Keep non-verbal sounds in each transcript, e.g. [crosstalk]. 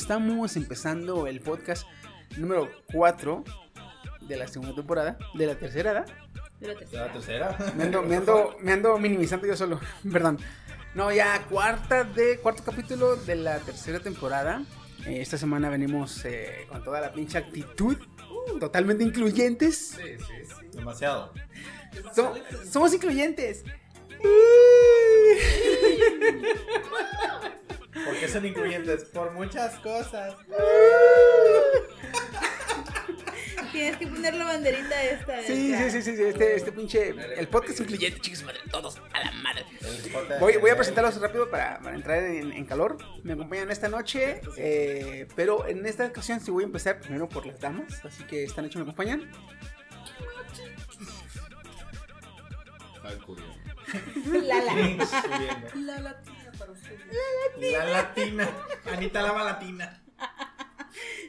Estamos. Empezando el podcast número 4 de la segunda temporada. De la tercera, ¿verdad? ¿La tercera? Me ando, me ando, me ando minimizando yo solo. [laughs] Perdón. No, ya cuarta de cuarto capítulo de la tercera temporada. Eh, esta semana venimos eh, con toda la pinche actitud. Totalmente incluyentes. Sí, sí, sí. Demasiado. So- somos incluyentes. [laughs] ¿Por qué son incluyentes? Por muchas cosas. Tienes que poner la banderita esta. Sí, sí, sí, sí, sí, este, este pinche. El podcast incluyente, chicos, madre, todos a la madre. Voy, voy a presentarlos rápido para, para entrar en, en calor. Me acompañan esta noche, eh, pero en esta ocasión sí voy a empezar primero por las damas, así que esta noche me acompañan. Lala. La latina. La latina. Anita Lava Latina.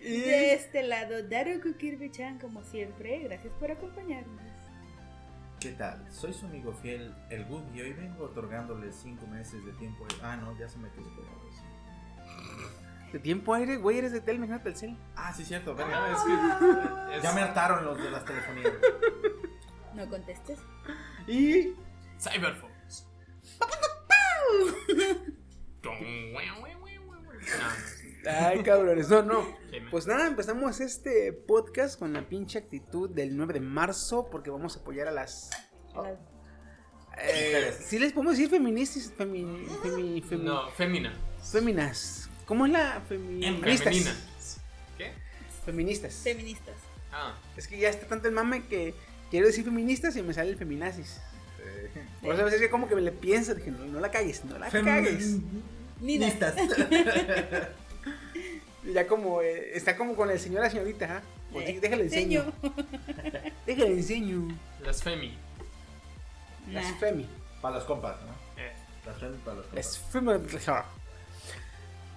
De este lado, Daru Kukirbi-chan, como siempre, gracias por acompañarnos. ¿Qué tal? Soy su amigo fiel, el Good, y hoy vengo otorgándole 5 meses de tiempo. Ah, no, ya se me quedó pegado eso. De tiempo aire, güey, eres de Telmex, no Telcel. Ah, sí, cierto, verga, es que ya me hartaron los de las telefonías. No contestes. Y. Cyberphones. Ay, cabrones, no, no. Pues nada, empezamos este podcast con la pinche actitud del 9 de marzo, porque vamos a apoyar a las. Las- Eh, sí les podemos decir feministas, femi, femi, femi- No, femina. féminas. ¿Cómo es la feministas? ¿Qué? Feministas. Feministas. Ah, Es que ya está tanto el mame que quiero decir feministas y me sale el feminazis. Por eso a veces como que me le pienso, dije, no, no la cagues, no la cagues. Nida. [laughs] Y ya como, eh, está como con el señor y la señorita, Eh, déjale enseño. Seño. [laughs] Déjale enseño. las femi. Las Nah. femi. Para los compas, ¿no? Eh, Las friends para los compas. Las femi.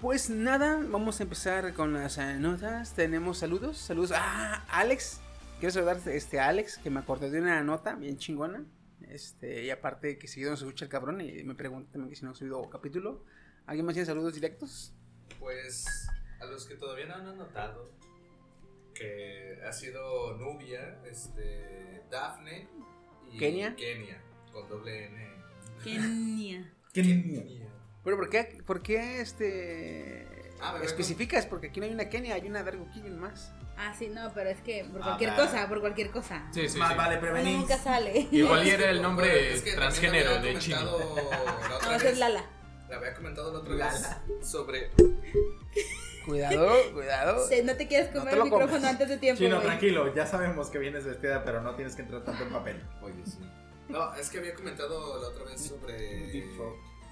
Pues nada, vamos a empezar con las notas. Tenemos saludos. Saludos. Ah, Alex. Quiero saludar este, a Alex, que me acordé de una nota bien chingona. Este, y aparte que seguido nos escucha el cabrón y me pregunta también que si no ha subido capítulo. ¿Alguien más tiene saludos directos? Pues a los que todavía no han notado que ha sido Nubia, este, Dafne y Kenia. Kenia con doble N. Kenia. [laughs] Kenia. Pero ¿por qué, por qué este Ah, especificas? Porque aquí no hay una Kenia, hay una Dargo King más. Ah, sí, no, pero es que por Ah, cualquier claro. cosa, por cualquier cosa. sí, sí. Más sí. vale prevenir. nunca sale. Igual y era el [laughs] nombre Bueno, es que transgénero había de chino. comentado la otra [laughs] No, es Lala. Le había comentado la otra vez sobre. Cuidado, cuidado. Sí, no te quieres No comer te el lo micrófono comas. antes de tiempo. Chino, tranquilo, ya sabemos que vienes vestida, pero no tienes que entrar tanto en papel. Oye, sí. No, es que había comentado la otra vez sobre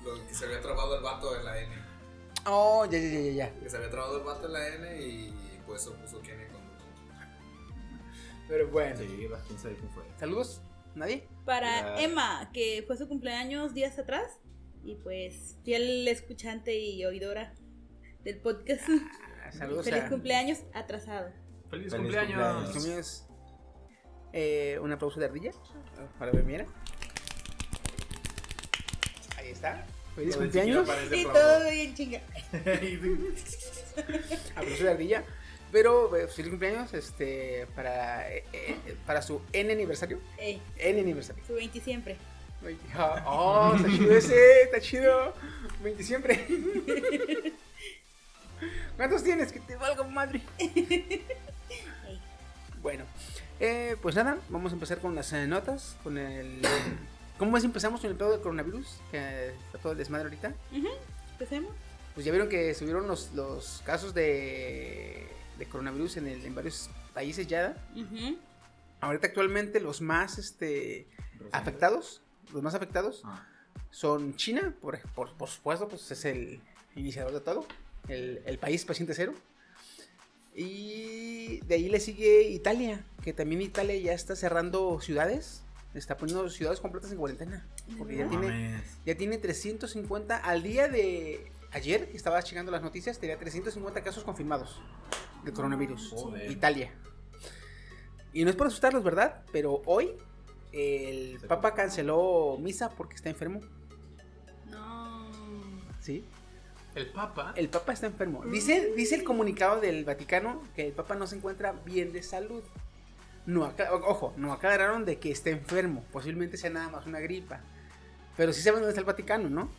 lo que se había trabado el vato en la N. Oh, ya, ya, ya, ya. Que se había trabado el vato en la N y pues eso puso Kenia con Pero bueno. Sí, quién sabe quién fue. Saludos. ¿Nadie? Para. Emma, que fue su cumpleaños días atrás. Y pues, fiel escuchante y oidora del podcast. Ah, Saludos Feliz a... cumpleaños atrasado. Feliz, Feliz cumpleaños. cumpleaños. Eh, un aplauso de ardilla para ver, mira. Ahí está. Feliz cumpleaños. Y todo bien chinga. [laughs] Aplauso de ardilla. Pero eh, feliz cumpleaños este, para, eh, eh, para su N aniversario. Ey, N aniversario. su 20 siempre. Oh, está chido ese, está chido. 20 siempre. [laughs] ¿Cuántos tienes? Que te valga madre. Bueno, eh, pues nada, vamos a empezar con las eh, notas, con el... ¿Cómo es empezamos con el pedo del coronavirus? Que está todo el desmadre ahorita. Empecemos. Pues ya vieron que subieron los, los casos de, de coronavirus en, el- en varios países ya. Ujú. Ahorita actualmente los más este, afectados, los más afectados Ah. son China, por, por, por supuesto, pues es el iniciador de todo, el, el país paciente cero. Y de ahí le sigue Italia, que también Italia ya está cerrando ciudades, está poniendo ciudades completas en cuarentena, porque ya tiene, ya tiene 350, al día de ayer, que estaba checando las noticias, tenía 350 casos confirmados de coronavirus, Joder. Italia. Y no es por asustarlos, ¿verdad? Pero hoy el Se Papa canceló misa porque está enfermo. No. ¿Sí? El Papa. El Papa está enfermo. Dice, dice el comunicado del Vaticano que el Papa no se encuentra bien de salud. No ojo, no aclararon de que esté enfermo. Posiblemente sea nada más una gripa. Pero sí saben dónde está el Vaticano, ¿no?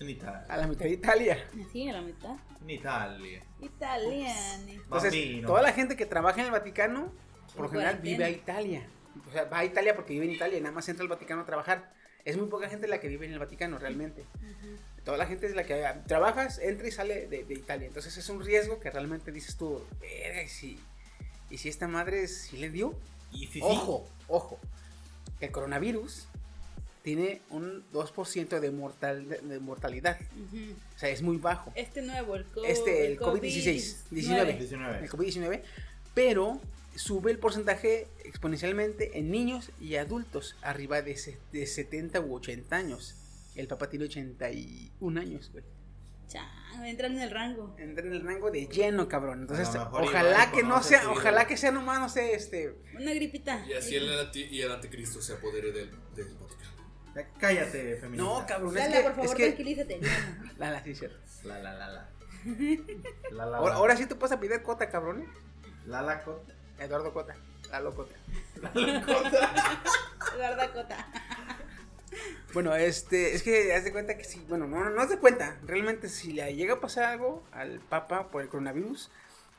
En Italia. A la mitad de Italia. Así, a la mitad. En Italia. Italiano. Entonces, Bambino. toda la gente que trabaja en el Vaticano, por lo En general, vive a Italia. O sea, va a Italia porque vive en Italia y nada más entra al Vaticano a trabajar. Es muy poca gente la que vive en el Vaticano, realmente. Toda la gente es la que ah, trabajas, entra y sale de, de Italia. Entonces es un riesgo que realmente dices tú, verga, ¿y si, y si esta madre sí le dio? Y si sí, Ojo, ojo. El coronavirus tiene un 2% de, mortal, de, de mortalidad. O sea, es muy bajo. Este nuevo, el, co Este, el COVID-16, 19. 19. el COVID-19, pero sube el porcentaje exponencialmente en niños y adultos arriba de, se- de 70 u 80 años. El papá tiene 81 años, güey. Chan, entran en el rango. Entra en el rango de lleno, cabrón. Entonces, ojalá que no sea, ojalá que sea nomás, no sé, este... Una gripita. Y así el, y el anticristo se apodere del, del Vaticano. Ya Cállate, feminista. No, cabrón, es Lala, que... por favor, es que tranquilízate. [laughs] la, la, sí, cierto. La la la la. [laughs] La la Ahora, la. ahora sí te puedes pedir cota, cabrón. ¿eh? La la cota. Eduardo Cota. Lalo Cota. Guarda cota. Bueno, este, es que haz de cuenta que sí, bueno, no, no haz de cuenta, realmente si le llega a pasar algo al Papa por el coronavirus,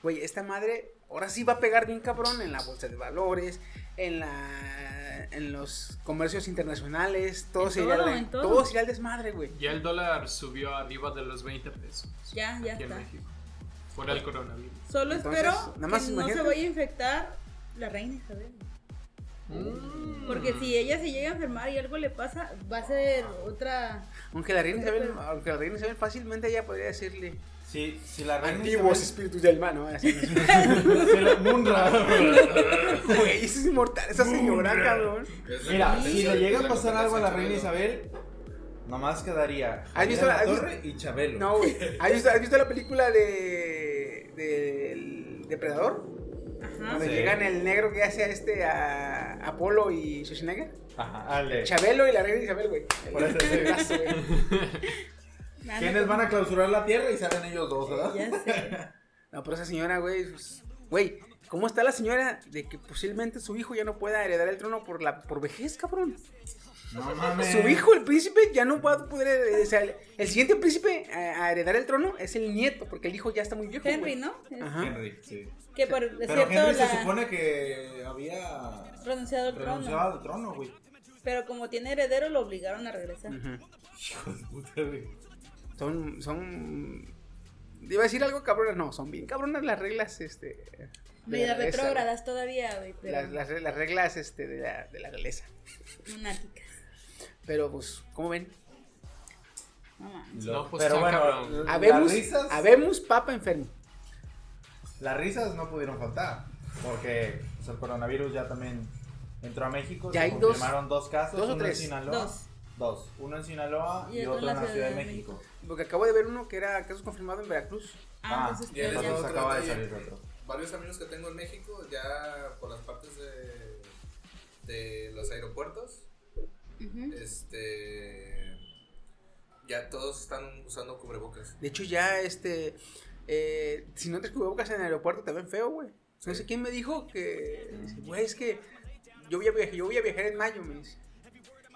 güey, esta madre ahora sí va a pegar bien cabrón en la bolsa de valores, en la, en los comercios internacionales, todo En se todo, al- en todo. todo se irá al desmadre, güey. Ya el dólar subió arriba de los 20 pesos. Ya, ya aquí en está. México. Por el coronavirus. Solo Entonces, espero nada más que no se imagínate. vaya a infectar la reina Isabel. Porque si ella se llega a enfermar y algo le pasa, va a ser otra. Aunque la reina Isabel, aunque la reina Isabel fácilmente ella podría decirle Si, si la reina antiguos Isabel- espíritus del mal, ¿no? Así, si la- Munra. Güey, esa es inmortal, esa señora, cabrón. Es Mira, si le llega es a pasar algo a la reina Isabel, nomás quedaría ¿Has visto la- La has Torre y Chabelo. No, güey. [laughs] ¿Has visto, has visto la película de. del Depredador? Ajá. Donde Sí. llegan el negro que hace a este a Apolo y Schwarzenegger. Ajá, ale. Chabelo y la reina Isabel, güey. Por eso sí. [laughs] Brazo, güey. [laughs] Nada, ¿Quiénes no- van a clausurar la tierra y salen ellos dos, verdad? Ya sé. [laughs] No, pero esa señora, güey. pues, Güey, ¿cómo está la señora de que posiblemente su hijo ya no pueda heredar el trono por la por vejez, cabrón? No mames. Su hijo, el príncipe, ya no va a poder. heredar- O sea, el, el siguiente príncipe a, a heredar el trono es el nieto, porque el hijo ya está muy viejo. Henry. ¿no? Ajá. Henry, sí. Que por Pero cierto Henry la se supone que había renunciado al trono. renunciado al trono, güey. Pero como tiene heredero, lo obligaron a regresar. Hijo de puta, güey. Son, son. Iba a decir algo cabronas, no, son bien cabronas las reglas, este. Medio retrógradas todavía, güey, pero Las, las, las reglas, este, de la, de la realeza. monárquicas. Pero, pues, ¿cómo ven? No pues Pero bueno, cabrón. Habemos, las risas, habemos papa enfermo. las risas no pudieron faltar. Porque pues, el coronavirus ya también entró a México. Ya se hay dos- confirmaron dos, casos. dos o tres. Sinaloa. Dos. Dos. Uno en Sinaloa Y y, otro en la Ciudad de México. Porque acabo de ver uno que era caso confirmado en Veracruz. Ah, Ah, y el ya- otro- acaba de salir otro. Varios amigos que tengo en México, ya por las partes de, de los aeropuertos, este. Ya todos están usando cubrebocas. De hecho, ya este. eh, si no te cubrebocas en el aeropuerto, te ven feo, güey. No sé quién me dijo que. Güey, es que yo voy, a viajar, yo voy a viajar en mayo, me dice.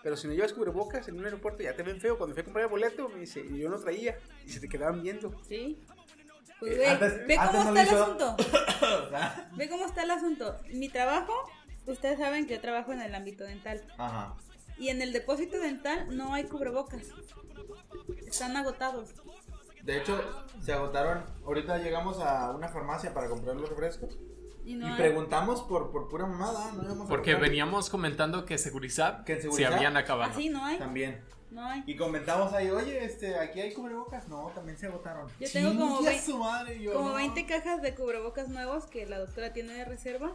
Pero si no llevas cubrebocas en un aeropuerto, ya te ven feo. Cuando fui a comprar el boleto, me dice, y yo no traía. Y se te quedaban viendo. Sí. Pues Eh, ve, antes- ve antes cómo no está el asunto. [coughs] Ve cómo está el asunto. Mi trabajo, ustedes saben que yo trabajo en el ámbito dental. Ajá. Y en el depósito dental no hay cubrebocas. Están agotados. De hecho, se agotaron. Ahorita llegamos a una farmacia para comprar los refrescos. Y no y hay. preguntamos por, por pura mamada. No Porque veníamos comentando que seguridad, Que en se seguridad- habían acabado. Así no hay. También. No hay. Y comentamos ahí, oye, este, aquí hay cubrebocas. No, también se agotaron. Yo tengo como su madre, yo, Como no. 20 cajas de cubrebocas nuevos que la doctora tiene de reserva.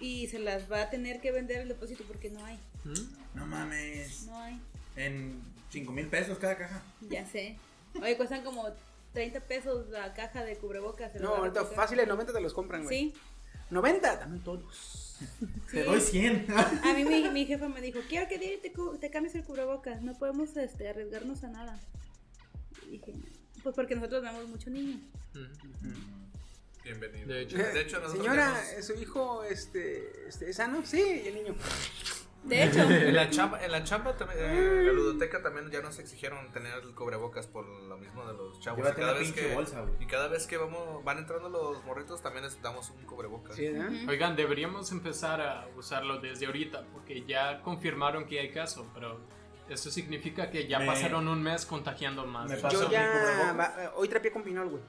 Y se las va a tener que vender el depósito porque no hay. ¿Mm? No mames. No hay. En 5 mil pesos cada caja. Ya sé. Oye, cuestan como 30 pesos la caja de cubrebocas. se No, ahorita fácil, en 90 te los compran, güey. Sí. 90, también todos. Te doy 100. A mí mi, mi jefa me dijo, quiero que te, cu- te cambies el cubrebocas, no podemos este, arriesgarnos a nada. Y dije, pues porque nosotros vemos mucho niño. ¿Mm? Bienvenido. De hecho. De hecho, nosotros Señora, tenemos- ¿su hijo este, este, es sano? Sí, y el niño. De hecho, [laughs] En la chamba, en la chamba también, eh, en la ludoteca también ya nos exigieron tener el cubrebocas por lo mismo de los chavos. Y cada vez que bolsa, güey. y cada vez que vamos van entrando los morritos también les damos un cubrebocas. Sí, ¿verdad? Oigan, deberíamos empezar a usarlo desde ahorita, porque ya confirmaron que hay caso, pero eso significa que ya Me- pasaron un mes contagiando más. Me pasó Yo mi ya. cubrebocas. va- eh, hoy trapié con pinol, güey.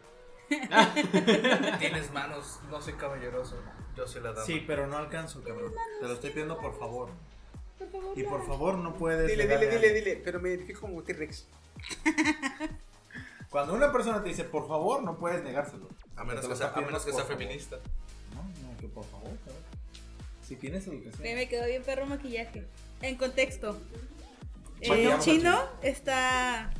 [laughs] Tienes manos, no soy caballeroso. Yo soy la dama. Sí, pero no alcanzo, cabrón. Te lo estoy pidiendo por favor. Y por favor no puedes. Dile, dile, a dile, dile. Pero me identifico como T-Rex. [laughs] Cuando una persona te dice por favor, no puedes negárselo. A menos que sea, a menos que feminista. No, no, que por favor, cabrón. Si tienes educación. Ve, me quedó bien perro maquillaje. En contexto, el Maquillamos chino está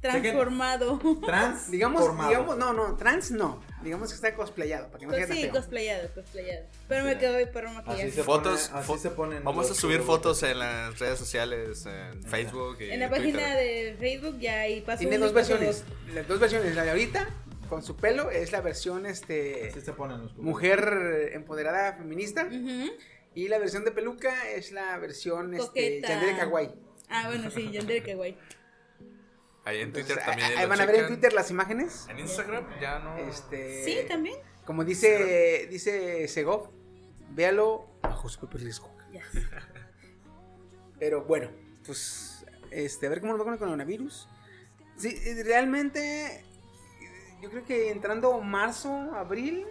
transformado. Trans. Digamos, formado. digamos, no, no, trans no. Digamos que está cosplayado, para que no Pues sí, feo. cosplayado, cosplayado. Pero me quedó bien perro Así maquillaje. se Fotos, pone- así fo- se ponen Vamos a subir fotos en las redes sociales, en Facebook y En la Twitter. página de Facebook ya ahí pasó. Tiene dos versiones. Las dos versiones. La de ahorita, con su pelo, es la versión este Así se ponen los cubrebocas. mujer empoderada feminista. Y la versión de peluca es la versión este, Coqueta. Yandere Kawaii. Ah, bueno, sí, Yandere, guay. Ahí en Twitter Entonces, también. ahí van a ver en. Twitter las imágenes. En Instagram ya no. Este, Sí, también. Como dice, dice Segov, véalo bajo su propio riesgo. Ya. [laughs] Pero bueno, pues este, a ver cómo nos va con el coronavirus. Sí, realmente yo creo que entrando marzo, abril,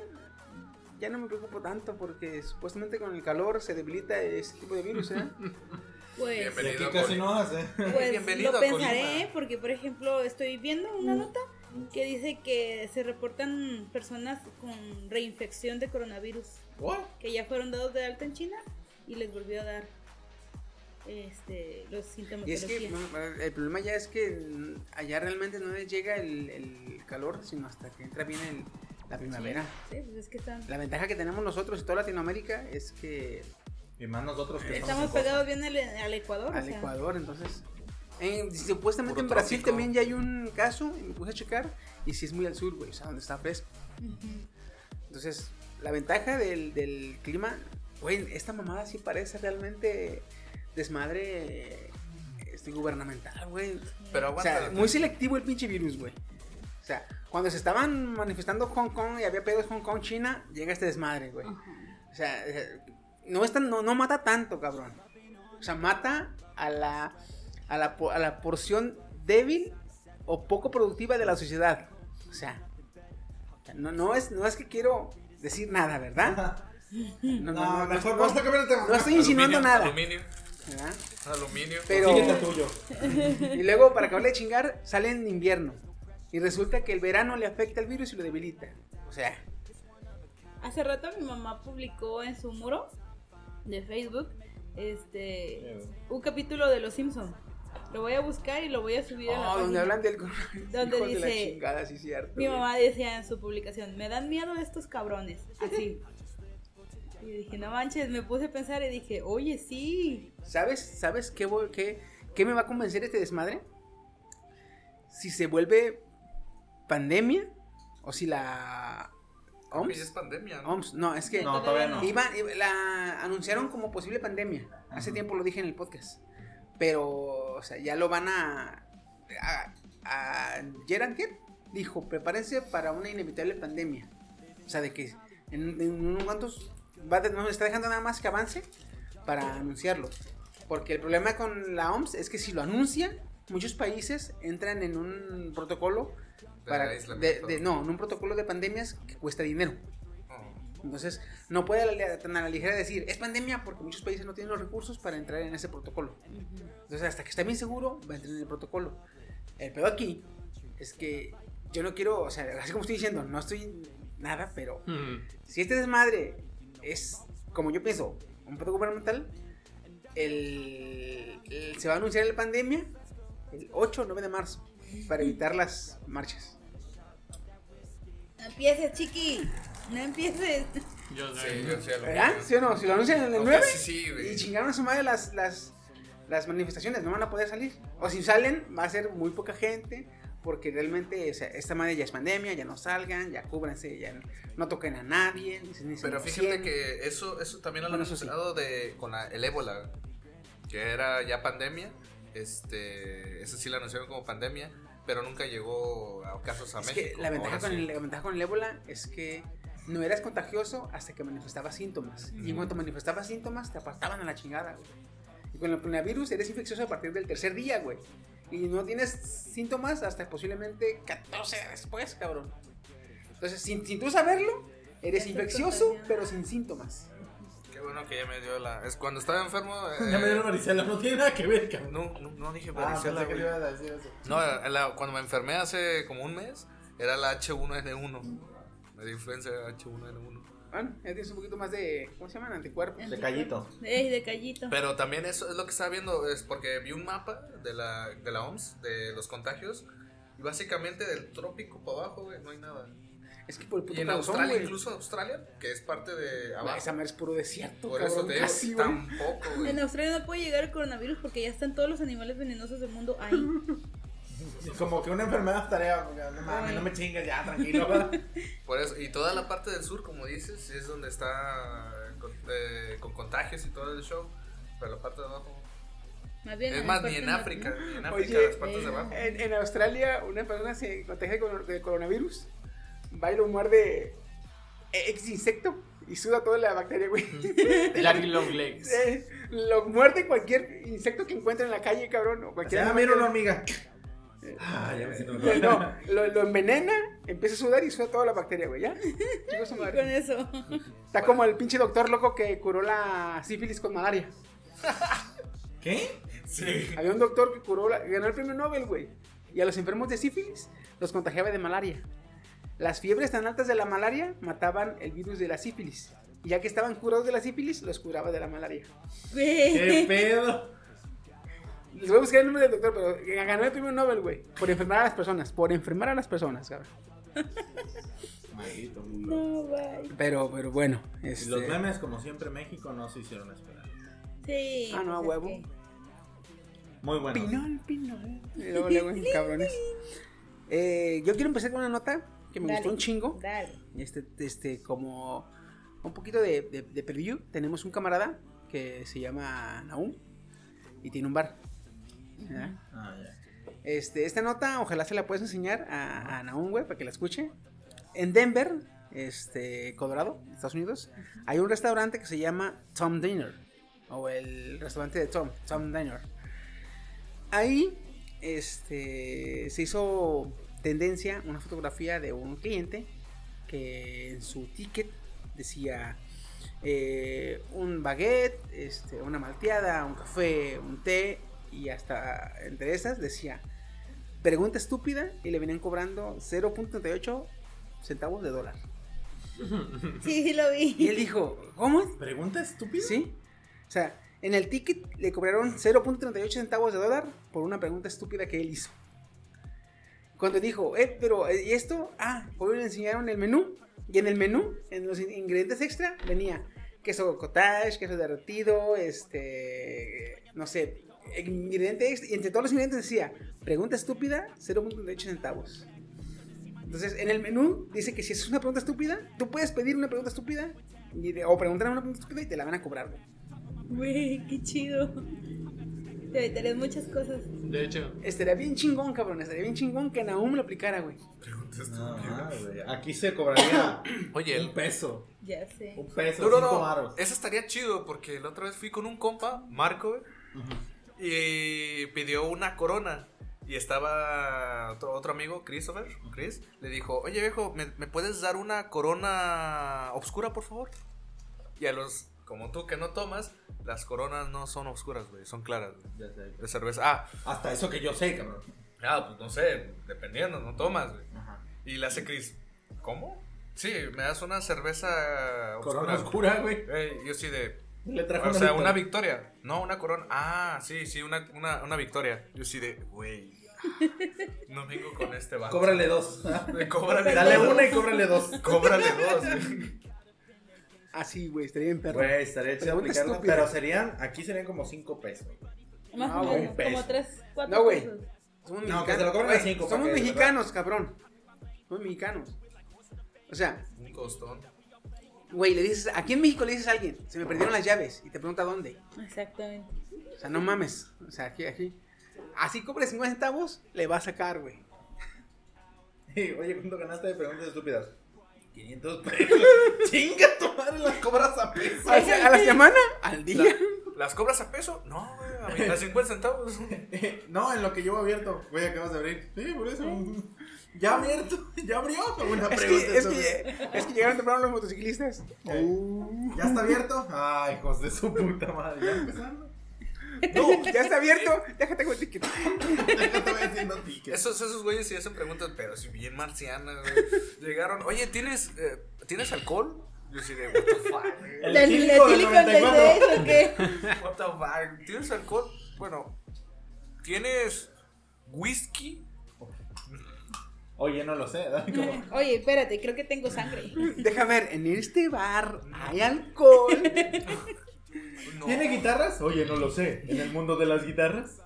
ya no me preocupo tanto porque supuestamente con el calor se debilita este tipo de virus, ¿eh? [laughs] Pues, Bienvenido. casi no hace. pues Bienvenido lo [laughs] a pensaré Colima. porque, por ejemplo, estoy viendo una nota que dice que se reportan personas con reinfección de coronavirus What? que ya fueron dados de alta en China y les volvió a dar este los síntomas Y es que el problema ya es que mm, allá realmente no les llega el, el calor, sino hasta que entra bien el- la primavera. Sí, pues es que están, La ventaja que tenemos nosotros y toda Latinoamérica es que Y más nosotros que estamos estamos pegados bien al, al Ecuador. o al sea. Ecuador, entonces. en- supuestamente Puro en Brasil trópico. también ya hay un caso, me puse a checar, y sí es muy al sur, güey, o sea, donde está fresco. Entonces, la ventaja del, del clima, güey, esta mamada sí parece realmente desmadre este, gubernamental, güey. Pero O aguanta. sea, muy selectivo el pinche virus, güey. O sea, cuando se estaban manifestando Hong Kong y había pedos Hong Kong, China, llega este desmadre, güey. O sea, eh, no, es tan- no, no mata tanto, cabrón. O sea, mata a la, a la, po- a la porción débil o poco productiva de la sociedad. O sea, no, no, es, no es que quiero decir nada, ¿verdad? No, No, mejor no, el tema. no estoy insinuando Aluminio, nada. Aluminio. ¿verdad? Aluminio. Pero, tuyo. y luego, para acabarle de chingar, sale en invierno. Y resulta que el verano le afecta el virus y lo debilita. O sea, Hace rato mi mamá publicó en su muro de Facebook este un capítulo de Los Simpson Lo voy a buscar y lo voy a subir a la Oh, donde página. hablan del. Donde Hijos de la dice- chingada, sí, cierto. Mi mamá decía en su publicación, me dan miedo estos cabrones. Así. [laughs] Y dije, no manches, me puse a pensar y dije, oye, sí. ¿Sabes? ¿Sabes qué, voy- qué, qué me va a convencer este desmadre? Si se vuelve pandemia o si la OMS, es pandemia, ¿no? OMS, no, es que No, todavía no. iban- iba- la anunciaron como posible pandemia. Hace tiempo lo dije en el podcast. Pero, o sea, ya lo van a. a, a Gerard dijo: prepárense para una inevitable pandemia. O sea, de que en, en unos cuantos. Va de- nos está dejando nada más que avance para anunciarlo. Porque el problema con la OMS es que si lo anuncian, muchos países entran en un protocolo para. De, aislamiento. de- no, en un protocolo de pandemias que cuesta dinero. Oh. Entonces, no puede tan a la ligera decir, es pandemia porque muchos países no tienen los recursos para entrar en ese protocolo. Entonces, hasta que esté bien seguro, va a entrar en el protocolo. El peor aquí es que yo no quiero, o sea, así como estoy diciendo, no estoy nada, pero Mm. si este desmadre es, como yo pienso, un protocolo gubernamental, el, el- se va a anunciar la pandemia el 8 o 9 de marzo para evitar las marchas. No empieces, chiqui. No empieces. Yo Sí, sé. yo sí, a lo ¿Verdad? ¿Sí o no? Si lo anuncian en el No, 9 casi sí, güey. y chingaron a su madre las, las, las manifestaciones, no van a poder salir. O si salen, va a ser muy poca gente, porque realmente o sea, esta madre ya es pandemia, ya no salgan, ya cúbranse, ya no, no toquen a nadie. Ni, se- ni se Pero fíjate que eso, eso también lo han Bueno, eso sí. anunciado de, con la- el ébola, que era ya pandemia. Este, eso sí lo anunciaron como pandemia, pero nunca llegó a casos a Es México. que la ventaja, con sí. el, la ventaja con el ébola es que no eras contagioso hasta que manifestabas síntomas. Y en cuanto manifestabas síntomas, te apartaban a la chingada, güey. Y con el coronavirus eres infeccioso a partir del tercer día, güey. Y no tienes síntomas hasta posiblemente 14 días después, cabrón. Entonces, sin, sin tú saberlo, eres infeccioso, pero sin síntomas. Bueno que ya me dio la. Es cuando estaba enfermo. eh, [laughs] Ya me dieron varicela, no tiene nada que ver, cabrón. No, no, no dije Ah, varicela, pensé que ibas a decir eso. No, en la- cuando me enfermé hace como un mes, era la H1N1. Me dio influenza H1N1. Bueno, ya tienes un poquito más de, ¿cómo se llaman? Anticuerpos. De callito. Ey, de callito. Pero también eso es lo que estaba viendo, es porque vi un mapa de la, de la OMS, de los contagios, y básicamente del trópico para abajo, güey, no hay nada. Es que por el puto Y en Australia, incluso Australia, que es parte de abajo, Esa madre es puro desierto, por cabrón. eso te digo, casi, tampoco, güey. En Australia no puede llegar el coronavirus porque ya están todos los animales venenosos del mundo ahí. Como que una enfermedad tarea. No mames, no me chingas ya, tranquilo. ¿verdad? [laughs] Por eso, y toda la parte del sur, como dices, es donde está con, eh, con contagios y todo el show, pero la parte de abajo... Más bien Es más, ni en África, ni en África, Oye, las partes de eh, abajo. En, en Australia, una persona se contagia con de coronavirus, va y lo muerde ex insecto y suda toda la bacteria, güey. Larry Long Legs. [laughs] Eh, lo muerde cualquier insecto que encuentre en la calle, cabrón. O cualquier mira que- una hormiga. Ah, ya me siento Eh, mejor. No, [laughs] lo, lo envenena, empieza a sudar y suda toda la bacteria, güey, ¿ya? Chico, su Y madre. con eso. Está como el pinche doctor loco que curó la sífilis con malaria. ¿Qué? Sí. Había un doctor que curó, la- ganó el premio Nobel, güey. Y a los enfermos de sífilis los contagiaba de malaria. Las fiebres tan altas de la malaria mataban el virus de la sífilis. Y ya que estaban curados de la sífilis, los curaba de la malaria. ¿Qué pedo? Les voy a buscar el nombre del doctor, pero ganó el premio Nobel, güey. Por enfermar a las personas. Por enfermar a las personas, cabrón. Maldito No, bye. Pero, pero bueno. Y Este... los memes, como siempre, México no se hicieron esperar. Sí. Ah, no, a pues es huevo. Muy bueno. Pinol, pinol. Luego, [laughs] cabrones. Eh, yo quiero empezar con una nota que me Dale. gustó un chingo. Dale. Este, este, como un poquito de, de, de preview. Tenemos un camarada que se llama Naum y tiene un bar. ¿verdad? Ah, ya. Este, esta nota, ojalá se la puedas enseñar a, a Naum, güey, para que la escuche. En Denver, este, Colorado, Estados Unidos, hay un restaurante que se llama Tom Dinner. O el restaurante de Tom, Tom Dinner. Ahí, este, se hizo tendencia una fotografía de un cliente que en su ticket decía eh, un baguette, este, una malteada, un café, un té y hasta entre esas decía pregunta estúpida y le venían cobrando 0.38 centavos de dólar. [laughs] Sí, sí lo Y vi. él dijo, ¿cómo? ¿Pregunta estúpida? ¿Sí? O sea, En el ticket le cobraron 0.38 centavos de dólar por una pregunta estúpida que él hizo. Cuando dijo, eh, pero, eh, ¿y esto? Ah, hoy le enseñaron el menú. Y en el menú, en los in- ingredientes extra, venía queso cottage, queso derretido, este, no sé, ingrediente extra. Y entre todos los ingredientes decía, pregunta estúpida, 0.38 centavos. Entonces, en el menú dice que si es una pregunta estúpida, tú puedes pedir una pregunta estúpida y o preguntar una pregunta estúpida y te la van a cobrar. Güey, qué chido. Te evitarías muchas cosas. De hecho, Estaría bien chingón, cabrón. Estaría bien chingón que Nahum lo aplicara, güey. No, güey, Aquí se cobraría [coughs] Oye, un peso. Ya sé. Un peso, No, no, cinco no. varos. Eso estaría chido porque la otra vez fui con un compa, Marco, güey, y pidió una corona. Y estaba otro, otro amigo, Christopher, Chris, le dijo, oye viejo, ¿me, me puedes dar una corona oscura, por favor? Y a los, como tú que no tomas, las coronas no son oscuras, güey, son claras, güey, Ya sé. de cerveza. Ah, Hasta eso que yo sé, cabrón. ah, pues no sé, dependiendo, no tomas, güey. Ajá. Y le hace Chris, ¿cómo? Sí, me das una cerveza oscura. Corona oscura, güey. Ey, yo sí de... Le trajo O sea, Victoria. una victoria. No, una corona. Ah, sí, sí, una, una, una victoria. Yo sí de, güey. [laughs] No vengo con este vato. Cóbrale dos. [laughs] Cóbrale Dale dos. una y cóbrale dos. Cóbrale dos. güey. Así, güey, estaría bien perro. Güey, estaría chido aplicarla, estúpida. pero serían, aquí serían como cinco pesos. Más No, o menos, un peso. como tres, cuatro No, güey. pesos. Somos No, que se lo cobren a Güey, cinco, Somos para que, mexicanos, cabrón. Somos mexicanos. O sea, Un costón. güey, le dices, aquí en México le dices a alguien, se me perdieron las llaves y te pregunta dónde. Exactamente. O sea, no mames. O sea, aquí, aquí. Así cobres 50 centavos, le va a sacar, güey. [laughs] Oye, ¿cuánto ganaste de preguntas estúpidas? 500 pesos. [laughs] Chinga tu madre, las cobras a peso. A la, a la semana, al día. ¿Las cobras a peso? No, güey, a, a 50 centavos. No, en lo que llevo abierto. Güey, acabas de abrir. Sí, por eso. Ya abierto. [laughs] Ya abrió. Una Es pregunta que, es, que, es que llegaron temprano los motociclistas. Eh, ¿Ya está abierto? Ay, hijos de su puta madre. ¿Ya empezando? No, [laughs] ya está abierto. Déjate con el ticket. Esos, esos güeyes sí hacen preguntas, pero si bien marcianas, güey. Llegaron, oye, ¿tienes, eh, ¿tienes alcohol? Yo sí de, what the fuck? El ¿Del etílico del etílico 94. 96 o qué? What the fuck? ¿Tienes alcohol? Bueno, ¿tienes whisky? Oye, no lo sé. ¿verdad? Como- Oye, espérate, creo que tengo sangre. Deja ver, en este bar hay alcohol. [laughs] No. ¿Tiene guitarras? Oye, no lo sé. ¿En el mundo de las guitarras?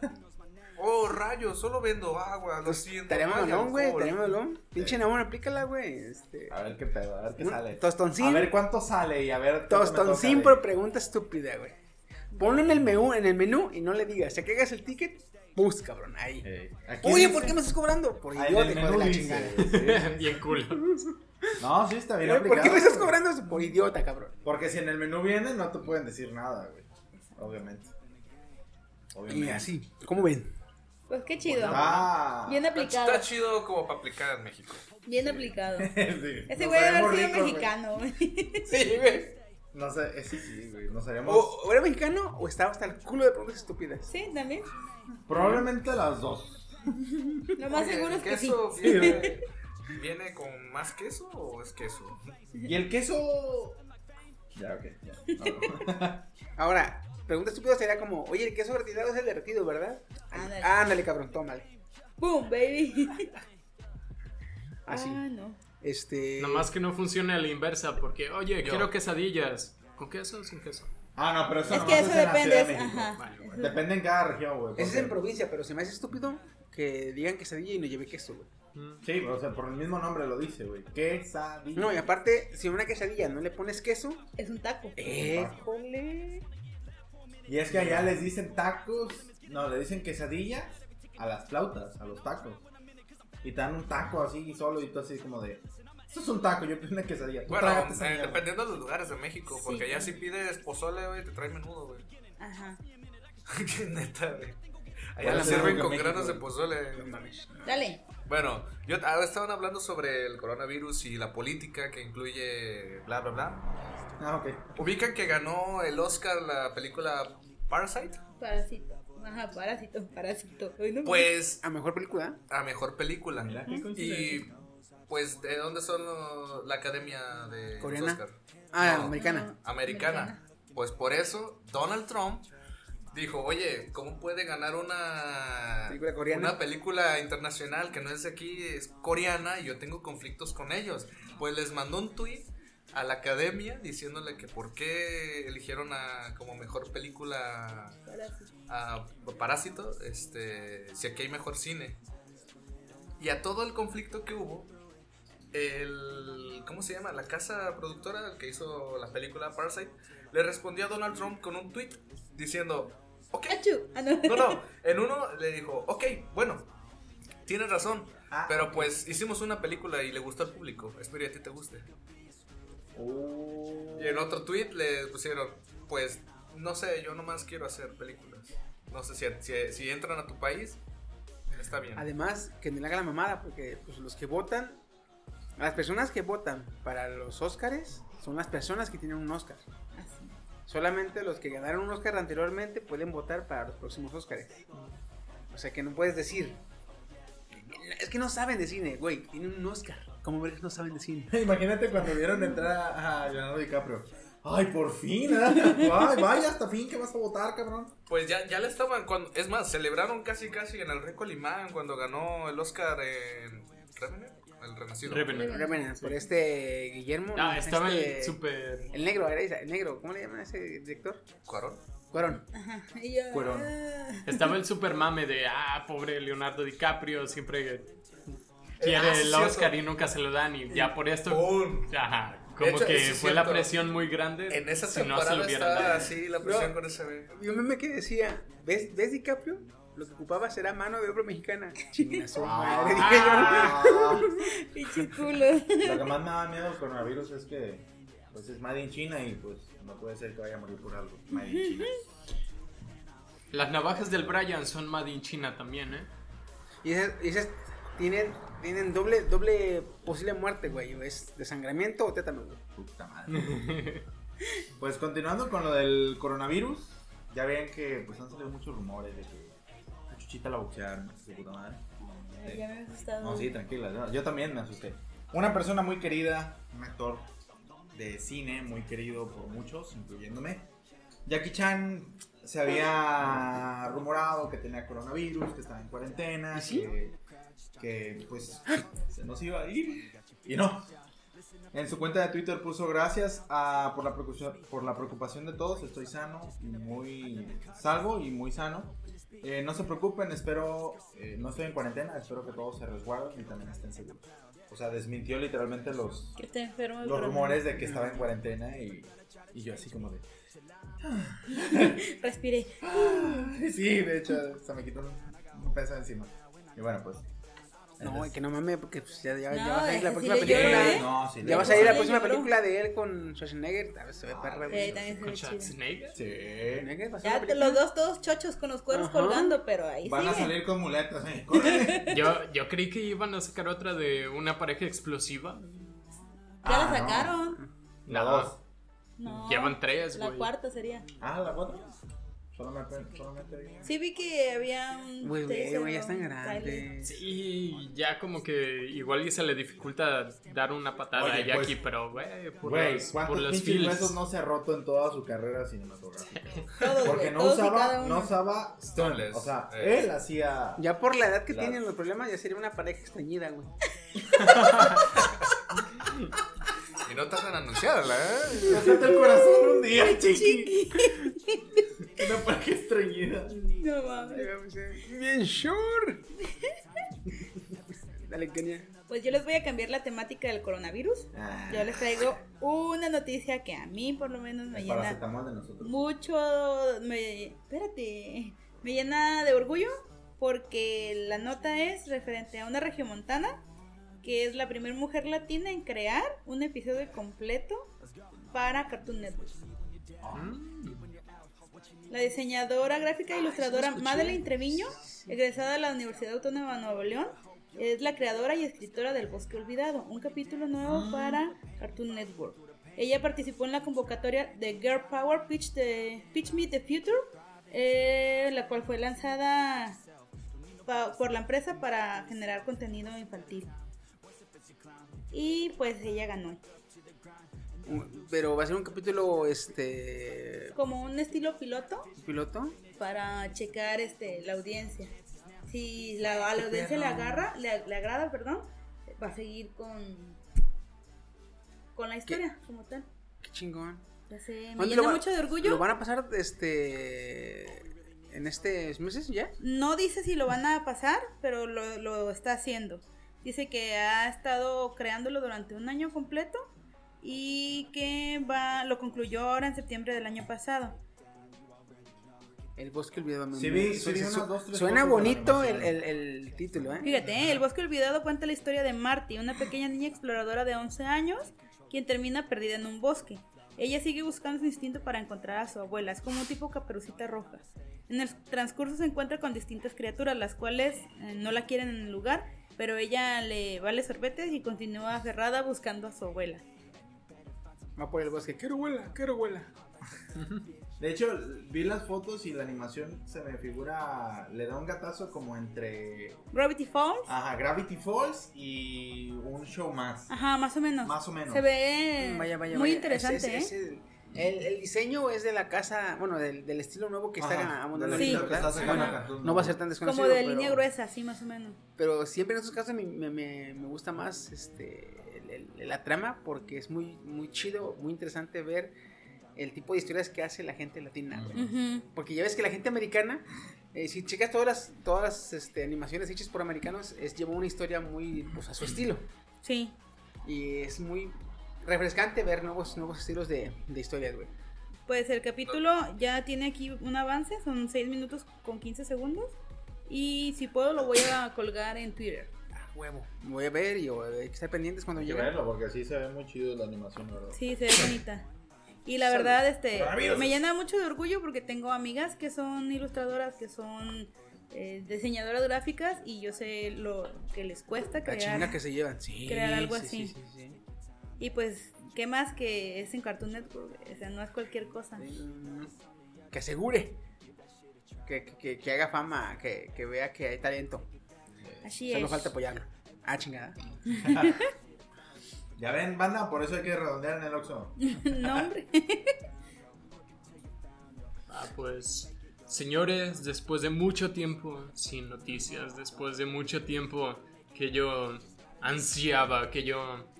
Oh, rayos, solo vendo agua, lo siento. Estaría no hay malón, güey. Estaría malón. Pinche Namón, aplícala, güey. Este. A ver qué pedo, a ver qué un sale. Tostoncín. A ver cuánto sale y a ver. Tostoncín por pregunta estúpida, güey. Ponlo en el menú, en el menú y no le digas. Si cagas el ticket, bus, cabrón. Ahí. Eh, Oye, dice- ¿por qué me estás cobrando? Por idiota, hijo de menú la dice, chingada. sí, sí. [laughs] bien culo. No, sí, está bien Eh, ¿Por aplicado. qué me estás cobrando eso? Por idiota, cabrón. Porque si en el menú viene, no te pueden decir nada, güey. Obviamente. Y Obviamente. así, ¿cómo ven? Pues qué chido. Ah. Bien aplicado. está chido como para aplicar en México. Bien aplicado. [laughs] Sí, Ese güey debe haber sido mexicano, güey. Sí, güey. No sé, ese sí, güey. Nos haremos. O, o era mexicano o estaba hasta el culo de preguntas estúpidas. Sí, también. Probablemente las dos. Lo más Oye, seguro ¿el es que sí. queso viene, [laughs] viene con más queso o es queso? Y el queso. Ya, ok. Ya. No. [laughs] Ahora, pregunta estúpida sería como, oye, el queso retirado es el derretido, ¿verdad? Ándale. Ándale, cabrón, tómale. Boom, baby. Así. Ah, no. Este. Nada más que no funcione a la inversa, porque, oye, Yo. quiero quesadillas. ¿Con queso o sin queso? Ah, no, pero eso Es que eso en la depende, de es- ajá. Vale. Eso- Depende en cada región, güey. Ese es porque- en provincia, pero se me hace estúpido que digan quesadilla y no lleve queso, güey. Mm. Sí, o sea, por el mismo nombre lo dice, güey. Quesadilla. No, y aparte, si a una quesadilla no le pones queso, Es un taco. éjole. Y es que allá les dicen tacos. No, le dicen quesadilla a las flautas, a los tacos. Y te dan un taco así solo y tú así como de. Esto es un taco, yo pido una quesadilla. Tú Bueno, eh, mierda". dependiendo de los lugares de México, Sí. porque allá si pides pozole, güey, te trae menudo, güey. Ajá. [laughs] Neta, güey. Allá sí, sirven con México, granos de pozole. Dale. Bueno, yo ahora estaban hablando sobre el coronavirus y la política que incluye bla bla bla. Ah, ok. Ubican que ganó el Oscar la película Parasite. Parásito. Ajá, parásito, parásito. No, Pues A mejor película. a mejor película. Mira qué Y pues de dónde son lo- la academia de Coreana. Oscar? Ah, No, americana. Americana. Pues por eso Donald Trump dijo, oye, ¿cómo puede ganar una Película coreana. una película internacional que no es de aquí, es coreana y yo tengo conflictos con ellos? Pues les mandó un tweet a la academia diciéndole que por qué eligieron a, como mejor película a Parásito, este, si aquí hay mejor cine. Y a todo el conflicto que hubo, el, ¿cómo se llama? La casa productora que hizo la película Parasite le respondió a Donald Trump con un tweet diciendo, ok. Ah, no. no, no, en uno le dijo, ok, bueno, tienes razón, Ah, pero pues hicimos una película y le gustó al público, espero y a ti te guste. Oh. Y en otro tweet le pusieron, pues, no sé, yo nomás quiero hacer películas. No sé si, si, si entran a tu país, está bien. Además, que no le haga la mamada, porque pues, los que votan, las personas que votan para los Óscares son las personas que tienen un Óscar. Así. Solamente los que ganaron un Óscar anteriormente pueden votar para los próximos Óscares. O sea que no puedes decir. Es que no saben de cine, güey. Tienen un Óscar. ¿Cómo ver que no saben de cine? [laughs] Imagínate cuando vieron entrar a, Leonardo DiCaprio. Ay, por fin, ¿eh? Ay, vaya, hasta fin que vas a votar, cabrón. Pues ya, ya le estaban, cuando, es más, celebraron casi casi en el Rico Limán cuando ganó el Oscar en Revenant, el Renacido. Revenant. Revenant, por este Guillermo. Ah, no, estaba este- el super. El negro, era el negro. ¿Cómo le llaman a ese director? Cuarón. Cuarón. Ajá. Yo, ah. Estaba el super mame de, ah, pobre Leonardo DiCaprio, siempre quiere Ah, el cierto. Oscar y nunca se lo dan y ya por esto, ¡Pum! ajá, como hecho, que fue la cierto. presión muy grande. En esa si no se lo hubieran dado. así la presión No. con ese. Y un meme que decía, ¿ves, ¿ves DiCaprio? Lo que ocupaba será mano de obra mexicana. Chinga su madre, dije yo. Ah, [laughs] Pinche culo. Lo que más me da miedo del coronavirus es que pues es made in China y pues no puede ser que vaya a morir por algo. Made in China. Las navajas del Brian son made in China también, ¿eh? Y esas, y esas tienen, tienen doble, doble posible muerte, güey. Es desangramiento o tétano, güey. Puta madre. [laughs] Pues continuando con lo del coronavirus, ya ven que pues han salido muchos rumores de que a Chuchita la boxearon, no sé puta madre. Ay, Ya me he asustado. No, sí, tranquila. yo- Yo también me asusté. Una persona muy querida, un actor de cine muy querido por muchos, incluyéndome. Jackie Chan se había rumorado que tenía coronavirus, que estaba en cuarentena, que, que pues se nos iba a ir. Y no. En su cuenta de Twitter puso gracias a- por, la preocupación, por la preocupación de todos, estoy sano y muy salvo y muy sano. Eh, no se preocupen, espero, eh, no estoy en cuarentena, espero que todos se resguarden y también estén seguros. O sea, desmintió literalmente los, enfermo. los rumores de que estaba en cuarentena y, y yo así como de... Respiré. Sí, de hecho, se me quitó un peso encima. Y bueno, pues... No, y que no mames, porque pues, ya, ya, No, ya va a salir la sí próxima le lloro, película. ¿eh? No, sí, Ya le- va a salir la próxima lloró. película de él con Schwarzenegger. A ver, se ve perra, Eh, güey. también se ¿Con ve chido. Schwarzenegger? Sí. Ya película. los dos todos chochos con los cuernos Ajá. colgando, pero ahí Van a salir con muletas, ¿eh? [laughs] Yo, yo creí que iban a sacar otra de una pareja explosiva. Ya la Ah, no. sacaron. La No. dos. No. Llevan tres, La güey. cuarta sería. Ah, la cuatro. Solamente, solamente. Sí vi que había un. Güey, güey, ya están grandes. Sí, ya como que igual y se le dificulta dar una patada Oye, a Jackie, pues, pero güey, por los, por ¿cuántos los huesos no se ha roto en toda su carrera cinematográfica? [laughs] Porque no usaba, no usaba Stone. Stones. O sea, Eh. él hacía. Ya por la edad que tienen los problemas, ya sería una pareja extrañida, güey. [laughs] Y no tardan en anunciarla, ¿eh? Me falta el corazón un día, [laughs] chiqui. Una pareja estreñida. No mames. Bien sure. Dale, Kenia. Pues yo les voy a cambiar la temática del coronavirus. Ah, Yo les traigo una noticia que a mí por lo menos me el llena de nosotros. mucho. Me, espérate. Me llena de orgullo porque la nota es referente a una regiomontana que es la primera mujer latina en crear un episodio completo para Cartoon Network. La diseñadora gráfica e ilustradora Madeleine Treviño, egresada de la Universidad Autónoma de Nuevo León, es la creadora y escritora del Bosque Olvidado, un capítulo nuevo para Cartoon Network. Ella participó en la convocatoria de Girl Power Pitch, de, Pitch Me the Future, eh, la cual fue lanzada pa- por la empresa para generar contenido infantil. Y pues ella ganó. Pero va a ser un capítulo, este, Como un estilo piloto piloto. para checar este la audiencia. Si la, a la audiencia le agarra, le, le agrada, perdón, va a seguir con con la historia como tal. Qué chingón. Ya sé, me ¿Cuándo llena va- mucho de orgullo. ¿Lo van a pasar, este, en estos meses ya? No dice si lo van a pasar, pero lo, lo está haciendo. Dice que ha estado creándolo durante un año completo y que va lo concluyó ahora en septiembre del año pasado. El bosque olvidado. me- Sí me- sí vi su- unas dos, tres Suena bonito el, animación. el, el título, ¿eh? Fíjate, ¿eh? El Bosque Olvidado cuenta la historia de Marty, una pequeña niña exploradora de 11 años, quien termina perdida en un bosque. Ella sigue buscando su instinto para encontrar a su abuela, es como un tipo caperucita roja. En el transcurso se encuentra con distintas criaturas, las cuales eh, no la quieren en el lugar, pero ella le vale sorbetes y continúa aferrada buscando a su abuela. Va por el bosque. Quiero abuela, quiero abuela. De hecho, vi las fotos y la animación se me figura. Le da un gatazo como entre. Gravity Falls, Ajá, Gravity Falls y un show más. ajá, más o menos. Más o menos. Se ve Vaya, vaya, muy vaya. interesante, Ese- ese- ¿eh? ese- el, el diseño es de la casa, bueno, del, del estilo nuevo que está abundando Sí. No va a ser tan desconocido. Como de pero- línea gruesa, sí, más o menos. Pero siempre en estos casos me, me- me gusta más este, el- el- la trama porque es muy, muy chido, muy interesante ver el tipo de historias que hace la gente latina. güey. Ujú. Porque ya ves que la gente americana, eh, si checas todas las, todas las este, animaciones hechas por americanos, es, lleva una historia muy pues, a su estilo. Sí. Y es muy refrescante ver nuevos, nuevos estilos de, de historias, güey. Pues el capítulo ya tiene aquí un avance, son 6 minutos con 15 segundos. Y si puedo lo voy a colgar en Twitter. Huevo. Voy a ver y o, hay que estar pendientes cuando llegue. verlo porque sí se ve muy chido la animación, la verdad. Sí, se ve bonita. Y la verdad, este, me llena mucho de orgullo porque tengo amigas que son ilustradoras, que son eh, diseñadoras gráficas y yo sé lo que les cuesta La crear. chinga que se llevan. Sí, crear algo sí, así. sí, sí, sí. Y pues, ¿qué más que es en Cartoon Network? O sea, no es cualquier cosa. Que asegure. Que, que- que- que haga fama, que, que vea que hay talento. Así Solo es. falta apoyarlo. Ah, chingada. [laughs] Ya ven, banda, por eso hay que redondear en el Oxxo. [laughs] no, hombre. [laughs] Ah, pues, señores, después de mucho tiempo sin noticias, después de mucho tiempo que yo ansiaba, que yo...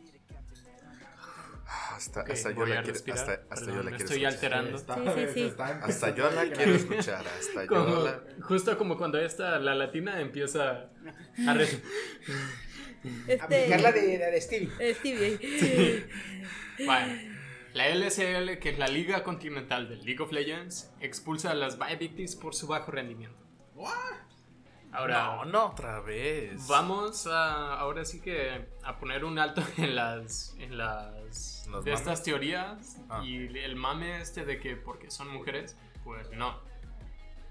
Hasta, Ok, hasta yo la quiero, respirar. hasta, hasta Perdón, yo la me quiero estoy escuchar. alterando. Está- Sí, sí, sí. está Hasta yo la quiero escuchar, hasta yo Como- la... justo como cuando esta, la latina, empieza a... re- Este, Aplicar la de, de Stevie. Stevie. Bueno, la LSL, que es la Liga Continental del League of Legends, expulsa a las Victims por su bajo rendimiento. Ahora, No, no, otra vez. vamos a, ahora sí que a poner un alto [laughs] en las, en las ¿Los de mames? estas teorías Ah. y el mame este de que porque son mujeres, pues no.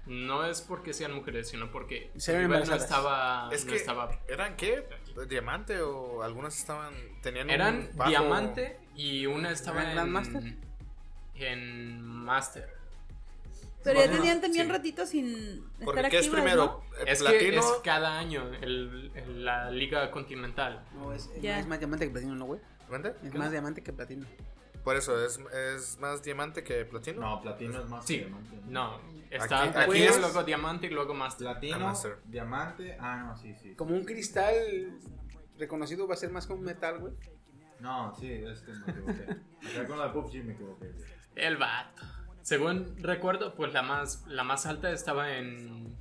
No es porque sean mujeres, sino porque Rival no estaba, Es no que, estaba ¿eran qué? ¿Diamante o algunas estaban, tenían un Eran bajo- diamante y una estaba ¿Eran en Grandmaster? En Master. Pero ya tenían también sí. ratito sin Porque estar ¿qué es primero? ¿no? ¿El Es que platino? es cada año el, el- la Liga Continental. No, es, Ya. es más diamante que platino, ¿no, güey? ¿Diamante? Es más diamante que platino. Por eso, ¿es, ¿es más diamante que platino? No, platino es más Sí. que diamante. No, está Aquí- platino, aquí es- luego diamante y luego Master. Platino, diamante. Ah, no, sí, sí. Como un cristal reconocido va a ser más que un metal, güey. No, sí, es que me equivoqué. Acá con la PUBG me equivoqué. El vato. Según recuerdo, pues la más, la más alta estaba en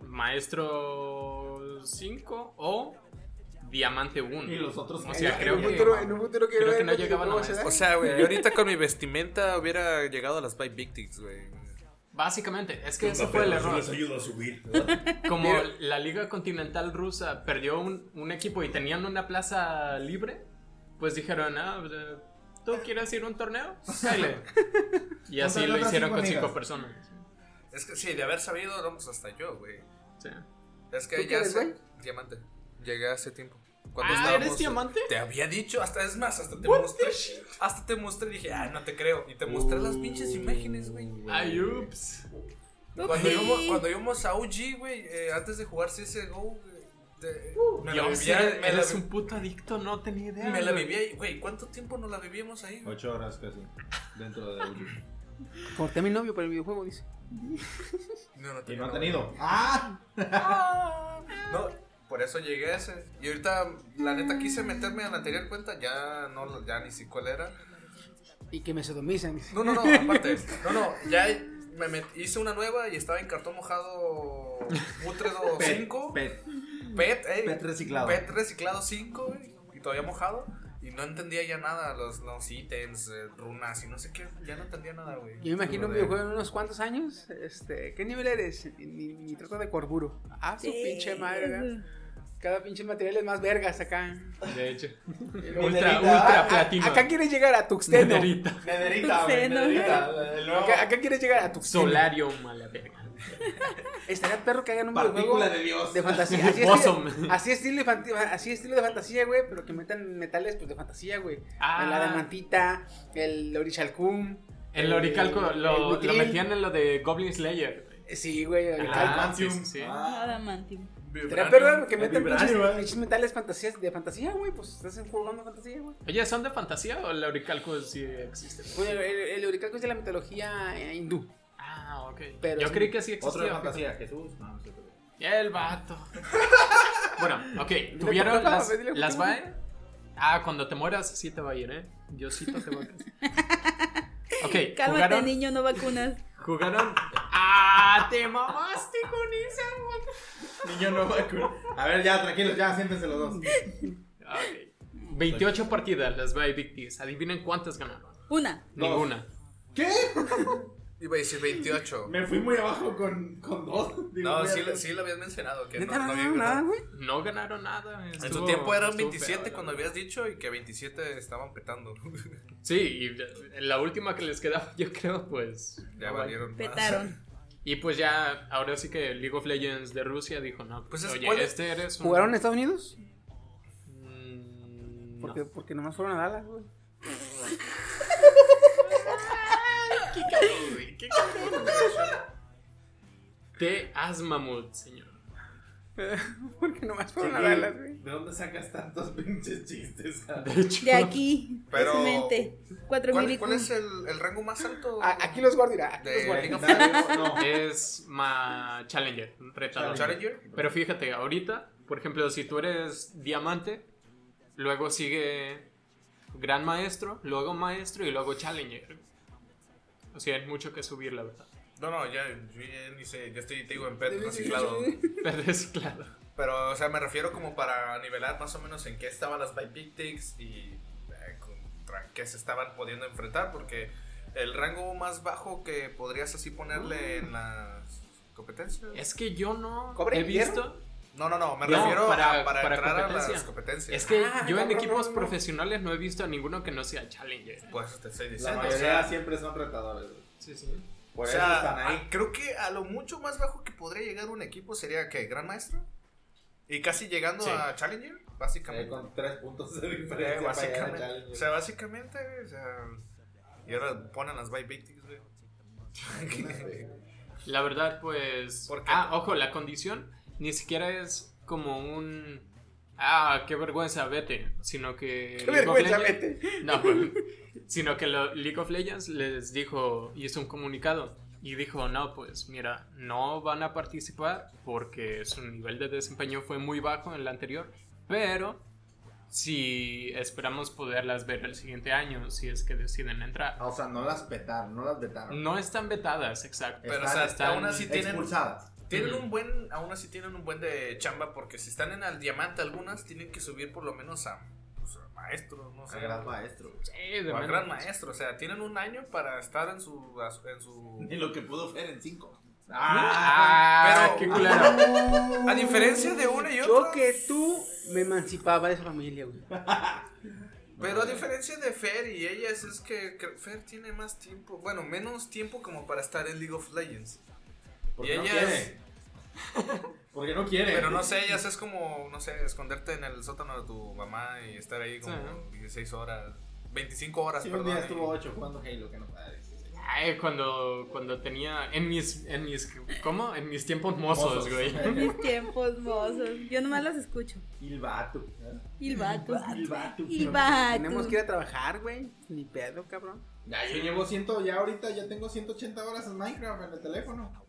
Maestro 5 o Diamante 1. Y los otros O sea, creo en que, futuro, en un futuro quiero creo ver que no llegaban a maestro. O sea, güey, yo ahorita con mi vestimenta hubiera llegado a las Five Victims, güey. Básicamente, es que ese fue el error. ayudo a subir. [laughs] Como la Liga Continental Rusa perdió un, un equipo y tenían una plaza libre, pues dijeron, ah, eh, ¿tú quieres ir a un torneo? Cáele. [laughs] Y así lo hicieron cinco con cinco amigas. personas. Es que sí, de haber sabido, vamos hasta yo, güey. Sí. Es que ¿Tú ya sé. Diamante. Llegué hace tiempo. Cuando Ah, estábamos- ¿eres diamante? Te había dicho, hasta es más, hasta te mostré. Hasta te mostré y dije, ah, no te creo. Y te mostré las pinches imágenes, güey. Ay, ups. Cuando, íbamos, cuando íbamos a OG, güey, eh, antes de jugar CSGO, güey, Uh, me la vivía, eres, me la, eres vi- un puto adicto, no tenía idea. me la vivía, y, güey, ¿cuánto tiempo nos la vivíamos ahí? güey? Ocho horas casi. Dentro de. Corté a mi novio por el videojuego, dice. No, no Y no ha nada. tenido. ¡Ah! [laughs] No, por eso llegué a ese. Y ahorita, la neta, quise meterme a la anterior cuenta, ya no, ya ni sé cuál era. Y que me sodomizan. No, no, no, aparte. [laughs] No, no, ya me met- hice una nueva y estaba en cartón mojado Putredo 5. Pet. PET, eh. Pet reciclado. PET reciclado 5, güey, y todavía mojado. Y no entendía ya nada, los, los ítems, eh, runas y no sé qué. Ya no entendía nada, güey. Yo me imagino un videojuego en unos cuantos años. Este, ¿qué nivel eres? Ni, ni trata de Corburo. Ah, su pinche madre, ¿verdad? Cada pinche material es más vergas acá. De hecho. Ultra, Ah, ultra A- platino. acá quieres llegar a Tuxteno. Nederita. Nederita, güey. Seno. Nederita. Acá, acá quieres llegar a Tuxteno. Solarium a la verga. Estaría perro que hagan un videojuego de Dios. de fantasía. Así, Bosom. estilo, así, estilo así estilo de fantasía, güey, pero que metan metales pues de fantasía, güey. Ah. La el orichalcum. El Oricalco lo, el lo Mitril. metían en lo de Goblin Slayer. Sí, güey, Ah, orichalcum. sí. Ah, Adamantium. Estaría perro que metan pinches, metales fantasías, de fantasía, güey, pues estás jugando fantasía, güey. Oye, ¿son de fantasía o el Oricalco sí existe? El, el es de la mitología eh, hindú. Ah, ok. Pero Yo es creí que sí existía. Otro de. Jesús. No, no sé. El vato. [laughs] bueno, ok. ¿Tuvieron las, las. VAE? Ah, cuando te mueras sí te va a ir, ¿eh? Diosito te va [laughs] a Ok, Cálmate, jugaron. niño, no vacunas. Jugaron. ¡Ah! ¡Te mamaste con esa! Niño no vacuna. A ver, ya, tranquilos, ya, siéntense los dos. Ok. 28 partidas las VAE Victis. Adivinen cuántas ganaron. Una. Ninguna. ¿Qué? Iba a decir 28. Me fui muy abajo con, con dos. [laughs] Digo, No, sí, hacer- sí lo habías mencionado. Que no, no no, había no, nada, güey. No ganaron nada. En su tiempo eran estuvo 27 feo, cuando habías dicho y que 27 estaban petando. [laughs] Sí, y la última que les quedaba, [laughs] yo creo, pues. ya no valieron. más. Petaron. Y pues ya, ahora sí que League of Legends de Rusia dijo, no, pues, Pues es- oye, este eres un... ¿Jugaron en Estados Unidos? Mm, no. Porque, porque nomás fueron a Dallas, güey. ¿Qué cabrón, güey? ¿Qué cabrón? Te Asmamut, señor. [laughs] Porque nomás fueron a Chiquillo, Dallas, güey. ¿De dónde sacas tantos [laughs] pinches chistes? De hecho, De aquí, Pero- de su mente. Cuatro ¿Cuál, mil cuál es el, el rango más alto? A- Aquí los guardo, mira, aquí De- los Legendarios, no. es ma Challenger, retador. Challenger? Pero fíjate, ahorita, por ejemplo, si tú eres diamante, luego sigue gran maestro, luego maestro y luego Challenger. O sea, hay mucho que subir, la verdad. No, no, ya, yo ya ni sé, ya estoy, te digo, en pet reciclado. [laughs] Pero es claro. Pero, o sea, me refiero como para nivelar más o menos en qué estaban las Bipictics y eh, contra qué se estaban pudiendo enfrentar, porque el rango más bajo que podrías así ponerle en las competencias. Es que yo no ¿Cobre he hierro? visto. No, no, no, me No, refiero para- a para, para entrar a competencia. las competencias. Es que Ah, yo en equipos no, profesionales no he visto a ninguno que no sea Challenger. Pues te estoy La diciendo. o sea, siempre son retadores. Sí, sí. Por o eso sea, están ahí. a- creo que a lo mucho más bajo que podría llegar un equipo sería que Gran Maestro. Y casi llegando Sí. a Challenger, básicamente. con tres puntos de Eh, diferencia. para a básicamente. O sea, básicamente, o sea. Y ahora ponen las Bye Victims, güey. [laughs] La verdad, pues. ¿Por qué? Ah, ojo, la condición ni siquiera es como un. Ah, qué vergüenza, vete. Sino que. Qué League vergüenza, Legends- vete. No, [laughs] pues, sino que lo- League of Legends les dijo, hizo un comunicado y dijo, no, pues mira, no van a participar porque su nivel de desempeño fue muy bajo en el anterior, pero si esperamos poderlas ver el siguiente año, si es que deciden entrar. Ah, O sea, no las petaron, no las vetaron. No están vetadas, exacto. Pero, Están- o sea, están aún así tienen. Expulsadas. Tienen un buen, aún así tienen un buen de chamba porque si están en el diamante algunas tienen que subir por lo menos a, pues, a maestro, no sé. A gran maestro. Sí, de o a gran maestro, o sea, tienen un año para estar en su, en su... Ni lo que pudo ver en cinco. Ah, Pero- qué culero. A diferencia de una y Yo otra, que tú me emancipaba de esa familia, güey. [laughs] pero a diferencia de Fer y ellas es que, Fer tiene más tiempo, bueno, menos tiempo como para estar en League of Legends. Porque Y ellas-. [laughs] Porque no quiere. Pero no sé, ellas es como, no sé, esconderte en el sótano de tu mamá y estar ahí como Sí. 16 horas, 25 horas, Sí, un perdón. día estuvo ocho jugando Halo, que no. Ay, cuando, cuando tenía. En mis. En mis. ¿Cómo? En mis tiempos mozos, güey. [laughs] En mis tiempos mozos. Yo nomás los escucho. Il vato. ¿eh? Il vato. Il vato. Il vato. Tenemos que ir a trabajar, güey. Ni pedo, cabrón. Ya, yo llevo ciento, ya ahorita ya tengo 180 horas en Minecraft en el teléfono.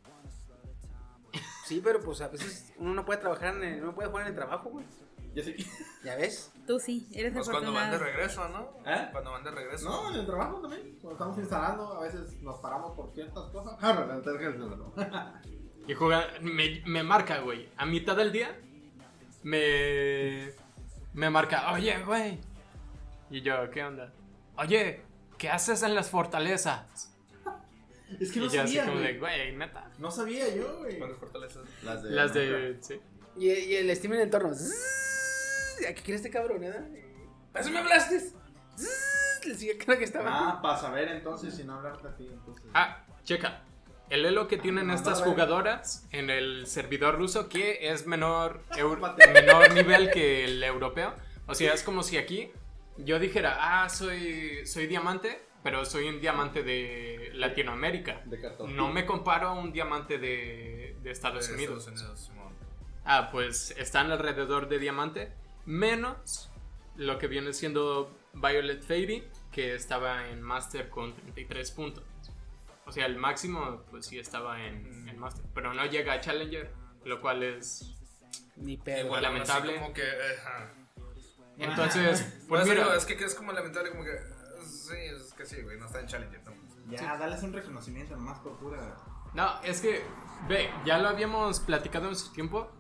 Sí, pero pues a veces uno no puede trabajar en el, no puede jugar en el trabajo, güey. Ya sé. ¿Ya ves? Tú sí, eres Pues cuando van de regreso, ¿no? ¿Eh? Cuando van de regreso. No, en el trabajo también. Cuando estamos instalando, a veces nos paramos por ciertas cosas. Ah. Y juega. Me, me marca, güey. A mitad del día. Me. Me marca. Oye, güey. Y yo, ¿qué onda? Oye, ¿qué haces en las fortalezas? Es que y no yo así sabía, como de, güey. neta. No sabía yo, güey. ¿Cuántas fortalezas? Las de. Las de. Sí. Y, y el Steam en el entorno. Zzzz, ¿A qué quiere este cabrón, eh? ¿Para eso me hablaste? Le sigue creo que estaba. Ah, para saber entonces si no hablarte a ti. Entonces. Ah, checa. El elo que tienen Ah, estas jugadoras en el servidor ruso que es menor, [laughs] menor nivel que el europeo. O sea, es como si aquí yo dijera, ah, soy, soy diamante, pero soy un diamante de Latinoamérica. De cartón. No me comparo a un diamante de, de Estados De Unidos. Estados Unidos. Ah, pues están alrededor de diamante, menos lo que viene siendo Violet Fairy, que estaba en Master con 33 puntos. O sea, el máximo, pues sí estaba en, en Master, pero no llega a Challenger, lo cual es. Ni pedo. Igual. Bueno, así lamentable. como que. eh. Entonces, Pues pues mira, es que es como lamentable, como que. Sí, es que sí, güey, no está en Challenger. No. Ya, dales un reconocimiento nomás por pura. no, es que, ve, ya lo habíamos platicado en su tiempo.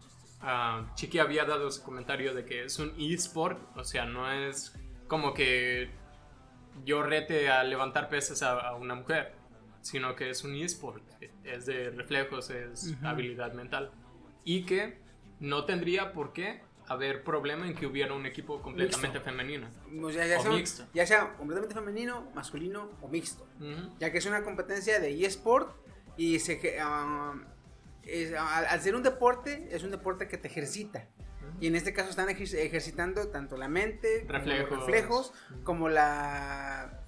Ah, Chiqui había dado su comentario de que es un eSport, o sea, no es como que yo rete a levantar pesas a, a una mujer, sino que es un eSport, es de reflejos, es habilidad mental. Y que no tendría por qué haber problema en que hubiera un equipo completamente femenino. O sea, ya, O sea, mixto. ya sea completamente femenino, masculino o mixto. Ya que es una competencia de eSport y se, ah, es- al, al ser un deporte, es un deporte que te ejercita. Y en este caso están ejer- ejercitando tanto la mente, como los Reflejos. reflejos, como la,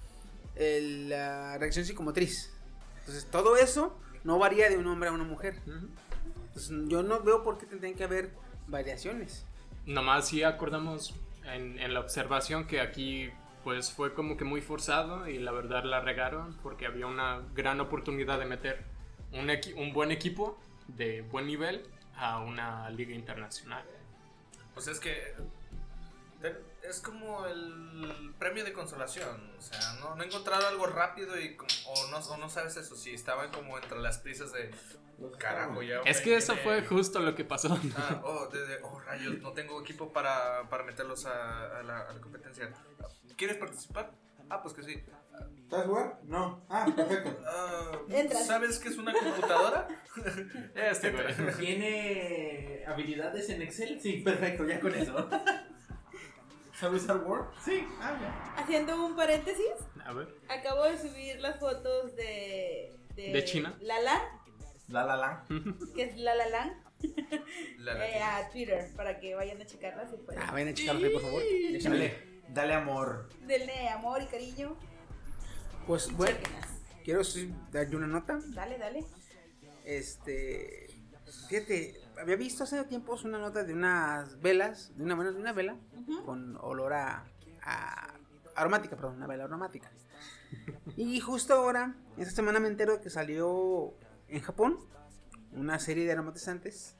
el- la reacción psicomotriz. Entonces todo eso no varía de un hombre a una mujer. Entonces yo no veo por qué tendrían que haber variaciones. Nomás sí acordamos en, la observación que aquí pues fue como que muy forzado y la verdad la regaron porque había una gran oportunidad de meter un, un buen equipo de buen nivel a una liga internacional. Pues es que. Es como el premio de consolación. O sea, no, no he encontrado algo rápido y como- o, no, o no sabes eso. Si estaban como entre las prisas de. Carajo, ya. Es que eso fue justo lo que pasó. Ah, oh, de- de- oh, rayos, no tengo equipo para, para meterlos a, a la, a la competencia. ¿Quieres participar? Ah, pues que sí. ¿Sabes jugar? No. Ah, perfecto. Entras. ¿Sabes qué es una computadora? [laughs] Este güey. ¿Tiene habilidades en Excel? Sí, perfecto, ya con eso. ¿Sabe usar Word? Sí, ah, ya. Haciendo un paréntesis, A ver. acabo de subir las fotos de. ¿De China? Lala, La la la. que es Lala Lang, La, la- [laughs] [laughs] eh, a Twitter para que vayan a checarlas y pues. Ah, vayan a checarlo ahí, por favor. Dale, dale amor. Denle amor y cariño. Pues bueno, quiero sí, darle una nota. Dale, dale. Este. Fíjate, había visto hace tiempos una nota de unas velas, de una, de una vela con olor a, a- aromática, perdón, una vela aromática. Y justo ahora, esta semana me entero que salió en Japón una serie de aromatizantes.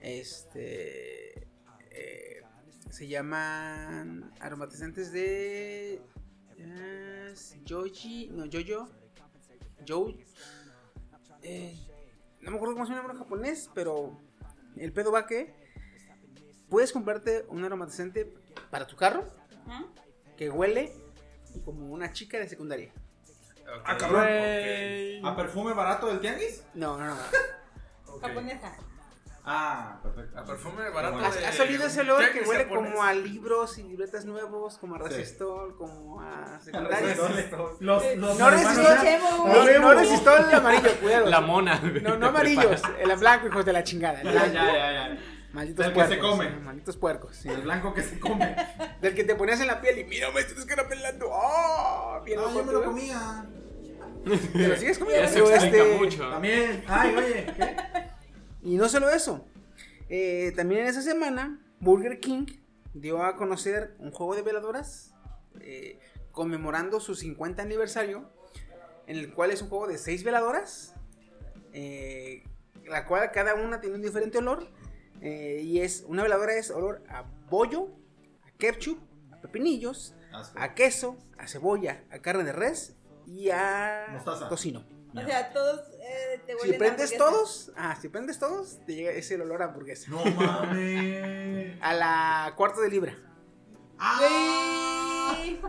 Este. eh, se llaman aromatizantes de. eh, Joji. No, Jojo. Joe. Eh, no me acuerdo cómo se llama en japonés, pero el pedo va que puedes comprarte un aromatizante para tu carro que huele como una chica de secundaria. Ah, cabrón. ¿A perfume barato del tianguis? No, no, no. [laughs] Ok. Japonesa. Ah, perfecto. A perfume barato. ¿Has, de has olido ese olor que huele japonés. como a libros y libretas nuevos, como a Sí. resistol, como a [laughs] secundarias? Los, los No resistol, no, no resistol el amarillo, [laughs] cuidado. La mona. güey, No, no amarillos, el blanco, hijos de la chingada. el Ya, ya, ya, ya. Malditos Del que se puercos. come. sí, Malditos puercos. sí. El blanco que se come. [laughs] Del que te ponías en la piel y mira, me estás pelando. ¡Oh! Bien No, loco, yo me lo comía. Te lo sigues comiendo. Eso explica este, mucho. También. Ay, oye. ¿qué? Y no solo eso. eh, también en esa semana, Burger King dio a conocer un juego de veladoras eh, conmemorando su 50 aniversario, en el cual es un juego de 6 veladoras, eh, la cual cada una tiene un diferente olor. eh, y es una veladora es olor a bollo, a ketchup, a pepinillos, Asco. a queso, a cebolla, a carne de res y a Mostaza. tocino. O sea, todos eh, te Si prendes todos, ah, si prendes todos, te llega ese olor a hamburguesa. No mames. A la cuarto de libra. What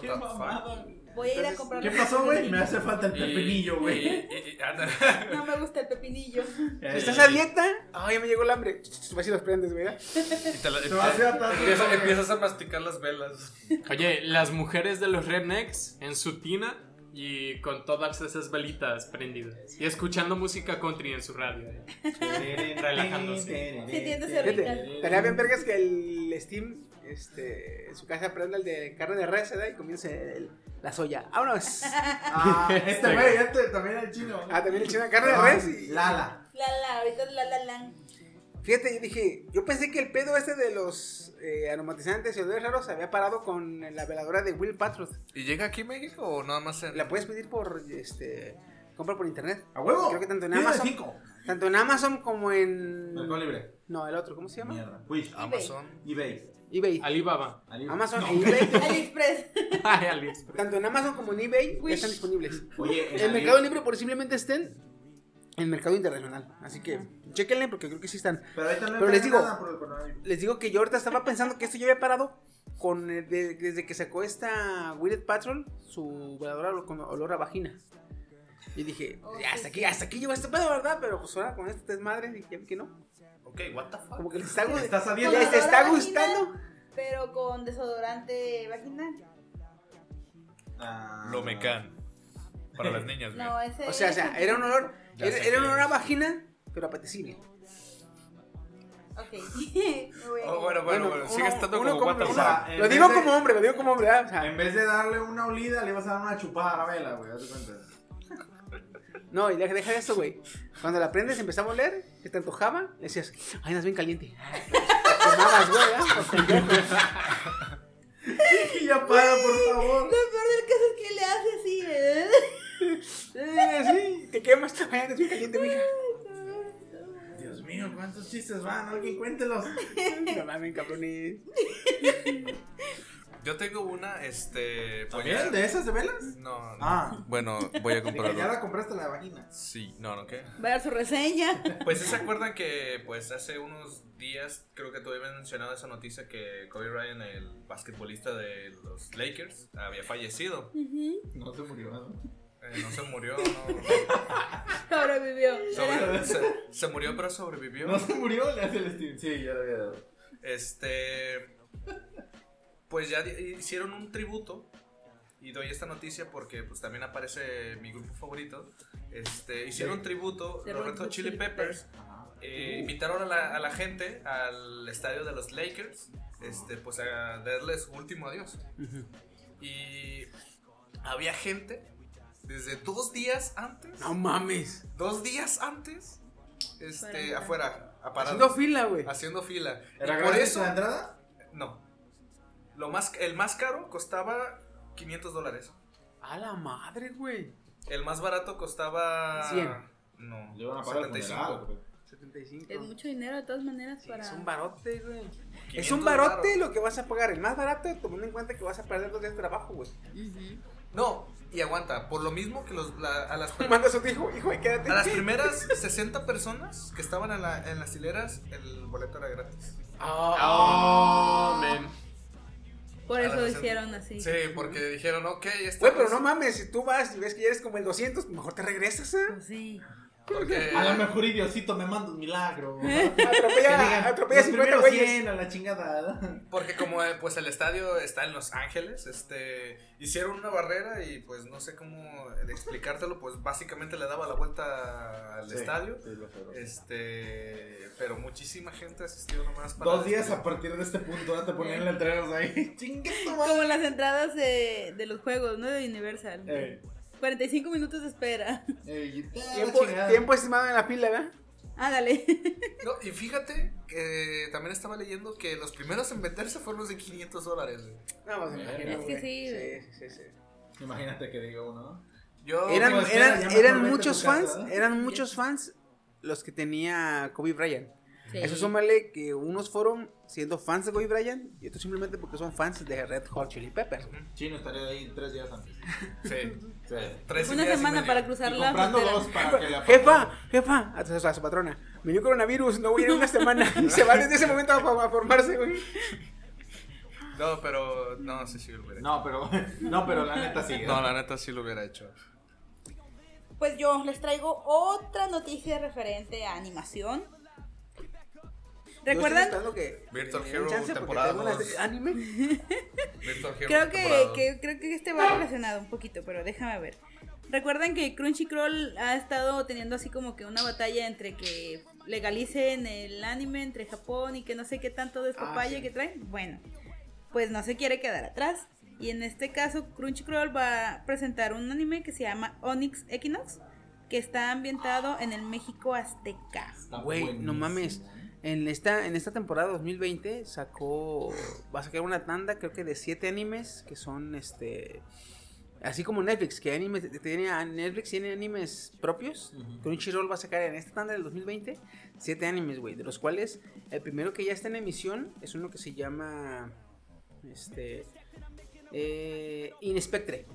Qué mamada. Voy a ir a comprar. ¿Qué pasó, güey? Me hace falta el pepinillo, Y- güey. y- y- y-. No me gusta el pepinillo. ¿Estás a dieta? Ay, ya me llegó el hambre. A ver si los prendes, güey. Y vas güey. empiezas a masticar las velas. Oye, las mujeres de los rednecks en su tina y con todas esas velitas prendidas. Y escuchando música country en su radio. eh. Relajándose. Sí, estaría bien vergas que el Steam este, en su casa prenda el de carne de res. Y comience el- la soya. ¡Vámonos! [laughs] Ah, este güey, este también el chino. Ah, también el chino de carne de res. Y, Lala. La la, ahorita la la la. Fíjate, yo dije, yo pensé que el pedo este de los eh, aromatizantes y olores raros había parado con la veladora de Will Patroth. ¿Y llega aquí a México o nada más en.? La puedes pedir por, este, compra por internet. ¿A huevo? Creo que tanto en Amazon, cinco. tanto en Amazon como en... Mercado Libre. No, el otro, ¿cómo se llama? Mierda. Wish. Amazon. eBay. eBay. Alibaba. Ali- Amazon No. e eBay. [laughs] AliExpress. Ay, AliExpress. Tanto en Amazon como en eBay Wish. están disponibles. Oye, en En Ali- Mercado Libre posiblemente estén en Mercado Internacional. Así que chequenle porque creo que sí están. Pero no Pero les digo-. Les digo que yo ahorita estaba pensando que esto ya había parado con de- desde que sacó esta Weirded Patrol su veladora con olor a vagina. Y dije, ya hasta aquí, hasta aquí llegó este pedo, ¿verdad? Pero pues ahora con este desmadre dije que no. Ok, what the fuck. Como que les está, Estás a les está vagina. gustando. Pero con desodorante vaginal. Ah. Lo mecan. Para las niñas. No, ese. O sea, o sea, era un olor, era, sé era un qué olor a es. vagina, pero apetecible. Ok. [laughs] Oh, bueno, bueno, bueno. Sigue uno- estando uno como uno- en Lo digo de- como hombre, lo digo como hombre, ¿verdad? O sea, En vez de darle una olida, le ibas a dar una chupada a la vela, güey. Cuenta. [laughs] No, y deja, deja eso, güey. Cuando la prendes empezaba a oler, que te antojaba, decías, ay, andas bien caliente. [laughs] Te mamas, güey, ¿eh? Y ya para, por favor. Lo peor del caso es que le hace así, ¿eh? Sí, te quemas, ay, andas bien caliente, mija. Dios mío, ¿cuántos chistes van? Alguien cuéntelos. [laughs] No mames, cabrones. Yo tengo una, este. pues ¿También? ya- ¿De esas de velas? No, no. Ah. Bueno, voy a que ya la compraste la vagina. Sí, no, no, ¿qué? Va a dar su reseña. Pues ¿sí se acuerdan que pues hace unos días creo que tú habías mencionado esa noticia que Kobe Bryant, el basquetbolista de los Lakers, había fallecido. No se murió, ¿no? Eh, no se murió, no. [laughs] Ahora vivió. Sobre- se, se murió pero sobrevivió. No se murió, le hace el Steven. Sí, ya lo había dado. Este. Pues ya hicieron un tributo. Y doy esta noticia porque pues también aparece mi grupo favorito. Este, hicieron un tributo, los Red Hot Chili Peppers. eh, invitaron a la, a la gente al estadio de los Lakers. Este, pues a darles su último adiós. Y había gente desde dos días antes. No mames. Dos días antes. Este, afuera, aparado, Haciendo fila, güey. haciendo fila. ¿Era y por eso, la entrada? no. Lo más, el más caro costaba 500 dólares. A la madre, güey. El más barato costaba. 100. No, Le iban a pagar el 75. Funeral, güey. 75. Es mucho dinero de todas maneras para. Es un barote, güey. Es 500 un barote varos. lo que vas a pagar. El más barato, tomando en cuenta que vas a perder dos días de trabajo, güey. No, y aguanta. Por lo mismo que los, la- a, las, Manda a su hijo, hijo, quédate. a las primeras 60 personas que estaban en, la- en las hileras, el boleto era gratis. Oh, man. Por A eso lo 60. hicieron así. Sí, porque dijeron, ok, esta Güey, pero no mames, si tú vas y ves que ya eres como el 200, mejor te regresas, ¿eh? Pues sí. Porque, A lo mejor Idiosito me manda un milagro. [laughs] Atropella, atropella los 50 primeros güeyes. 100 a la chingada. [laughs] Porque como eh, pues el estadio está en Los Ángeles, este hicieron una barrera y pues no sé cómo de explicártelo, pues básicamente le daba la vuelta al Sí, estadio. sí, lo sé, lo sé. Este, pero muchísima gente asistió nomás para Dos días a partir de este punto, ¿no? te ponían letreros ahí. [laughs] Como las entradas de, de los juegos, ¿no? De Universal. Eh, 45 minutos de espera. Ey, Tiempo, estimado en la fila, ¿verdad? Ah, dale. No, y fíjate que también estaba leyendo que los primeros en venderse fueron los de 500 dólares. güey. No, pues me imagino, Es que sí, Sí, sí, sí. Imagínate que diga uno, ¿no? Yo, Eran, eran, eran muchos casa, fans, eran muchos fans los que tenía Kobe Bryant. Sí. Eso súmale que unos fueron siendo fans de Kobe Bryant y otros simplemente porque son fans de Red Hot Chili Peppers. Chino estaría ahí tres días antes. [laughs] sí, Sí. tres Una semana para cruzar Y la comprando frontera. dos para que la Jefa, jefa, a su, a su patrona, me dio coronavirus, no voy a ir en una semana. Y [laughs] se va desde ese momento a, a formarse, güey. No, pero no sé si lo hubiera hecho. No, pero, no, pero la neta sí. No, la neta sí lo hubiera hecho. Pues yo les traigo otra noticia referente a animación. ¿Recuerdan? Yo que Virtual Hero temporada unas anime. [laughs] Virtual Hero Creo que, que- creo que este va relacionado un poquito, pero déjame ver. Recuerdan que Crunchyroll ha estado teniendo así como que una batalla entre que legalicen el anime entre Japón y que no sé qué tanto despapalle que traen. Bueno, pues no se quiere quedar atrás. Y en este caso, Crunchyroll va a presentar un anime que se llama Onyx Equinox, que está ambientado en el México azteca. Güey, no mames. En esta, en esta temporada 2020 sacó. Va a sacar una tanda, creo que de siete animes que son este. Así como Netflix, que anime, tiene, Netflix tiene animes propios. Crunchyroll va a sacar en esta tanda del 2020 siete animes, güey. De los cuales el primero que ya está en emisión es uno que se llama. Este. Eh, Inspectre.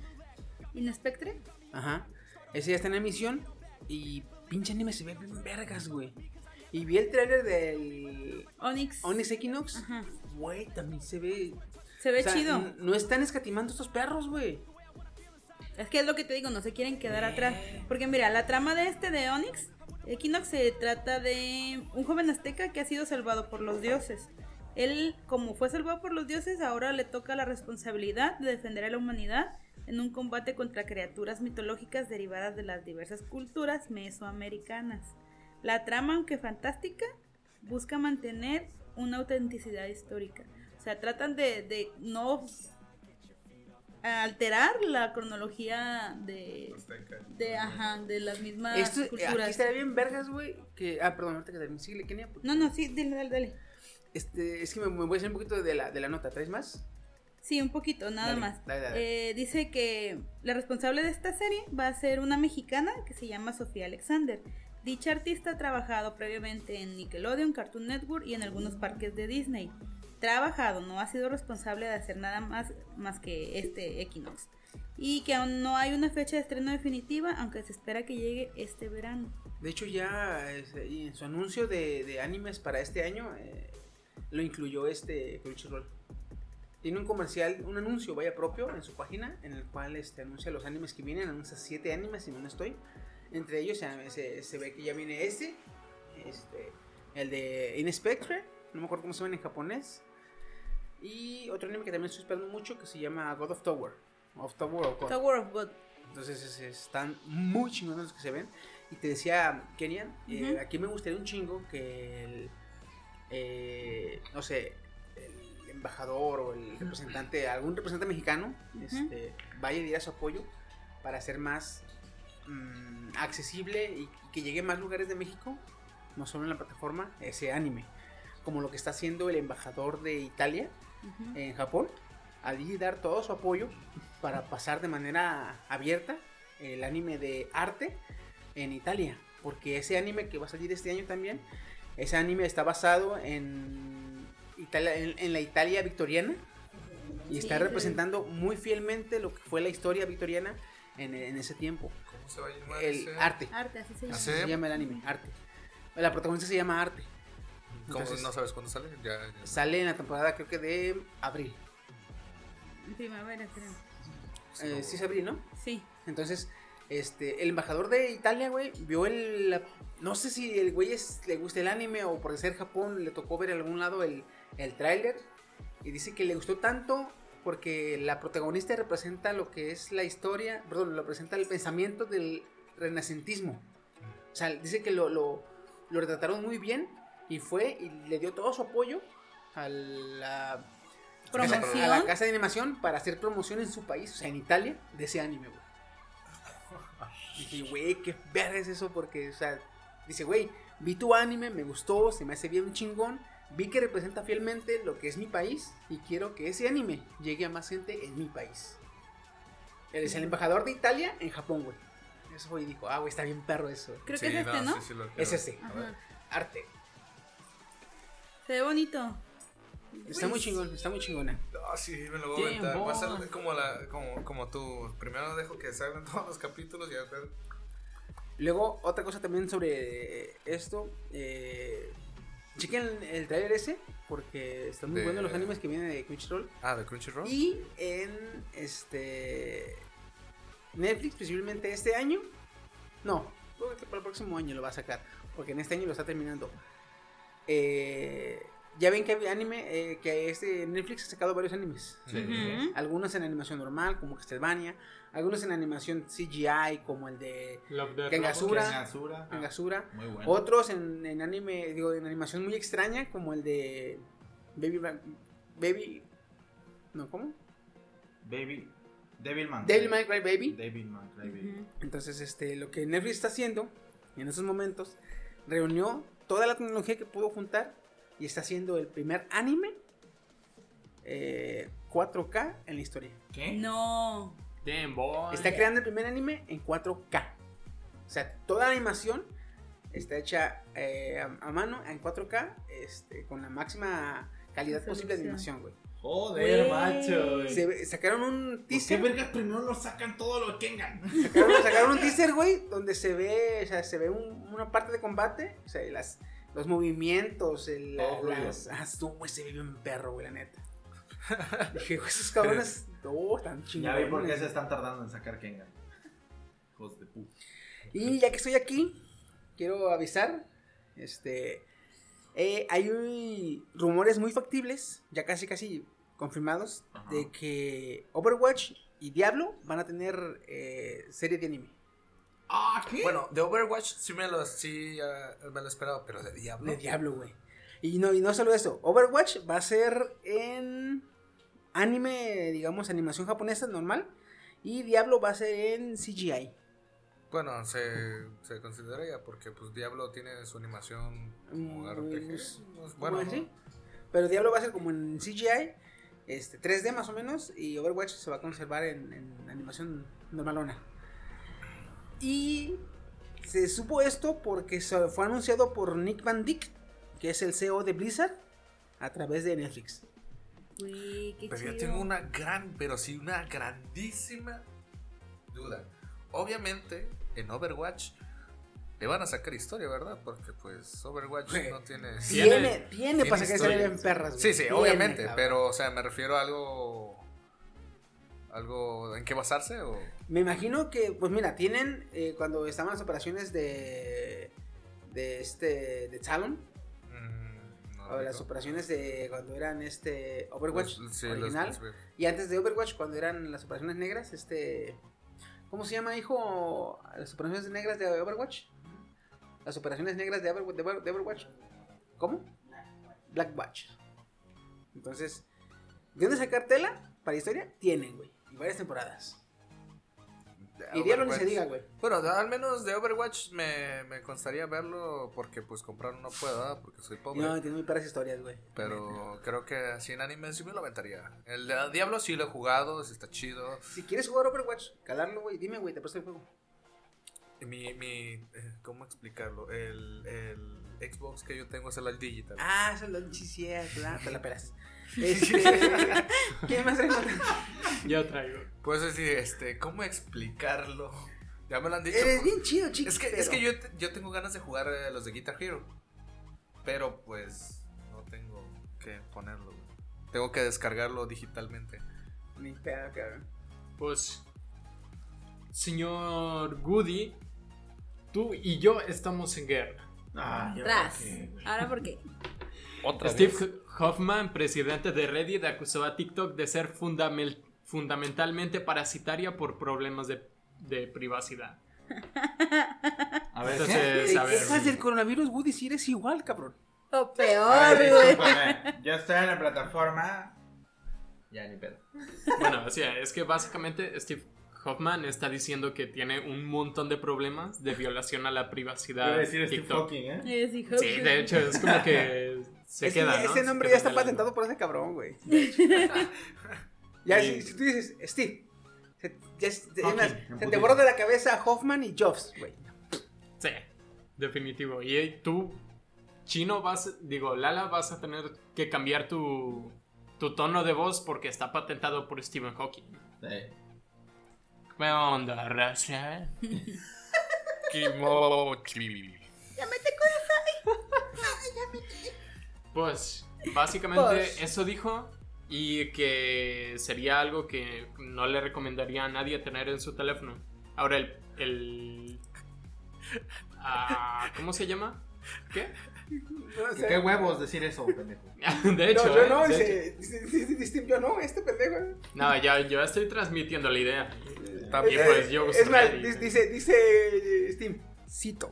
¿Inespectre? Ajá. Ese ya está en emisión. Y pinche anime se ve bien vergas, güey. Y vi el trailer del Onyx. Onyx Equinox. Güey, también se ve. Se ve o sea, chido. No están escatimando estos perros, güey. Es que es lo que te digo, no se quieren quedar atrás. Porque mira, la trama de este de Onyx, Equinox se trata de un joven azteca que ha sido salvado por los dioses. Él, como fue salvado por los dioses, ahora le toca la responsabilidad de defender a la humanidad en un combate contra criaturas mitológicas derivadas de las diversas culturas mesoamericanas. La trama, aunque fantástica, busca mantener una autenticidad histórica. O sea, tratan de, de no alterar la cronología de, de, ajá, de las mismas Esto, aquí culturas. estaría bien vergas, güey. Que, ah, perdón, ahorita que termine. Síguele, Kenia. No, no, sí, dale, dale, dale. Este, es que me, me voy a hacer un poquito de la, de la nota. ¿Traes más? Sí, un poquito, nada Dale, más. dale, dale. Eh, dice que la responsable de esta serie va a ser una mexicana que se llama Sofía Alexander. Dicha artista ha trabajado previamente en Nickelodeon, Cartoon Network y en algunos parques de Disney. Trabajado, no ha sido responsable de hacer nada más, más que este Equinox. Y que aún no hay una fecha de estreno definitiva, aunque se espera que llegue este verano. De hecho, ya este, en su anuncio de, de animes para este año eh, lo incluyó este Crunchyroll. Tiene un comercial, un anuncio vaya propio en su página en el cual este, anuncia los animes que vienen, anuncia siete animes si no estoy. Entre ellos se, se- se ve que ya viene este, este, el de Inspectre, no me acuerdo cómo se llama en japonés. Y otro anime que también estoy esperando mucho que se llama God of Tower. Of Tower God. Tower of God. Entonces es- están muy chingones los que se ven. Y te decía, Kenian, eh, aquí me gustaría un chingo que el, eh, no sé, el embajador o el representante, algún representante mexicano, este, vaya y diera su apoyo para hacer más mm, accesible y, y que llegue a más lugares de México, no solo en la plataforma, ese anime. Como lo que está haciendo el embajador de Italia en Japón, allí dar todo su apoyo para pasar de manera abierta el anime de arte en Italia. Porque ese anime que va a salir este año también, ese anime está basado en, Italia, en, en la Italia victoriana y está representando muy fielmente lo que fue la historia victoriana en, en ese tiempo. ¿Cómo se va a llamar El ese? arte. Arte, así se llama. ¿Así? Así se llama el anime, arte. La protagonista se llama Arte. ¿Cómo Entonces, no sabes cuándo sale? Ya, ya. Sale en la temporada creo que de abril. En Primavera, creo. Eh, sí es abril, ¿no? Sí. Entonces, este, el embajador de Italia, güey, vio el. la- no sé si el güey es- le gusta el anime o por ser Japón le tocó ver en algún lado el, el tráiler. Y dice que le gustó tanto porque la protagonista representa lo que es la historia, perdón, representa el pensamiento del renacentismo. O sea, dice que lo, lo, lo retrataron muy bien y fue y le dio todo su apoyo a la Promoción. a la casa de animación para hacer promoción en su país, o sea, en Italia, de ese anime, güey. [laughs] Dije, güey, qué verga es eso, porque, o sea, dice, güey, vi tu anime, me gustó, se me hace bien chingón, vi que representa fielmente lo que es mi país y quiero que ese anime llegue a más gente en mi país. Él es el embajador de Italia en Japón, güey. Eso fue y dijo, ah, güey, está bien perro eso. Creo que es este, ¿no? sí, sí, lo Es Ajá. arte. Se ve bonito. Está muy chingón, está muy chingona. Ah, sí, me lo voy a aventar. Va a ser como, la, como, como tú. Primero dejo que salgan [laughs] todos los capítulos y después. Luego, otra cosa también sobre esto. Eh, chequen el trailer ese, porque están muy De- buenos los animes que vienen de Crunchyroll. Ah, de Crunchyroll. Y en este Netflix, posiblemente este año. No, creo que para el próximo año lo va a sacar. Porque en este año lo está terminando. Eh, ya ven que anime, eh, que este Netflix ha sacado varios animes. Sí. Algunos en animación normal, como Castlevania. Algunos en animación CGI, como el de Kengasura. Angasura. Muy bueno. Otros en, en anime, digo, en animación muy extraña, como el de Baby Baby. No, ¿cómo? Baby. Devilman. Devil May Cry Baby. Devilman Cry Baby. Entonces, este, lo que Netflix está haciendo en esos momentos, reunió toda la tecnología que pudo juntar y está haciendo el primer anime eh, 4K en la historia. ¿Qué? No. Damn, boy. Está creando el primer anime en 4K. O sea, toda la animación está hecha eh, a, a mano en 4K este, con la máxima calidad posible de animación, güey. Joder, Güey. macho. güey. Se ve- sacaron un ¿Por qué teaser. vergas primero lo sacan todo lo que tengan? [laughs] Sacaron, sacaron un teaser, güey, donde se ve, o sea, se ve un- una parte de combate, o sea, las, los movimientos, el, Todo fluido. las, ah, esto, güey, se ve bien perro, güey, la neta. [laughs] Dije, güey, esos cabrones, [laughs] no, tan Ya chingados. vi por qué se están tardando en sacar Kengan. Hijos de puta. Y ya que estoy aquí, quiero avisar, este, eh, hay un- rumores muy factibles, ya casi casi confirmados, Ajá. de que Overwatch y Diablo van a tener eh, serie de anime. Ah, ¿qué? Bueno, de Overwatch sí me lo, sí, ah, me lo esperaba, pero de Diablo. De Diablo, güey. Y no, y no solo eso, Overwatch va a ser en anime, digamos, animación japonesa normal. Y Diablo va a ser en CGI. Bueno, se, se consideraría porque pues Diablo tiene su animación como Mm, RPG. pues, bueno, sí. Pero Diablo va a ser como en CGI, este, 3D más o menos. Y Overwatch se va a conservar en, en animación normalona. Y se supo esto porque fue anunciado por Nick Van Dyck, que es el CEO de Blizzard, a través de Netflix. Uy, qué Pero chido. yo tengo una gran, pero sí una grandísima duda. Obviamente, en Overwatch le van a sacar historia, ¿verdad? Porque pues Overwatch no tiene... Tiene, Tiene- para sacar historia. historia en perras. güey. Sí, sí, Tiene, obviamente, cabrón. pero o sea, me refiero a algo... ¿Algo en qué basarse o...? Me imagino que, pues mira, tienen eh, cuando estaban las operaciones de. de este. de Talon. O las operaciones de cuando eran este. Overwatch Los- sí, los- original. los- Y antes de Overwatch, cuando eran las operaciones negras, este. ¿Cómo se llama, hijo? Las operaciones negras de Overwatch. Las operaciones negras de, Overwa- de Over- de Overwatch. ¿Cómo? Blackwatch. Entonces, ¿de dónde sacar tela para historia? Tienen, güey. Y varias temporadas. Y Diablo ni se diga, güey. Bueno, al menos de Overwatch me, me constaría verlo porque pues comprar no puedo, ¿verdad? Porque soy pobre. No, tiene muy perras historias, güey. Pero creo que así en anime sí me lo aventaría. El de Diablo sí lo he jugado, sí está chido. Si quieres jugar Overwatch, calarlo, güey, dime, güey, te presto el juego. Mi, mi, eh, ¿cómo explicarlo? El, el Xbox que yo tengo es el Digital. Ah, lo sí, sí, claro, te la pelas. [laughs] Este, [laughs] ¿Qué más traigo? Yo traigo. Pues así, este, ¿cómo explicarlo? Ya me lo han dicho. Eres bien chido, chico. Es que, es que yo, yo tengo ganas de jugar eh, los de Guitar Hero. Pero pues no tengo que ponerlo. güey. Tengo que descargarlo digitalmente. Ni pedo, cabrón. Pues, señor Goody, tú y yo estamos en guerra. Ah, yo Tras. Ahora, ¿por qué? Steve Hoffman, presidente de Reddit, acusó a TikTok de ser fundamel- fundamentalmente parasitaria por problemas de, de privacidad. A ver, Entonces, Te a ver. del coronavirus, Woody, si eres igual, cabrón. O ¿qué? Peor, güey. discúlpame. Yo estoy en la plataforma. Ya ni pedo. Bueno, o sea, es que básicamente Steve Hoffman está diciendo que tiene un montón de problemas de violación a la privacidad. a decir Steve TikTok. Hawking, ¿eh? Sí, de hecho, es como que [laughs] se Ese- queda, ¿no? Ese Se nombre queda ya está patentado por ese cabrón, güey. [laughs] ya, si, si tú dices Steve, se, ya te borra de la cabeza Hoffman y Jobs, güey. Sí, definitivo. Y tú, chino, vas, digo, Lala, vas a tener que cambiar tu, tu tono de voz porque está patentado por Stephen Hawking. Sí. ¿Qué onda, raza? [laughs] Kimochi. Pues, básicamente Pues. eso dijo y que sería algo que no le recomendaría a nadie tener en su teléfono. Ahora, el... el ah, ¿Cómo se llama? ¿Qué? No, o sea, ¿Qué huevos decir eso, pendejo? [laughs] De hecho, no, yo ¿eh? no, De dice, dice, yo no, este pendejo. ¿eh? No, ya, yo estoy transmitiendo la idea. También. Pues yo es más, dice, dice, dice Steve, cito.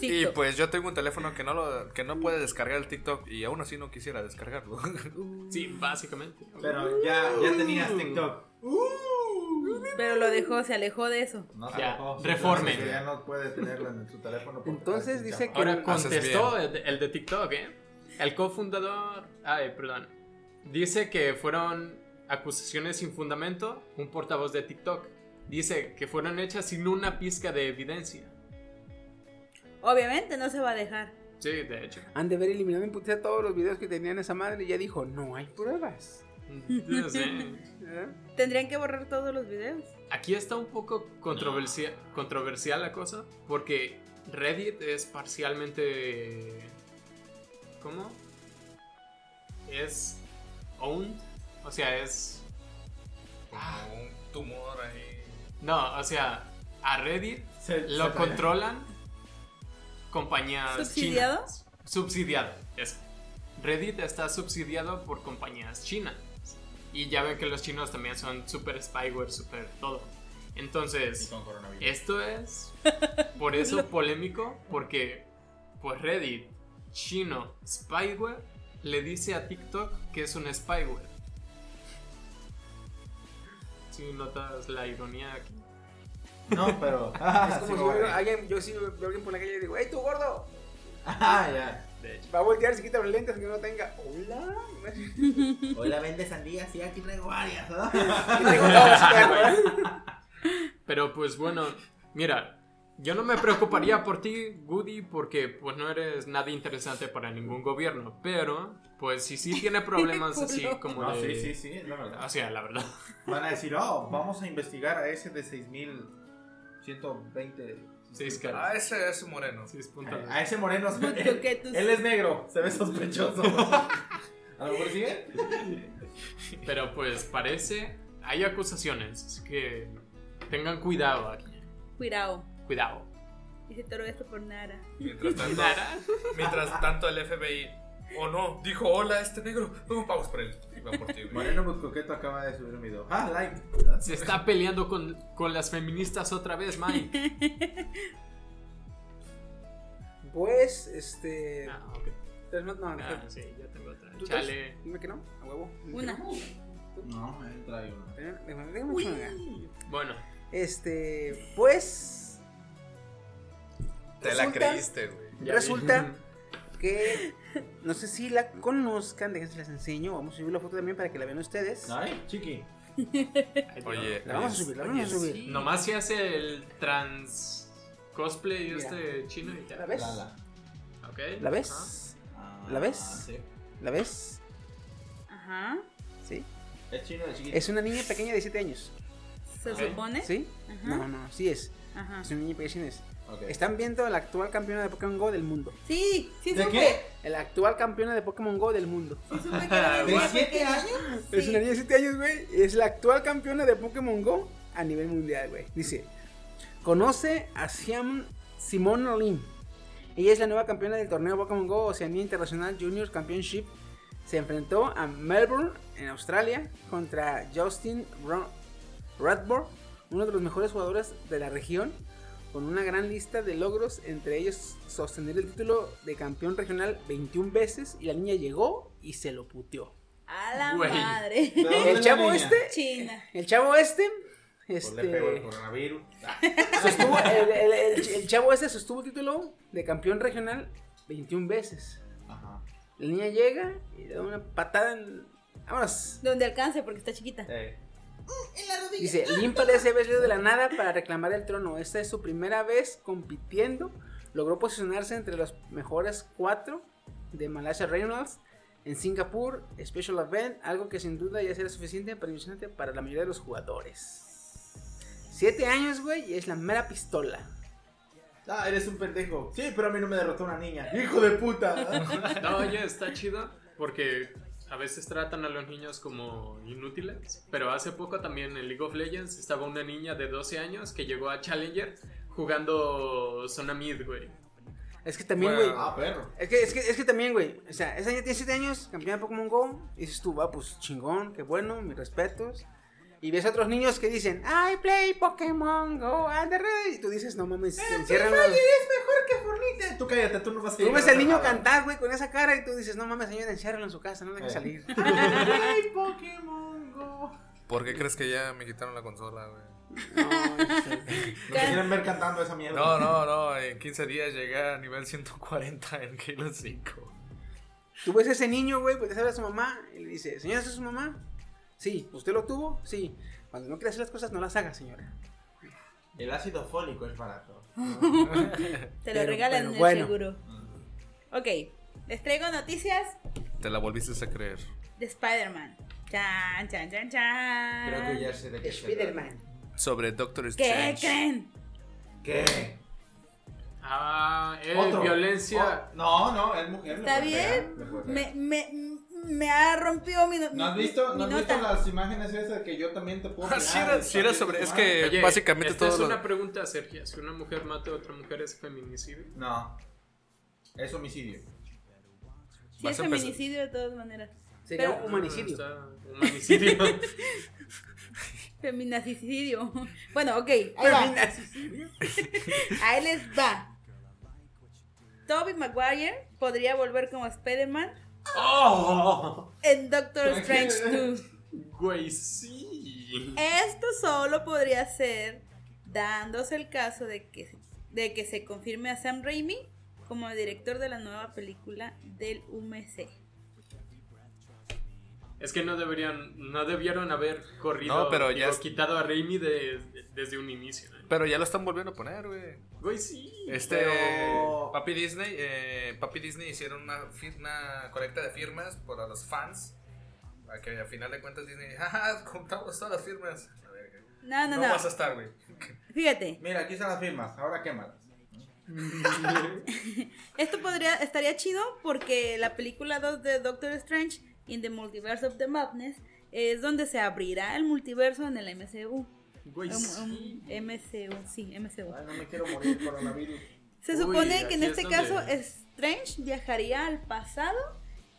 Y [laughs] pues yo tengo un teléfono que no lo, que no puede descargar el TikTok y aún así no quisiera descargarlo. [laughs] Sí, básicamente. Pero ya, ya tenías TikTok. Pero lo dejó, se alejó de eso. No se Ya, dejó, reformen. simplemente Ya no puede tenerlo en su teléfono. porque Entonces está dice chapa. Ahora contestó el de, el de TikTok, ¿eh? El cofundador. Ay, perdón. Dice que fueron acusaciones sin fundamento. Un portavoz de TikTok. Dice que fueron hechas sin una pizca de evidencia. Obviamente no se va a dejar. Sí, de hecho. Han de haber eliminado en putiza todos los videos que tenían esa madre y ya dijo, no hay pruebas. [laughs] Tendrían que borrar todos los videos. Aquí está un poco controversia- controversial la cosa. Porque Reddit es parcialmente. ¿Cómo? Es owned. O sea, es. Como un tumor ahí. No, o sea, a Reddit Se- lo se- controlan compañías ¿Subsidiado? chinas. Subsidiado, eso. Reddit está subsidiado por compañías chinas. Y ya ven que los chinos también son super spyware, super todo. Y Entonces, con coronavirus. esto es [laughs] por eso polémico, porque pues Reddit, chino, spyware, le dice a TikTok que es un spyware. Si notas la ironía aquí. No, pero. Es Ah, como sí, si güey. veo a alguien, yo sí veo a alguien por la calle y digo, ¡Ey, tú gordo! [laughs] Ah, ya. De hecho. Va a voltear, se quita los lentes que no tenga. ¡Hola! [laughs] Hola, vende sandía. Sí, aquí traigo varias, ¿no? Tengo dos, [laughs] perro, ¿eh? Pero pues bueno, mira, yo no me preocuparía por ti, Goody, porque pues no eres nada interesante para ningún gobierno. Pero, pues si sí tiene [laughs] problemas así como No, de... sí, sí, sí, es la verdad. O sea, la verdad. Van a decir, oh, vamos a investigar a ese de 6120. Seis Ah, ese es moreno. Seis puntos. A ese moreno. [laughs] Él, él es negro, se ve sospechoso. [laughs] ¿A lo mejor sigue? Pero pues parece... Hay acusaciones, así que tengan cuidado aquí. Cuidado. Cuidado. Dice todo esto por nada. Mientras tanto, Nara. mientras tanto el FBI. Oh no, dijo hola este negro. No, vamos por él. Moreno muy coqueto acaba de subir un video. Ah, like. Se está peleando con, con las feministas otra vez, Mike. [laughs] Pues, este. Ah, ok. más- No, Ah, sí, ya tengo otra. ¿Tú Chale. tres? Dime que no, a huevo. Una. no. No, él trae una. Déjame- déjame-. Bueno, Este, pues. Te la resulta- creíste, güey. Resulta. [laughs] que. No sé si la conozcan, déjense les enseño. Vamos a subir la foto también para que la vean ustedes. Ay, chiqui. [laughs] Oye, La vamos a subir, la vamos a subir. sí. Nomás se hace el trans cosplay Mira. este chino y ya. ¿La ves? Lala. ¿La ves? Ah, ¿La ves? Sí. ¿La ves? Ajá. ¿Sí? Es chino de chiquito. Es una niña pequeña de 7 años. Se supone. ¿Sí? Ajá. No, no, sí es. Ajá. Es una niña pequeña. es. Están viendo la actual campeona de Pokémon Go del mundo. Sí, sí ¿De supe. qué? La actual campeona de Pokémon Go del mundo. Sí supe que era ¿De niña 7 pequeña. años? Es una niña de 7 años, güey. Es la actual campeona de Pokémon Go a nivel mundial, güey. Dice, conoce a Siam Simone Lim. Ella es la nueva campeona del torneo Pokémon Go Oceanía Internacional Junior Championship. Se enfrentó a Melbourne, en Australia, contra Justin Radford, uno de los mejores jugadores de la región, con una gran lista de logros, entre ellos sostener el título de campeón regional 21 veces, y la niña llegó y se lo puteó. A la Güey. madre. [laughs] ¿De dónde El chavo niña? este China. el chavo este Pues le pegó el Este. coronavirus. Ah, [laughs] Sostuvo, el, el- el- el chavo este sostuvo el título de campeón regional 21 veces. Ajá. La niña llega y le da una patada en. Vámonos. Donde alcance, porque está chiquita. Eh, Dice, límpale ese vestido de la nada para reclamar el trono. Esta es su primera vez compitiendo. Logró posicionarse entre los mejores cuatro de Malaysia Reynolds en Singapur Special Event, algo que sin duda ya será suficiente para impresionante para la mayoría de los jugadores. Siete años, güey, y es la mera pistola. Ah, eres un pendejo. Sí, pero a mí no me derrotó una niña. ¡Hijo de puta! [laughs] No, oye, está chido porque a veces tratan a los niños como inútiles. Pero hace poco también en League of Legends estaba una niña de 12 años que llegó a Challenger jugando zona mid, güey. Es que también, Bueno, güey. ah, perro. Es que, es, que, es que también, güey. O sea, esa niña tiene 7 años, campeona de Pokémon Go. Y dices tú, va, pues chingón, qué bueno, mis respetos. Y ves a otros niños que dicen, I play Pokémon Go, and the red", Y tú dices, no mames, encierran Oye, eres mejor que Fornite. Tú cállate, tú no vas a Tú llegar ves al niño cantar, güey, con esa cara. Y tú dices, no mames, señora, enciérralo en su casa, no dejes Eh. salir. [laughs] ¡Ay, Pokémon Go! ¿Por qué crees que ya me quitaron la consola, güey? No, No te [laughs] quieren ver cantando esa mierda. No, no, no. En 15 días llegué a nivel 140 en Halo 5. Tú ves a ese niño, güey, pues habla a su mamá. Y le dice, señora, ¿esa es su mamá? Sí. ¿Usted lo tuvo? Sí. Cuando no quiere hacer las cosas, no las haga, señora. El ácido fólico es barato. [laughs] Te lo Pero- regalan pero en bueno. el seguro. Ok, les traigo noticias Te la volviste a creer. de Spider-Man. Chan, chan, chan, chan. Creo que ya sé de qué Spider-Man. Sobre Doctor ¿Qué Strange. creen? trata. ¿Qué? Ah, violencia. Oh, no, no, es mujer. ¿Está pegar, bien? Me, me, me ha rompido mi, no- ¿No has visto, mi ¿no has nota. visto las imágenes esas que yo también te puedo Ah, sí era- sí era sobre- es que- Oye, básicamente esta todo es lo- una pregunta, Sergio. Si una mujer mata a otra mujer, ¿es feminicidio? No. Es homicidio. Sí, es feminicidio de todas maneras. Sería Pero- un humanicidio. [laughs] Feminicidio. Bueno, ok, ahí va. [laughs] Ahí les va. Toby Maguire podría volver como Spider-Man ¡Oh! en Doctor Strange 2. Güey, sí. Esto solo podría ser dándose el caso de que, de que se confirme a Sam Raimi como director de la nueva película del UMC. Es que no deberían, no debieron haber corrido, No, pero ya digo, es- quitado a Raimi de- de- desde un inicio. Pero ya lo están volviendo a poner, güey. Güey, sí. Este. Pero- Papi Disney. eh, Papi Disney hicieron una, una colecta de firmas para los fans. Para que al final de cuentas Disney. ¡Jaja! Contamos todas las firmas. A ver, No, no, no no. vas a estar, güey. [laughs] Fíjate, Mira, aquí están las firmas. Ahora quémalas. [laughs] esto podría estaría chido porque la película 2 de Doctor Strange in the Multiverse of the Madness es donde se abrirá el multiverso en el MCU. Güey, sí. MCU, sí, MCU. Ay, no me quiero morir coronavirus. Se Uy, supone que en es este donde- caso Strange viajaría al pasado,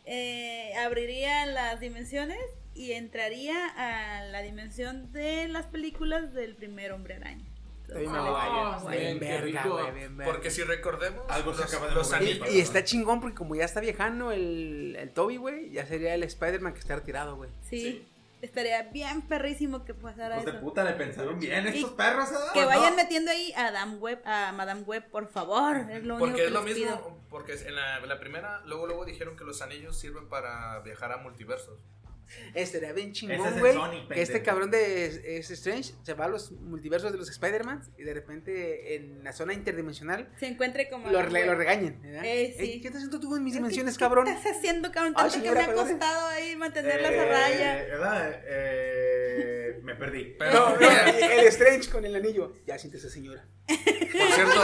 eh, abriría las dimensiones y entraría a la dimensión de las películas del primer hombre araña. Tobey Maguire. bien, Bien qué verga, rico. güey, bien verga. Porque si recordemos. Algo se los, acaba de los. Y, y está chingón porque como ya está viejano el, el Toby, güey, ya sería el Spider-Man que está retirado, güey. Sí, estaría bien perrísimo que pasara de eso. puta, le pensaron bien Y- estos perros, ¿eh? Que Pues vayan no. metiendo ahí a Madame Web, a Madame Web, por favor. Es lo único Porque que es lo les mismo. pido. Porque en la, en la primera, luego, luego dijeron que los anillos sirven para viajar a multiversos. Este era bien chingón, güey. Que este cabrón de es, es Strange se va a los multiversos de los Spider-Man y de repente en la zona interdimensional Se encuentre como. lo, re- regañen. ¿verdad? Eh, sí. Ey, ¿Qué estás haciendo tú en mis ¿Qué- dimensiones, qué- cabrón? ¿Qué estás haciendo, cabrón? Ay, Tanto que señora, me ha costado ahí mantenerlas Eh, a raya. ¿Verdad? Eh, me perdí. Pero, No, no, el Strange con el anillo. Ya siéntese, señora. por cierto,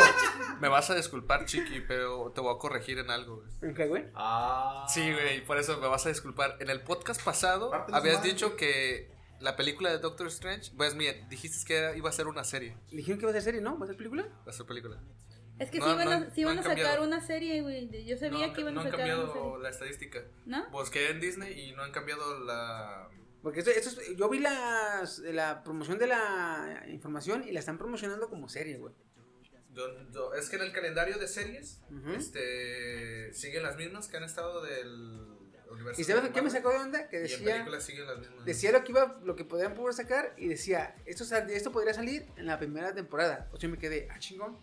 me vas a disculpar, Chiqui, pero te voy a corregir en algo, güey. ¿En qué, güey? Ah. Sí, güey, por eso me vas a disculpar. En el podcast pasado habías dicho que la película de Doctor Strange, pues mira, dijiste que era- iba a ser una serie, Le dijeron que iba a ser serie, ¿no? ¿Va a ser película? va a ser película. Es que No, sí iban, no a, han- sí no a han sacar cambiado. una serie, güey. Yo sabía no, que iban no a han sacar una cambiado serie. la estadística. ¿No? Busqué en Disney y no han cambiado la... Porque esto, esto es- yo vi las, la promoción de la información y la están promocionando como serie, güey. yo- yo- es que en el calendario de series Ujú. este, siguen las mismas que han estado del... universo. ¿Y sabes de qué me sacó de onda? Que Y en decía, películas siguen las mismas. decía lo que iba, lo que podían poder sacar y decía, esto, sal- esto podría salir en la primera temporada. O sea, me quedé, ah, chingón.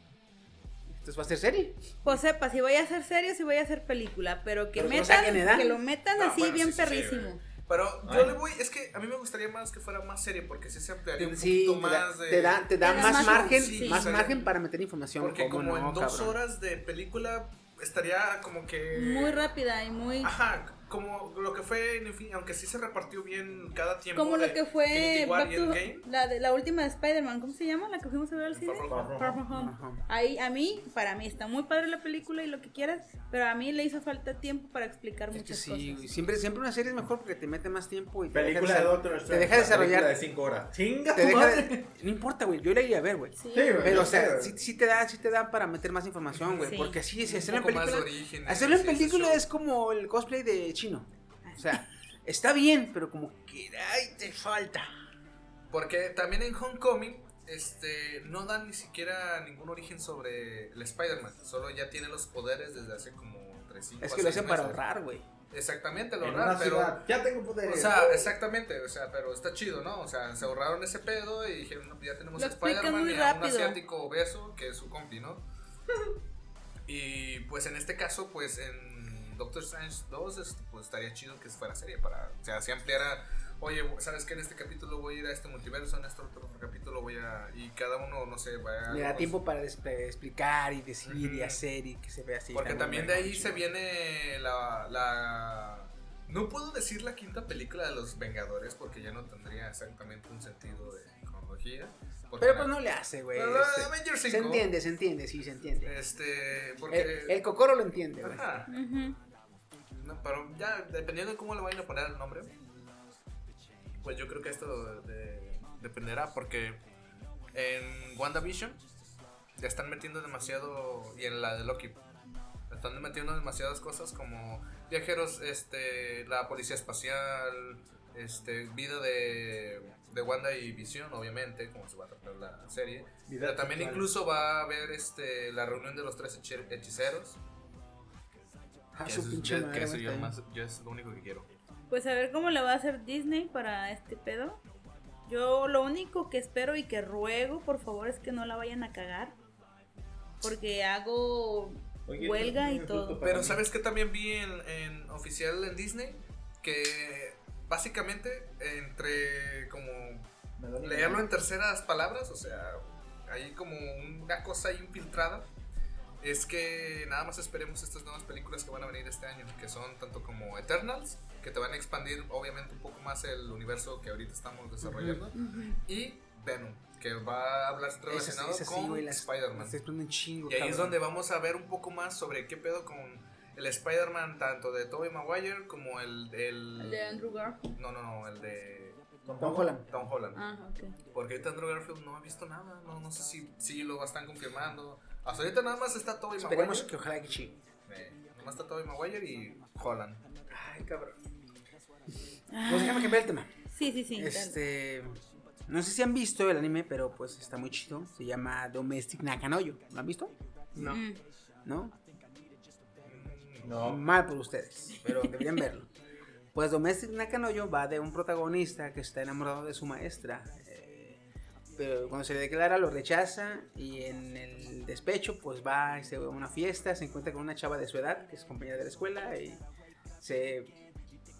Entonces va a ser serie. Pues sepa, si voy a hacer serie, si voy a hacer película, pero que Pero metan, ¿edad? que lo metan No, así bueno, bien sí, sí, sí, perrísimo. güey. Pero yo le voy, es que a mí me gustaría más que fuera más serie porque sí se ampliaría un Sí, poquito te da, más de... te da, te da más más margen, sí, más margen para meter información. Porque ¿cómo como no, en dos cabrón? horas de película estaría como que... Muy rápida y muy... Ajá, como lo que fue en Infin- aunque sí se repartió bien cada tiempo. Como lo que fue to- la, de, la última de Spider-Man, ¿cómo se llama? La que fuimos a ver al cine. Far From Home. Far From Home. Ajá. Ahí, a mí, para mí está muy padre la película y lo que quieras, pero a mí le hizo falta tiempo para explicar Es que muchas sí, cosas. siempre, siempre una serie es mejor porque te mete más tiempo y te Película deja, de Doctor te deja la desarrollar. de 5 horas. Chinga te deja de- no importa, güey, yo la iría a ver, güey. Sí. Sí, güey. Pero, o sea, sé, sí, sí te da, sí te da para meter más información, güey. Sí. Porque así, si Un hacerlo en poco más de película. origen, Hacerlo en sí, ese película es como el cosplay de chino. O sea, está bien, pero como que. ¡Ay, te falta! Porque también en Homecoming este, no dan ni siquiera ningún origen sobre el Spider-Man. Solo ya tiene los poderes desde hace como 3 5 Es que lo hacen para ahorrar, güey. Exactamente, lo una pero... ciudad. Ya tengo poderes. O sea, exactamente, o sea, pero está chido, ¿no? O sea, se ahorraron ese pedo y dijeron, no, ya tenemos Spider-Man y a un asiático obeso que es su compi, ¿no? [laughs] y pues en este caso, pues en Doctor Strange 2, este, pues estaría chido que fuera serie para, o sea, si ampliara, oye, ¿sabes qué? En este capítulo voy a ir a este multiverso, en este otro capítulo voy a, y cada uno, no sé, va a... Le da tiempo para explicar y decir y Ujú. hacer y que se vea así. Porque también de ahí se viene la, la... No puedo decir la quinta película de los Vengadores porque ya no tendría exactamente un sentido de cronología. Pero pues no le hace, güey. Este, Avengers se 5. entiende, se entiende, sí, se entiende. Este, porque... El, el cocoro lo entiende, güey. No, pero ya, dependiendo de cómo le vayan a poner el nombre, pues yo creo que esto de- dependerá porque en WandaVision ya están metiendo demasiado, y en la de Loki, están metiendo demasiadas cosas como viajeros, este, la policía espacial, este, vida de, de Wanda y Vision, obviamente, como se va a tratar la serie. Vida Pero también incluso va a haber este, la reunión de los tres hechi- hechiceros. Ah, Que su eso, es- pinche que madre, eso güey, yo, más, yo es lo único que quiero. Pues a ver cómo le va a hacer Disney para este pedo. Yo lo único que espero y que ruego, por favor, es que no la vayan a cagar. Porque hago Oye, huelga y todo. Pero mí. ¿sabes qué también vi en, en oficial en Disney? Que básicamente entre como leerlo en terceras palabras, o sea, hay como una cosa ahí infiltrada. Es que nada más esperemos estas nuevas películas que van a venir este año, que son tanto como Eternals, que te van a expandir obviamente un poco más el universo que ahorita estamos desarrollando, y Venom, que va a hablar relacionado sí, con las Spider-Man. Y ahí es donde vamos a ver un poco más sobre qué pedo con el Spider-Man, tanto de Tobey Maguire como el, el... El de Andrew Garfield. No, no, no, el de Tom Holland. Tom Holland. Ah, ok. Porque ahorita Andrew Garfield no ha visto nada, no, no sé si, si lo están confirmando. Hasta ahorita nada más está Tobey Esperemos Maguire. que ojalá que sí. Eh, nada más está Tobey Maguire y Holland. Ay, cabrón. Pues déjame cambiar el tema. Sí, sí, sí. Este. No sé si han visto el anime, pero pues está muy chido. Se llama Domestic Nakanoyo. ¿Lo han visto? No. Mm. ¿No? No. Mal por ustedes, pero [laughs] deberían verlo. Pues Domestic Nakanoyo va de un protagonista que está enamorado de su maestra. Pero cuando se declara lo rechaza y en el despecho pues va a una fiesta, se encuentra con una chava de su edad que es compañera de la escuela y se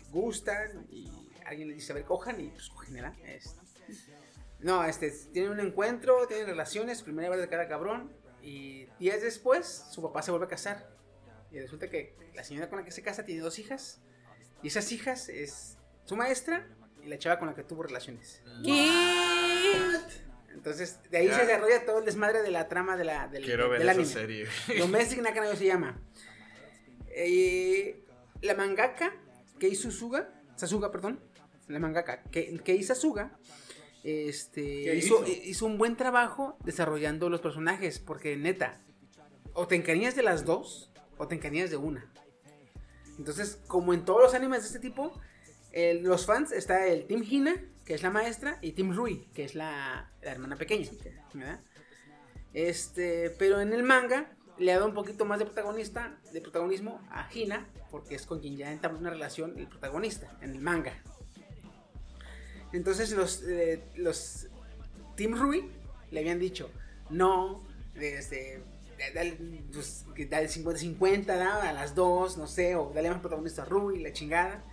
gustan y alguien le dice a ver cojan y pues cogen ¿verdad? Este, no, este, tienen un encuentro, tienen relaciones, primera vez de cada cabrón y días después su papá se vuelve a casar y resulta que la señora con la que se casa tiene dos hijas. Y esas hijas es su maestra y la chava con la que tuvo relaciones. ¿Qué? Entonces, de ahí Ya. se desarrolla todo el desmadre de la trama de la, del, Quiero ver esa anime. serie. [laughs] Domestic Nakanoyo se llama. Eh, la mangaka Kei Susuga, Sasuga, perdón. La mangaka Kei, Kei Sasuga este, ¿Qué hizo, hizo? hizo un buen trabajo desarrollando los personajes. Porque neta, o te encariñas de las dos o te encariñas de una. Entonces, como en todos los animes de este tipo, los fans está el Team Hina, que es la maestra, y Team Rui, que es la, la hermana pequeña. ¿verdad? Este, pero en el manga, le da un poquito más de protagonista, de protagonismo a Hina, porque es con quien ya entabla una relación el protagonista en el manga. Entonces los, eh, los Team Rui le habían dicho, no, desde dale, pues, dale 50-50, ¿da? a las dos, no sé, o dale más protagonista a Rui, la chingada.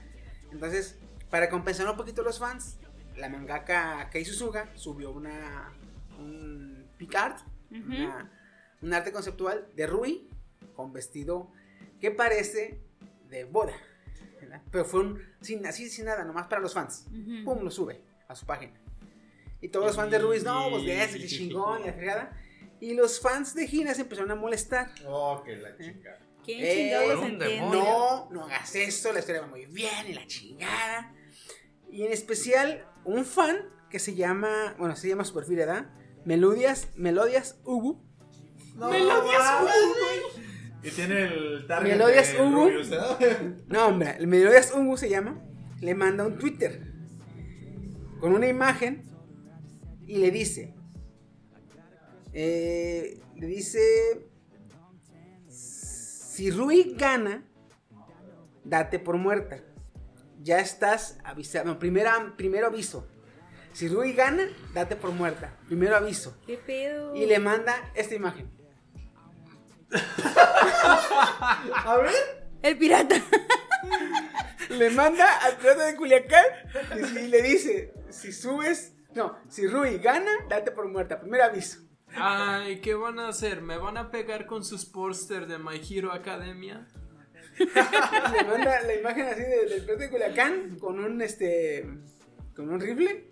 Entonces, para compensar un poquito a los fans, la mangaka Kei Suzuga subió una un pic art, una- un arte conceptual de Rui con vestido que parece de boda. ¿verdad? Pero fue un, sin, así sin nada, nomás para los fans. Pum, lo sube a su página. Y todos los fans de Ruiz, no, pues de ese, chingón, la fregada. Y los fans de Gina se empezaron a molestar. Oh, que la chingada. ¿Quién Eh, entiende? demonio. No, no hagas esto, la historia va muy bien y la chingada. Y en especial, un fan que se llama, bueno, se llama su perfil, ¿verdad? Melodias, Melodias Ubu. Melodias Y tiene el target Melodias de Hugo. Rubius, ¿verdad? [laughs] No, hombre, el Melodias Ubu se llama. Le manda un Twitter con una imagen y le dice, eh, le dice, si Rui gana, date por muerta. Ya estás avisado. No, primera- primero aviso. Si Rui gana, date por muerta. Primero aviso. ¿Qué pedo? Y le manda esta imagen. [laughs] A ver. El pirata. Le manda al pirata de Culiacán y le dice, si subes, no, si Rui gana, date por muerta. Primer aviso. Ay, ¿qué van a hacer? ¿Me van a pegar con sus póster de My Hero Academia? [laughs] Le manda la imagen así de- del pirata de Culiacán con un este con un rifle.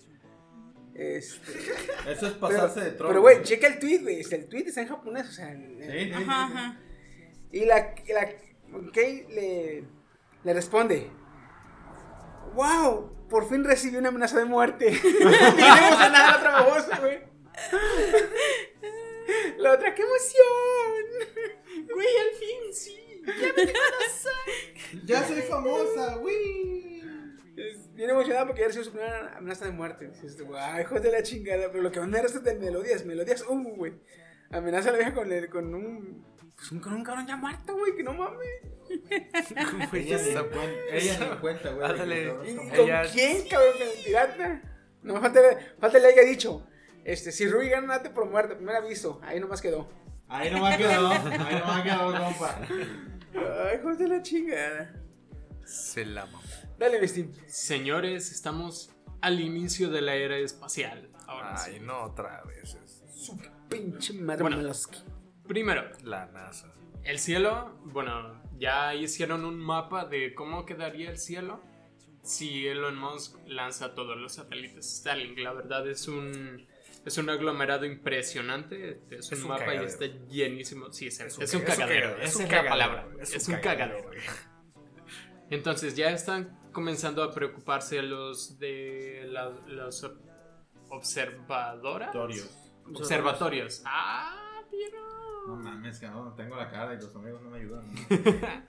Este, Eso es pero, pasarse de trono. pero güey, checa el tweet, güey. El tweet está en japonés, o sea, el- Sí, Ajá, sí. ajá. Y la, la Kay le, le responde: ¡Wow! Por fin recibí una amenaza de muerte. [laughs] Bien emocionada la otra babosa, güey. La otra, ¡qué emoción! Güey, al fin sí. Ya me [laughs] Ya soy famosa, güey. Es bien emocionada porque ya recibió su primera amenaza de muerte. Dices, tú, ay, hijo de la chingada. Pero lo que más me resta es de melodías. Melodías, uh, güey. Amenaza a la vieja con, el, con un. Pues un, con un cabrón ya muerto, güey, que no mames. [laughs] Ella ni en cuenta, ella cuenta, güey. Ándale. que cabrón ¿Y está con Ella- quién, cabrón? Con el pirata. No, falta, falta le haya dicho. Este, si Rui gana, date por muerto. Primer aviso. Ahí nomás quedó. Ahí nomás quedó, ahí nomás quedó, compa. Ay, hijo de la chingada. Se la mamó. Dale, Steam. Señores, estamos al inicio de la era espacial. Ahora sí. Ay, no otra vez. Su pinche madre Bueno. Primero, la NASA. el cielo, bueno, ya hicieron un mapa de cómo quedaría el cielo si Elon Musk lanza todos los satélites Starlink. La verdad es un es un aglomerado impresionante, es un, Es un mapa cagadero. y está llenísimo. Sí, es, Es un es un cagadero, cagadero, es es un la cagadero, palabra, es, es un un cagadero. cagadero, Entonces ya están comenzando a preocuparse los de la- los ob- observadoras. Torios. Observatorios. Ah, pero. No mames, que no, tengo la cara y los amigos no me ayudan. [laughs]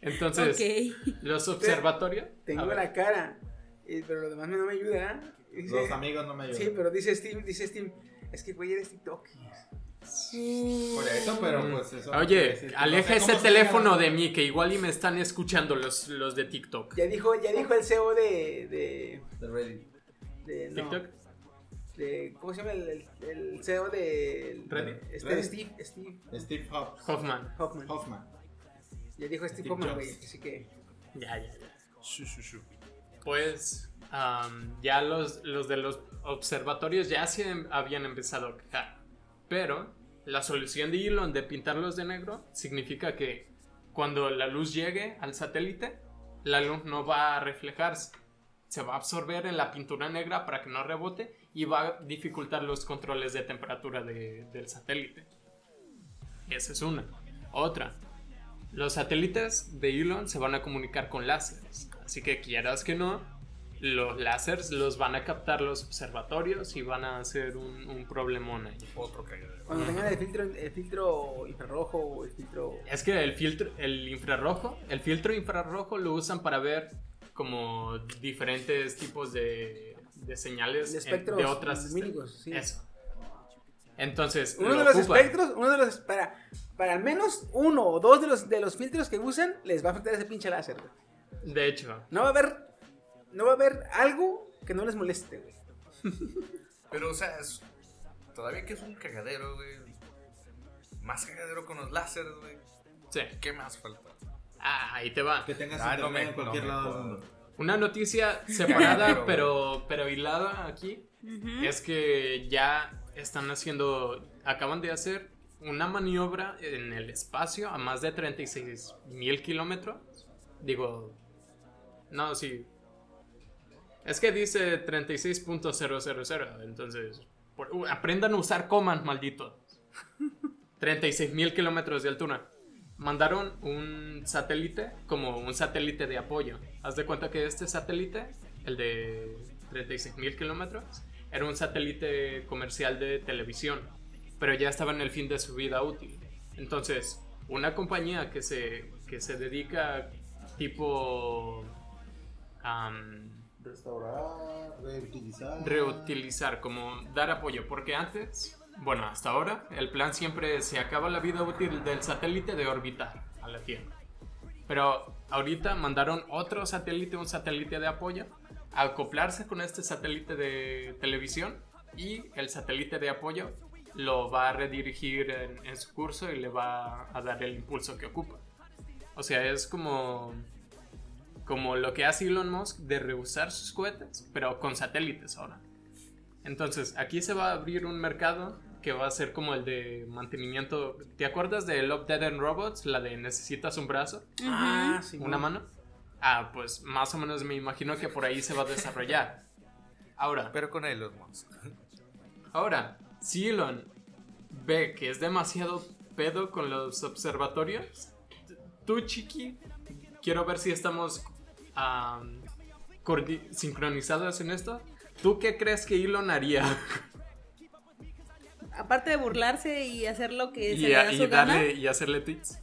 Entonces, los observatorios. Tengo la cara. y- pero lo demás no me ayuda. Dice- Los amigos no me ayudan. Sí, pero dice Steam, dice Steam. Es que güey eres TikTok. Por eso, pero pues eso. Oye, no aleja sé ese teléfono de mí, que igual y me están escuchando los, los de TikTok. Ya dijo, ya dijo el CEO de. de, De Reddit. de- no, TikTok. de- ¿Cómo se llama el, el, el CEO de. Reddit. Este, Reddit. Steve, Steve Steve. Hoffman. Hoffman. Hoffman. Ya dijo Steve, Steve Hoffman, güey. Así que. Ya, ya, ya. Shu, shu, shu. Pues am, ya los, los de los observatorios ya se em- habían empezado a quejar. Pero la solución de Elon de pintarlos de negro significa que cuando la luz llegue al satélite, la luz no va a reflejarse. Se va a absorber en la pintura negra para que no rebote y va a dificultar los controles de temperatura de- del satélite. Esa es una. Otra. Los satélites de Elon se van a comunicar con láseres. Así que quieras que no, los láseres los van a captar los observatorios y van a hacer un, un problemón ahí. Otro cagadero. Cuando tengan el filtro, el filtro infrarrojo o el filtro. Es que el filtro, el infrarrojo, el filtro infrarrojo lo usan para ver como diferentes tipos de, de señales De en- espectros de otras lumínicos, sí. Eso. Entonces, Uno lo de los ocupan. espectros, uno de los. Para, para al menos uno o dos de los, de los filtros que usan, les va a afectar ese pinche láser, güey. De hecho, No va a haber. No va a haber algo que no les moleste, güey. Pero, o sea, es- todavía que es un cagadero, güey. Más cagadero con los láseres, güey. sí. ¿Qué más falta? Ah, ahí te va. Que tengas Ah, no me- en cualquier no lado del mundo. Una noticia [laughs] separada, Pero- pero, pero hilada aquí, es que ya están haciendo, acaban de hacer una maniobra en el espacio a más de 36 mil kilómetros. Digo, no, sí. Es que dice 36.000, entonces, por- uh, aprendan a usar comas, malditos. 36 mil kilómetros de altura. Mandaron un satélite como un satélite de apoyo. Haz de cuenta que este satélite, el de 36 mil kilómetros, era un satélite comercial de televisión, pero ya estaba en el fin de su vida útil. Entonces, una compañía que se, que se dedica tipo... Restaurar, reutilizar. reutilizar, como dar apoyo, porque antes, bueno, hasta ahora, el plan siempre se acaba la vida útil del satélite de orbitar a la Tierra. Pero ahorita mandaron otro satélite, un satélite de apoyo, a acoplarse con este satélite de televisión y el satélite de apoyo lo va a redirigir en, en su curso y le va a dar el impulso que ocupa. O sea, es como como lo que hace Elon Musk de reusar sus cohetes, pero con satélites ahora. Entonces, aquí se va a abrir un mercado que va a ser como el de mantenimiento. ¿Te acuerdas de Love, Dead and Robots? La de necesitas un brazo, Ah, sí. una mano. Ah, pues más o menos me imagino que por ahí se va a desarrollar. Ahora, Pero con Elon Musk. Ahora, si Elon ve que es demasiado pedo con los observatorios, tú, chiqui, quiero ver si estamos am, coordi- sincronizados en esto. ¿Tú qué crees que Elon haría? [laughs] Aparte de burlarse y hacer lo que se y, le a- da y su gana. darle y hacerle tweets.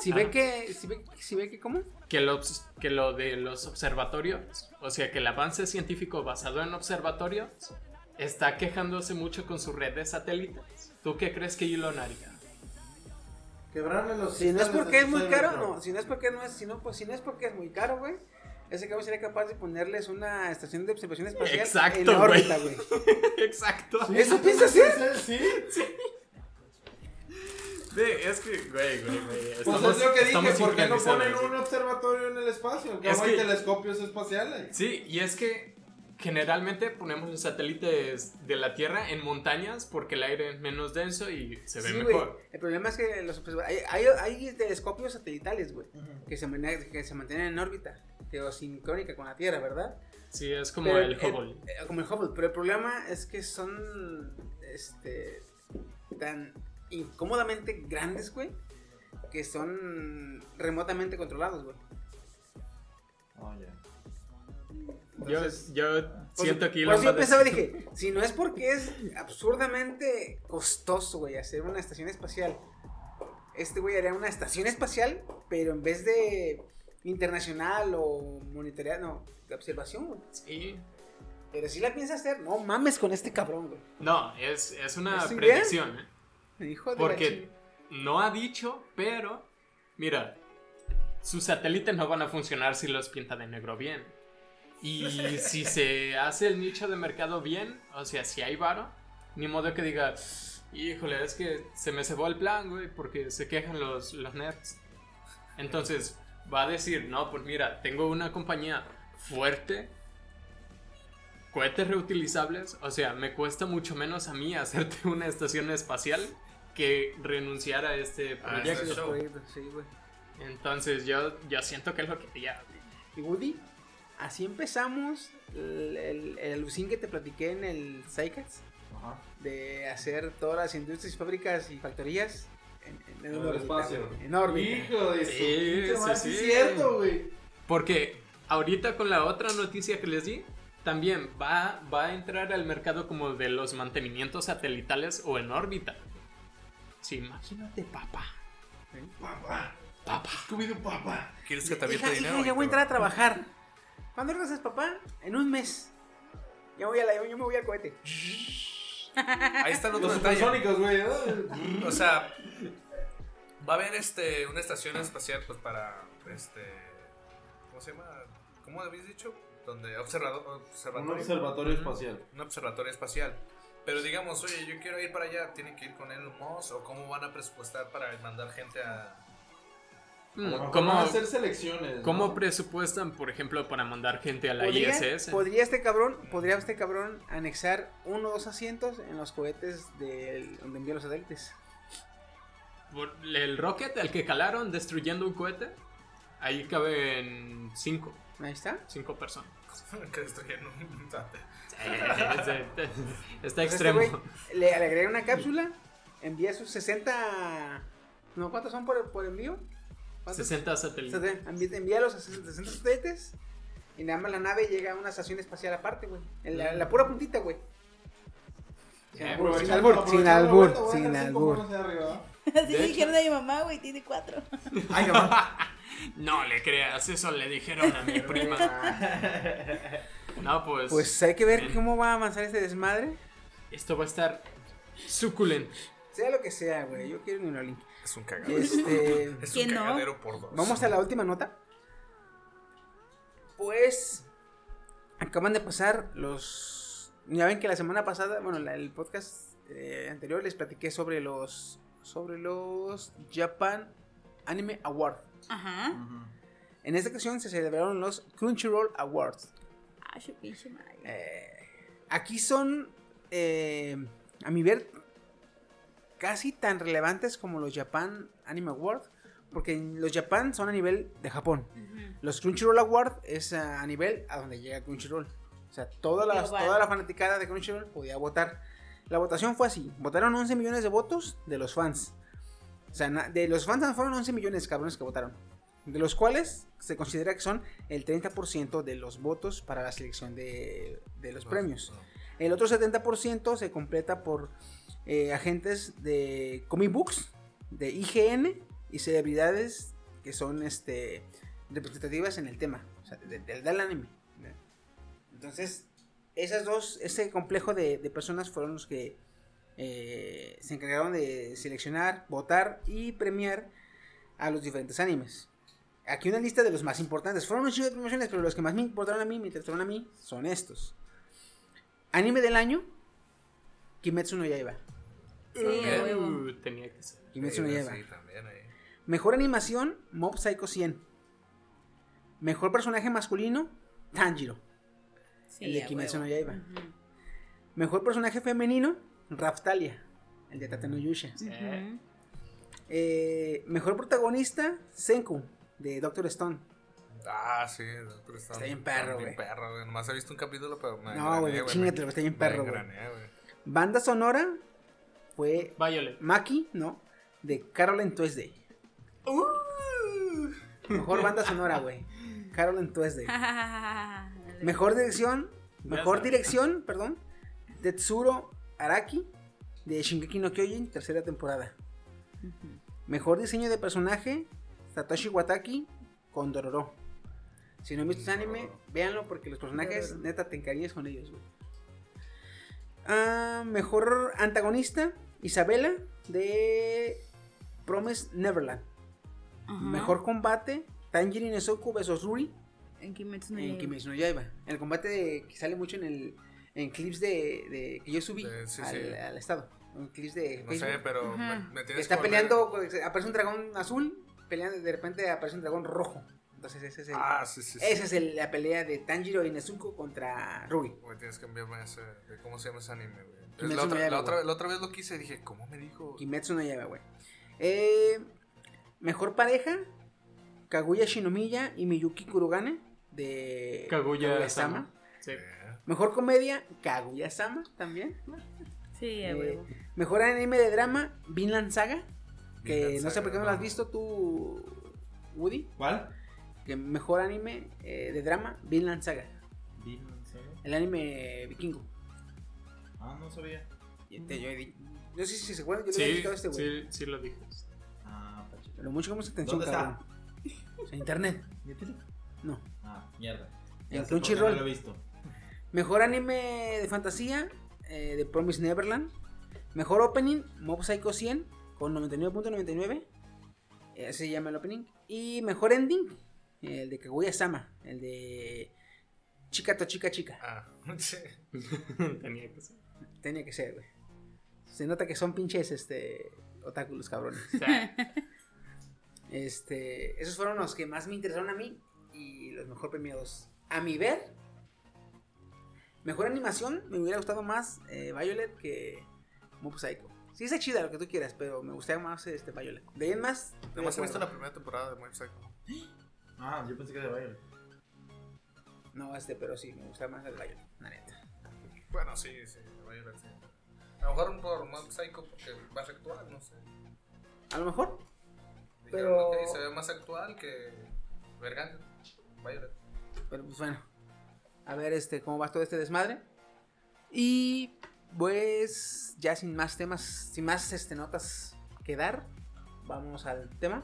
Si ve que. Si ve, si ve que, ¿cómo? Que lo, que lo de los observatorios, o sea, que el avance científico basado en observatorios está quejándose mucho con su red de satélites. ¿Tú qué crees que Elon haría? Quebrarle los Si no es porque es muy caro, no. Si no es porque no es, si no, pues, si no es porque es muy caro, güey. Ese cabrón sería capaz de ponerles una estación de observación espacial Exacto, en la órbita, güey. [laughs] Exacto. ¿Eso piensas hacer? Sí, sí. Ve, es que, güey, güey, güey. Pues es lo que dije, ¿por qué no ponen sí. un observatorio en el espacio? Es Como hay que- telescopios espaciales. Sí, y es que generalmente ponemos los satélites de la Tierra en montañas porque el aire es menos denso y se ve Sí, güey. mejor. El problema es que los hay, hay, hay telescopios satelitales, güey, que, se que se mantienen en órbita, geosincrónica con la Tierra, ¿verdad? Sí, es como Pero el Hubble. eh, como el Hubble, pero el problema es que son este tan incómodamente grandes, güey, que son remotamente controlados, güey. Oh, ya. yo, Entonces, yo Por siento eso- que por Elon yo pensaba, dije, si no es porque es absurdamente costoso, güey, hacer una estación espacial, este güey haría una estación espacial, pero en vez de internacional o monitorear, no, de observación, güey. Sí. Pero si la piensa hacer, no mames con este cabrón, güey. No, es, es una predicción, ¿eh? Hijo de Porque no ha dicho, pero mira, sus satélites no van a funcionar si los pinta de negro bien. Y [laughs] si se hace el nicho de mercado bien, o sea, si hay varo, ni modo que diga, híjole, es que se me cebó el plan, güey, porque se quejan los, los nerds. Entonces, va a decir, no, pues mira, tengo una compañía fuerte, cohetes reutilizables, o sea, me cuesta mucho menos a mí hacerte [laughs] una estación espacial que renunciar a este Ah, proyecto. Entonces yo, yo siento que es lo que haría. Y Woody, así empezamos el, el, el alucín que te platiqué en el Psycats, Ajá. de hacer todas las industrias, fábricas y factorías en, en, En en el espacio. En órbita. Hijo de su Sí, sí, es cierto, güey. Porque ahorita con la otra noticia que les di, también va, va a entrar al mercado como de los mantenimientos satelitales o en órbita. Sí, imagínate, papá. Papá. Papá. Scooby-Doo, papá. ¿Quieres que te Hija, dinero? hija, ya voy a entrar a trabajar. ¿Cuándo regresas, papá? En un mes. Ya voy a la, yo me voy al cohete. Ahí está el otro Los detalle. güey. O sea, va a haber este una estación espacial pues para este ¿cómo se llama? ¿Cómo habéis dicho? Donde observador, Un observatorio. observatorio espacial. un observatorio espacial. Pero digamos, oye, yo quiero ir para allá, ¿tienen que ir con Elon Musk? ¿O cómo van a presupuestar para mandar gente a...? ¿Cómo, van a hacer selecciones. ¿no? ¿Cómo presupuestan, por ejemplo, para mandar gente a la ¿Podría, ISS? podría este cabrón, podría este cabrón anexar uno o dos asientos en los cohetes del, donde envía los satélites. El rocket al que calaron destruyendo un cohete, ahí caben cinco, Ahí está. cinco personas. [laughs] que destruyen un. [laughs] Está Pues este extremo. le, agrega una cápsula, envía sus 60. No, ¿cuántos son por, por envío? ¿Cuántos? 60 satélites. Entonces, envía, envía los 60 satélites y nada más la nave llega a una estación espacial aparte, güey. En la, la pura puntita, güey. Sin Eh, albur, sin albur, sin albur, a sin albur. [laughs] Así le dijeron a mi mamá, güey, tiene cuatro. [laughs] Ay, mamá. [laughs] No le creas, eso le dijeron a mi prima. No, pues, Pues hay que ver Bien. cómo va a avanzar este desmadre. esto va a estar suculento. Sea lo que sea, güey. Yo quiero un Neuralink. Es un cagadero. Este. [laughs] Es ¿Quién un no? cagadero por dos. Vamos a la última nota. Pues acaban de pasar los. Ya ven que la semana pasada, bueno, la- el podcast eh, anterior les platiqué sobre los sobre los Japan Anime Award. Ajá. En esta ocasión se celebraron los Crunchyroll Awards. Ah, su pinche madre. Eh, aquí son, eh, a mi ver, casi tan relevantes como los Japan Anime Award, porque los Japan son a nivel de Japón. Los Crunchyroll Award es a, nivel a donde llega Crunchyroll. O sea, toda la, Global. toda la fanaticada de Crunchyroll podía votar. La votación fue así. Votaron 11 millones de votos de los fans. O sea, de los fans fueron 11 millones de cabrones que votaron. De los cuales se considera que son el 30% de los votos para la selección de, de los premios. El otro 70% se completa por eh, agentes de comic books, de IGN y celebridades que son este, representativas en el tema, del anime. Entonces, esas dos, ese complejo de, personas fueron los que eh, se encargaron de seleccionar, votar y premiar a los diferentes animes. Aquí una lista de los más importantes. Fueron un chingo de promociones, pero los que más me importaron a mí, me interesaron a mí, son estos. Anime del año, Kimetsu no Yaiba. Uh, tenía que ser. Sí, también. Mejor animación, Mob Psycho 100. Mejor personaje masculino, Tanjiro, Sí, el de Kimetsu no. Yaiba. Mejor personaje femenino, Raftalia, el de Tateno Yusha. Ujú. Eh, mejor protagonista, Senku, de Doctor Stone. Ah, sí, Doctor Stone. Está bien perro, güey. perro, güey. Nomás he visto un capítulo, pero me No, güey, chingatelo, está bien perro, güey. Banda sonora fue Violet. Maki, ¿no? De Carolyn Tuesday. Mejor banda sonora, güey. Carolyn Tuesday. Mejor dirección, mejor dirección, perdón, Tetsuro Araki de Shingeki no Kyojin, tercera temporada. Mejor diseño de personaje, Satoshi Wataki con Dororo. Si no han visto ese anime, véanlo porque los personajes, neta, te encariñas con ellos, güey. Ah, mejor antagonista, Isabela de Promise Neverland. Ajá. Mejor combate, Tanjiro Nezuko vs Ruri En Kimetsu no en Yaiba. Kimetsu no Yaiba. El combate de- que sale mucho en el en clips de, de- que yo subí De- sí, al, sí. al estado. En clips de No sé, pero me, tienes está peleando, aparece un dragón azul, peleando, de repente aparece un dragón rojo. Entonces ese es el, Ah, sí, sí. sí. esa es el- la pelea de Tanjiro y Nezuko contra Ruby. Güey, tienes que enviarme ese. de ¿Cómo se llama ese anime, güey? La no otra, la, otra, güey. la otra vez lo quise y dije, ¿cómo me dijo? Kimetsu no Yaiba, güey. Eh, mejor pareja, Kaguya Shinomiya y Miyuki Kurogane de Kaguya-sama. Sí. Eh, Mejor comedia, Kaguya-sama también. Sí, a Eh, huevo. mejor anime de drama, Vinland Saga. Que Vinland no sé Saga, por qué no lo has visto tú, Woody. ¿Cuál? Que mejor anime eh, de drama, Vinland Saga. El anime vikingo. Ah, no sabía. Y te- yo, no sé si se acuerdan, yo había Sí, indicado a este güey. sí, sí lo dije. Ah, chido. Pero mucho que mucha atención, ¿Dónde está? cabrón. En internet. No. Ah, mierda. En Crunchyroll. No lo he visto. Mejor anime de fantasía, eh, de Promise Neverland. Mejor opening, Mob Psycho 100 con 99.99. Ese se llama el opening. Y mejor ending, el de Kaguya Sama, el de Chica to Chica Chica. Ah, [laughs] sí. [laughs] Tenía que ser. Tenía que ser, güey. Se nota que son pinches este otáculos cabrones. Este, esos fueron los que más me interesaron a mí y los mejor premiados. A mi ver, mejor animación, me hubiera gustado más eh, Violet que Mob Psycho. Sí, está chida lo que tú quieras, pero me gustaría más este Violet. De ahí en más. Nomás he visto la primera temporada de Mob Psycho. [gasps] Ah, yo pensé que era de Violet. No, este, pero sí, me gusta más el Violet, la neta. Bueno, sí, sí, de Violet, sí. A lo mejor por Mob Psycho porque más actual, no sé. A lo mejor. Dijeron, Pero- se ve más actual que Vergante. Violet. Pero pues bueno. A ver este cómo va todo este desmadre. Y pues ya sin más temas, sin más este notas que dar, vamos al tema.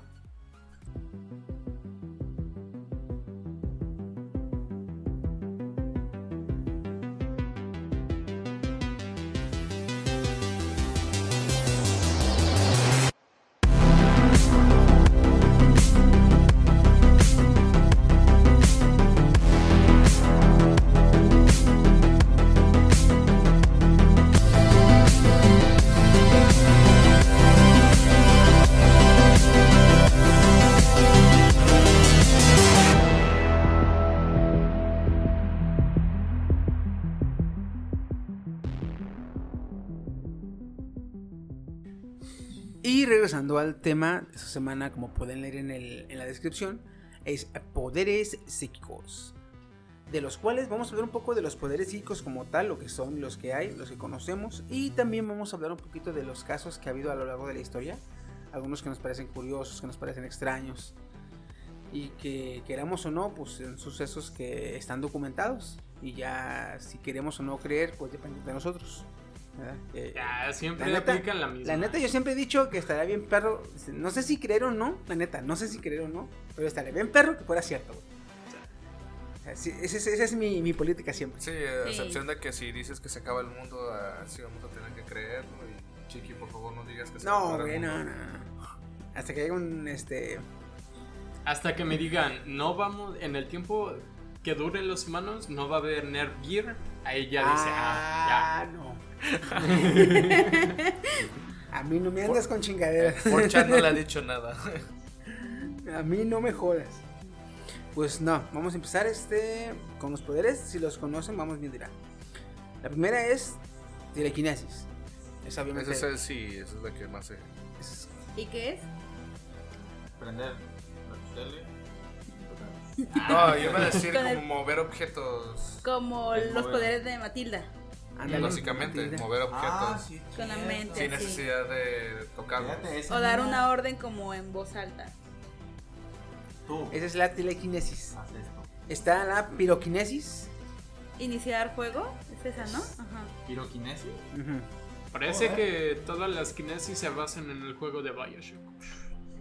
Al tema de esta semana, como pueden leer en, el- en la descripción, es poderes psíquicos. De los cuales vamos a hablar un poco de los poderes psíquicos como tal, lo que son, los que hay, los que conocemos. Y también vamos a hablar un poquito de los casos que ha habido a lo largo de la historia. Algunos que nos parecen curiosos, que nos parecen extraños. Y que queramos o no, pues son sucesos que están documentados. Y ya si queremos o no creer, pues depende de nosotros. Eh, ya siempre la neta- aplican la misma. la neta, yo siempre he dicho que estaría bien perro. No sé si creer o no, la neta, no sé si creer o no, pero estaría bien perro que fuera cierto, güey. O sea, sí, esa es, esa es mi, mi política siempre. Sí, a Sí. excepción de que si dices que se acaba el mundo, así vamos a tener que creerlo. Y Chiqui, por favor, no digas que se va a No, acabar el no, mundo. no, no. Hasta que haya un, este... Hasta que me digan, no vamos, en el tiempo que duren los humanos, no va a haber Nerf Gear. Ahí ya dice, ah, Ah, no. A mí no me andas con chingaderas. Forchan no le ha dicho [laughs] nada. A mí no me jodas. Pues no, vamos a empezar este con los poderes. Si los conocen, vamos bien dirá. La primera es telequinesis. Es obviamente. Esa es, sí, esa es la que más se. es- ¿Y qué es? Prender la tele. No, yo iba a decir como el- mover objetos. Como los mover. poderes de Matilda. Ándale, Básicamente, mover objetos. Ah, sí. Con la mente. sin sí. necesidad de tocarlos. O dar una orden como en voz alta. Tú. Esa es la telequinesis. Esto. Está la piroquinesis. Iniciar juego, es esa, ¿no? Ajá. Piroquinesis. Parece Joder. que todas las kinesis se basan en el juego de Bioshock.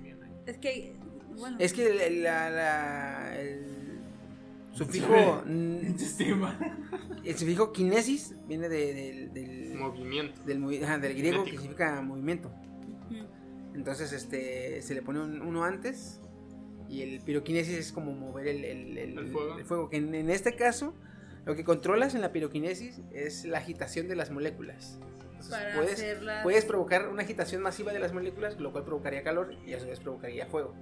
Bien. Es que, bueno. Es que la, la- el sufijo. El sufijo kinesis viene de- del, del, Movimiento. del, ajá, del griego que significa movimiento. Entonces, este, se le pone un- uno antes y el piroquinesis es como mover el, el- el- El fuego. el fuego, Que en, en este caso, lo que controlas en la piroquinesis es la agitación de las moléculas. Entonces, Para puedes, hacerlas- puedes provocar una agitación masiva de las moléculas, lo cual provocaría calor y a su vez provocaría fuego.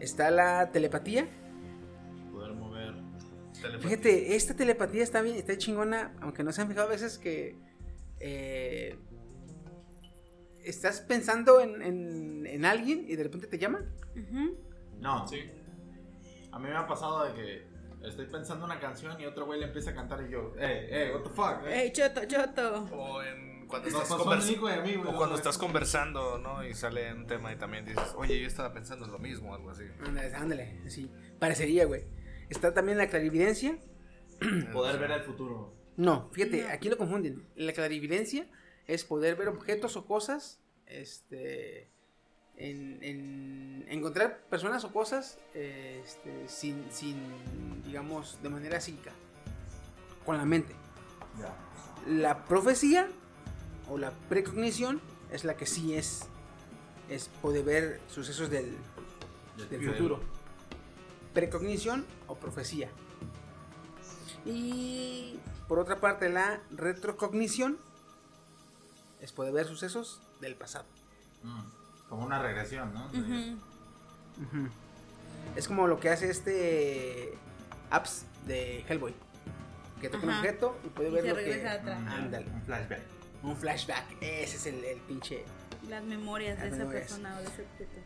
Está la telepatía. Fíjate, esta telepatía está bien, está chingona, aunque no se han fijado a veces que eh, estás pensando en, en- en alguien y de repente te llaman. No. Sí. A mí me ha pasado de que estoy pensando una canción y otro güey le empieza a cantar y yo, eh, eh, what the fuck. eh?" Ey, Choto, Choto. O en cuando estás, convers- o cuando estás conversando, ¿no? Y sale un tema y también dices, oye, yo estaba pensando en lo mismo, algo así. Ándale, ándale, sí. Parecería, güey. Está también la clarividencia. [clears throat] Poder ver el futuro. No, fíjate, No. aquí lo confunden. La clarividencia es poder ver objetos o cosas, este, en, en- encontrar personas o cosas, este, sin, sin, digamos, de manera psíquica, con la mente. Ya. La profecía o la precognición es la que sí es, es poder ver sucesos del, del futuro. Precognición o profecía. Y por otra parte, la retrocognición es poder ver sucesos del pasado. Mm, Como una regresión, ¿no? Es como lo que hace este apps de Hellboy. Que toca un objeto y puede Y ver se lo que. regresa atrás. Mm, Ándale. Un flashback. Un flashback. Ese es el, el pinche. Las memorias de esa persona o de ese objeto.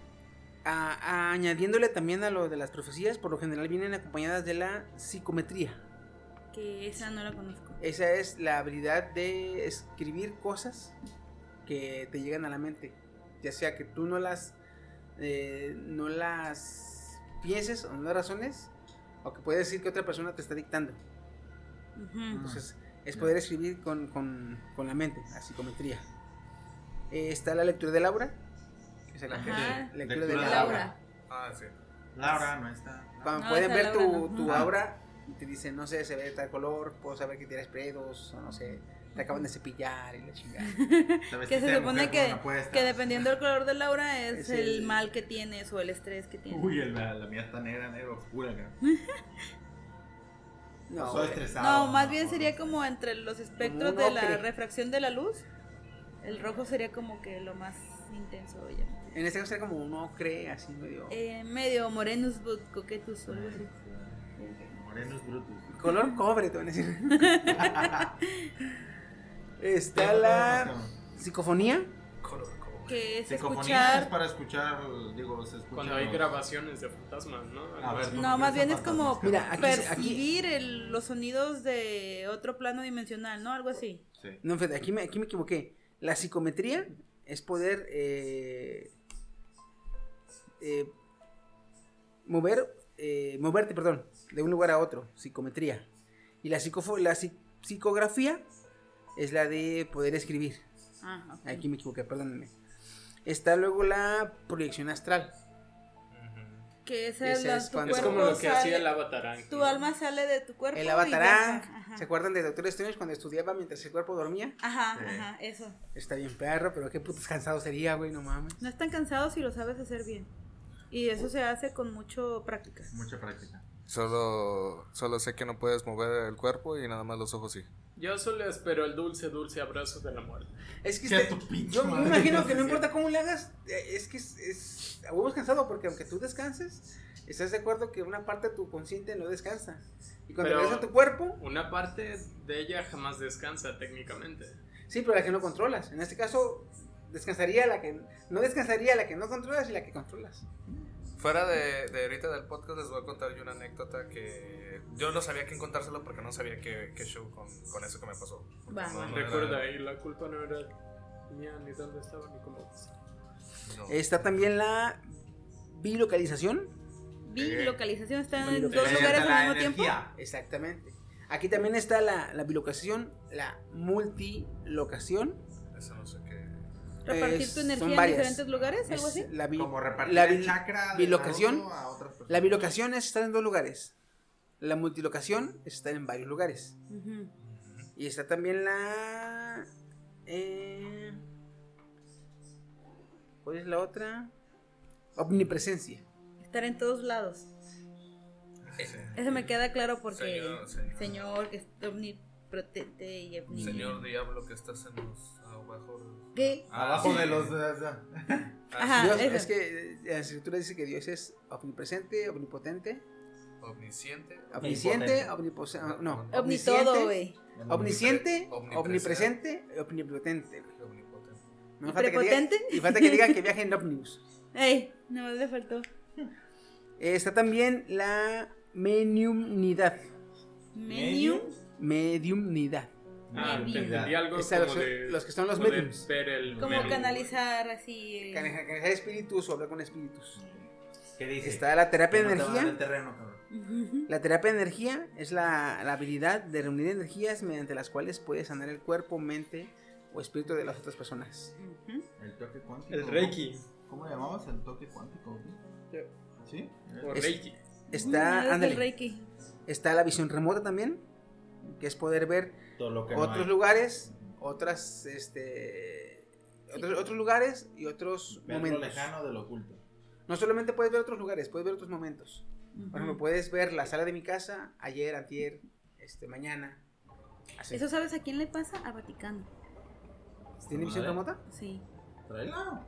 A- a- añadiéndole también a lo de las profecías, por lo general vienen acompañadas de la psicometría. Que esa no la conozco. Esa es la habilidad de escribir cosas que te llegan a la mente. Ya sea que tú no las eh, no las pienses o no las razones, o que puedes decir que otra persona te está dictando. Entonces, es poder escribir con, con- con la mente, la psicometría. Eh, está la lectura de Laura. Que es la Ajá. lectura de de Laura. Laura. Ah, sí. Laura no está. Cuando No, pueden ver Laura tu, no. tu aura, y te dicen, no sé, se ve de tal color, puedo saber que tienes pedos, o no sé, te acaban de cepillar y la chingada. [laughs] Que se supone que, que dependiendo del color de Laura es, Es el, el- mal que tienes o el estrés que tienes. Uy, la, la mía está negra, negra, oscura. acá. [laughs] No, Soy estresado. No, más bien sería como entre los espectros de la refracción de la luz. El rojo sería como que lo más intenso, ya. En este caso sería como un ocre, así medio... Eh, medio morenus but coquetus o algo así. Morenos brutos. Color cobre, te van a decir. [laughs] Está la psicofonía. Color, color. Que es Psicofonía es escuchar. para escuchar, digo, se escucha. Cuando hay los- grabaciones de fantasmas, ¿no? A ver. No, más bien es como Mira, aquí, aquí, percibir el- los sonidos de otro plano dimensional, ¿no? Algo así. Sí. no, fíjate, aquí me, aquí me equivoqué. La psicometría es poder eh, eh, mover, eh, moverte, perdón, de un lugar a otro, psicometría. Y la, psicofo- la psi- psicografía es la de poder escribir. Ah, ok. Aquí me equivoqué, perdónenme. Está luego la proyección astral. Que esa es Esa cuando- Es como lo que sale- hacía el Avatar. Ang, Tu ¿no? alma sale de tu cuerpo. El avatarán. ¿Se acuerdan de Doctor Strange cuando estudiaba mientras el cuerpo dormía? Ajá, Sí. ajá, eso. Está bien perro, pero qué putos cansado sería, güey, no mames. No están cansados si lo sabes hacer bien. Y eso se hace con mucho práctica. Mucha práctica. Solo, solo sé que no puedes mover el cuerpo y nada más los ojos sí. Yo solo espero el dulce, dulce abrazo de la muerte. Es que Sea este- tu pinche yo me imagino que no [laughs] importa cómo le hagas, eh, es que es, es cansado porque aunque tú descanses, estás de acuerdo que una parte de tu consciente no descansa. Y cuando Pero- regresa a tu cuerpo, Una parte de ella jamás descansa técnicamente. sí, pero la que no controlas. En este caso, descansaría la que no descansaría la que no controlas y la que controlas. Fuera de, de ahorita del podcast les voy a contar yo una anécdota que yo no sabía quién contárselo porque no sabía qué, qué show con, con eso que me pasó. No- no Recuerda, era- y la culpa no era mía, ni dónde estaba, ni cómo. no. Está también la bilocalización. Bilocalización está en dos lugares al mismo tiempo. Exactamente. Aquí también está la, la bilocalización, la multilocación. Eso no sé qué. Repartir Es- tu son energía en varias. diferentes lugares, algo así. La, bi- Como repartir la el chakra de bilocación. Naruto a otras personas. La bilocación es estar en dos lugares. La multilocación es estar en varios lugares. Y está también la. eh, ¿Cuál es la otra? Omnipresencia. Estar en todos lados. Sí. Eso me queda claro porque Señor, señor. señor que es omnipotente y omni... Señor diablo que estás en los abajo. ¿Qué? Abajo sí. de los. [laughs] Ajá, Dios- es que la escritura dice que Dios es omnipresente, omnipotente, Omnisciente. omnisciente, Omnipotente. No, Omni omnisciente, güey. Omnisciente, Omnipresente. omnipotente. Omnipotente. No ¿Y falta que diga- prepotente? y falta que [laughs] viaje en ómnibus. Ey, no le faltó. Está también la mediumnidad. Medium. Mediumnidad. Ah, Medium. entendí algo como los- de los que son los mediums. ver el Como medium. canalizar así. Canalizar canalizar espíritus o hablar con espíritus. ¿Qué dice? Está la terapia de energía. terreno. La terapia de energía es la, la habilidad de reunir energías mediante las cuales puedes sanar el cuerpo, mente o espíritu de las otras personas. El toque cuántico. El. Reiki. ¿Cómo le llamabas? El toque cuántico. ¿Sí? O Es- Reiki. No, Está, es ándale, Reiki. está la visión remota también. Que es poder ver Todo lo que no otros hay. lugares, otras, este, otros, otros lugares y otros Ver lo momentos. lejano de lo oculto. No solamente puedes ver otros lugares, puedes ver otros momentos. Por ejemplo, puedes ver la sala de mi casa ayer, antier, este, mañana. Así. ¿Eso sabes a quién le pasa? A Vaticano. ¿Tiene visión remota? Sí, Tráela.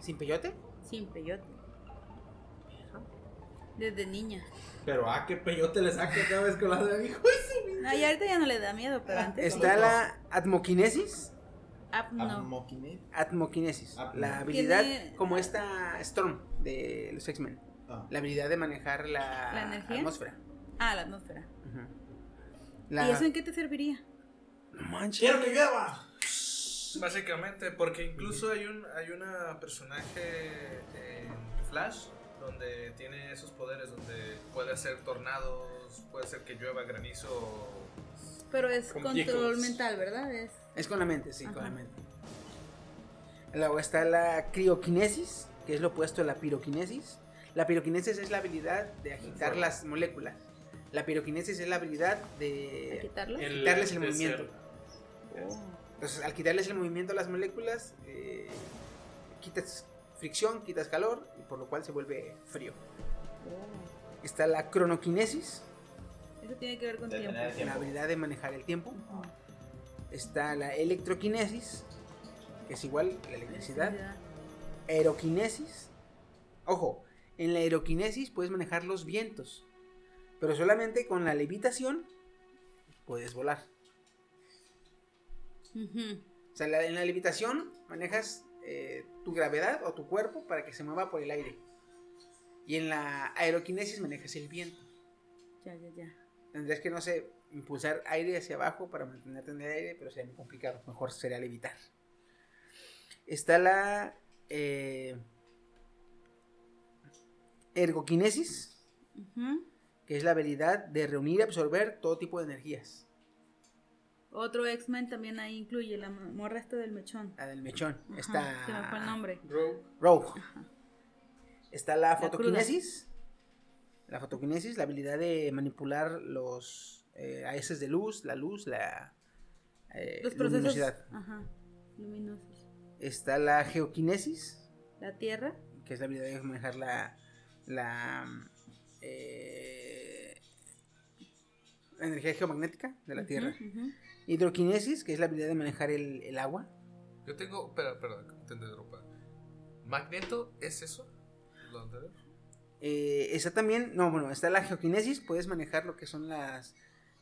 ¿Sin peyote? sin peyote. Desde niña. Pero ah, qué peyote le saca cada vez que lo hace, hijo. No, y ahorita ya no le da miedo, pero antes. Está la atmoquinesis. Ah, no. Amokine. Atmoquinesis. Atmo. La habilidad Tiene- como esta Storm de los X-Men. Ah. La habilidad de manejar la, ¿La energía? atmósfera. Ah, la atmósfera. La... ¿Y eso en qué te serviría? No manches. ¡Quiero que llueva! Básicamente, porque incluso hay un hay una personaje en Flash donde tiene esos poderes, donde puede hacer tornados, puede hacer que llueva granizo. Pero es Con control mental, ¿verdad? Es. Es con la mente, sí, con Ajá. la mente. Luego está la crioquinesis, que es lo opuesto a la piroquinesis. La piroquinesis es la habilidad de agitar las moléculas. La piroquinesis es la habilidad ¿A de quitarlo? El quitarles el movimiento. ser- Entonces, al quitarles el movimiento a las moléculas, eh, quitas fricción, quitas calor, y por lo cual se vuelve frío. Está la cronoquinesis, Eso tiene que ver con tiempo. la habilidad de manejar el tiempo. Está la electroquinesis, que es igual a la electricidad. Aeroquinesis. Ojo, en la aeroquinesis puedes manejar los vientos, pero solamente con la levitación puedes volar. O sea, la- en la levitación manejas eh, tu gravedad o tu cuerpo para que se mueva por el aire. Y en la aeroquinesis manejas el viento. Ya, ya, ya. Tendrías que, no sé, impulsar aire hacia abajo para mantenerte en el aire, pero sería muy complicado. Mejor sería levitar. Está la eh, ergoquinesis, que es la habilidad de reunir y absorber todo tipo de energías. Otro X-Men también ahí incluye la mo- morra esta del mechón. La del mechón. Ajá, Está Se me fue el nombre. Rogue. Rogue. Está la La fotoquinesis. La fotoquinesis, la habilidad de manipular los eh, de luz, la luz, la eh, Los procesos. luminosidad. Ajá. Luminosos. Está la geoquinesis, La Tierra. que es la habilidad de manejar la la, eh, la energía geomagnética de la Tierra. Ujú. Hidroquinesis, que es la habilidad de manejar el, el agua. Yo tengo, espera, espera, que te interrumpa. ¿Magneto es eso? ¿Lo anterior? Eh, está también, no, bueno, está la geoquinesis, puedes manejar lo que son las,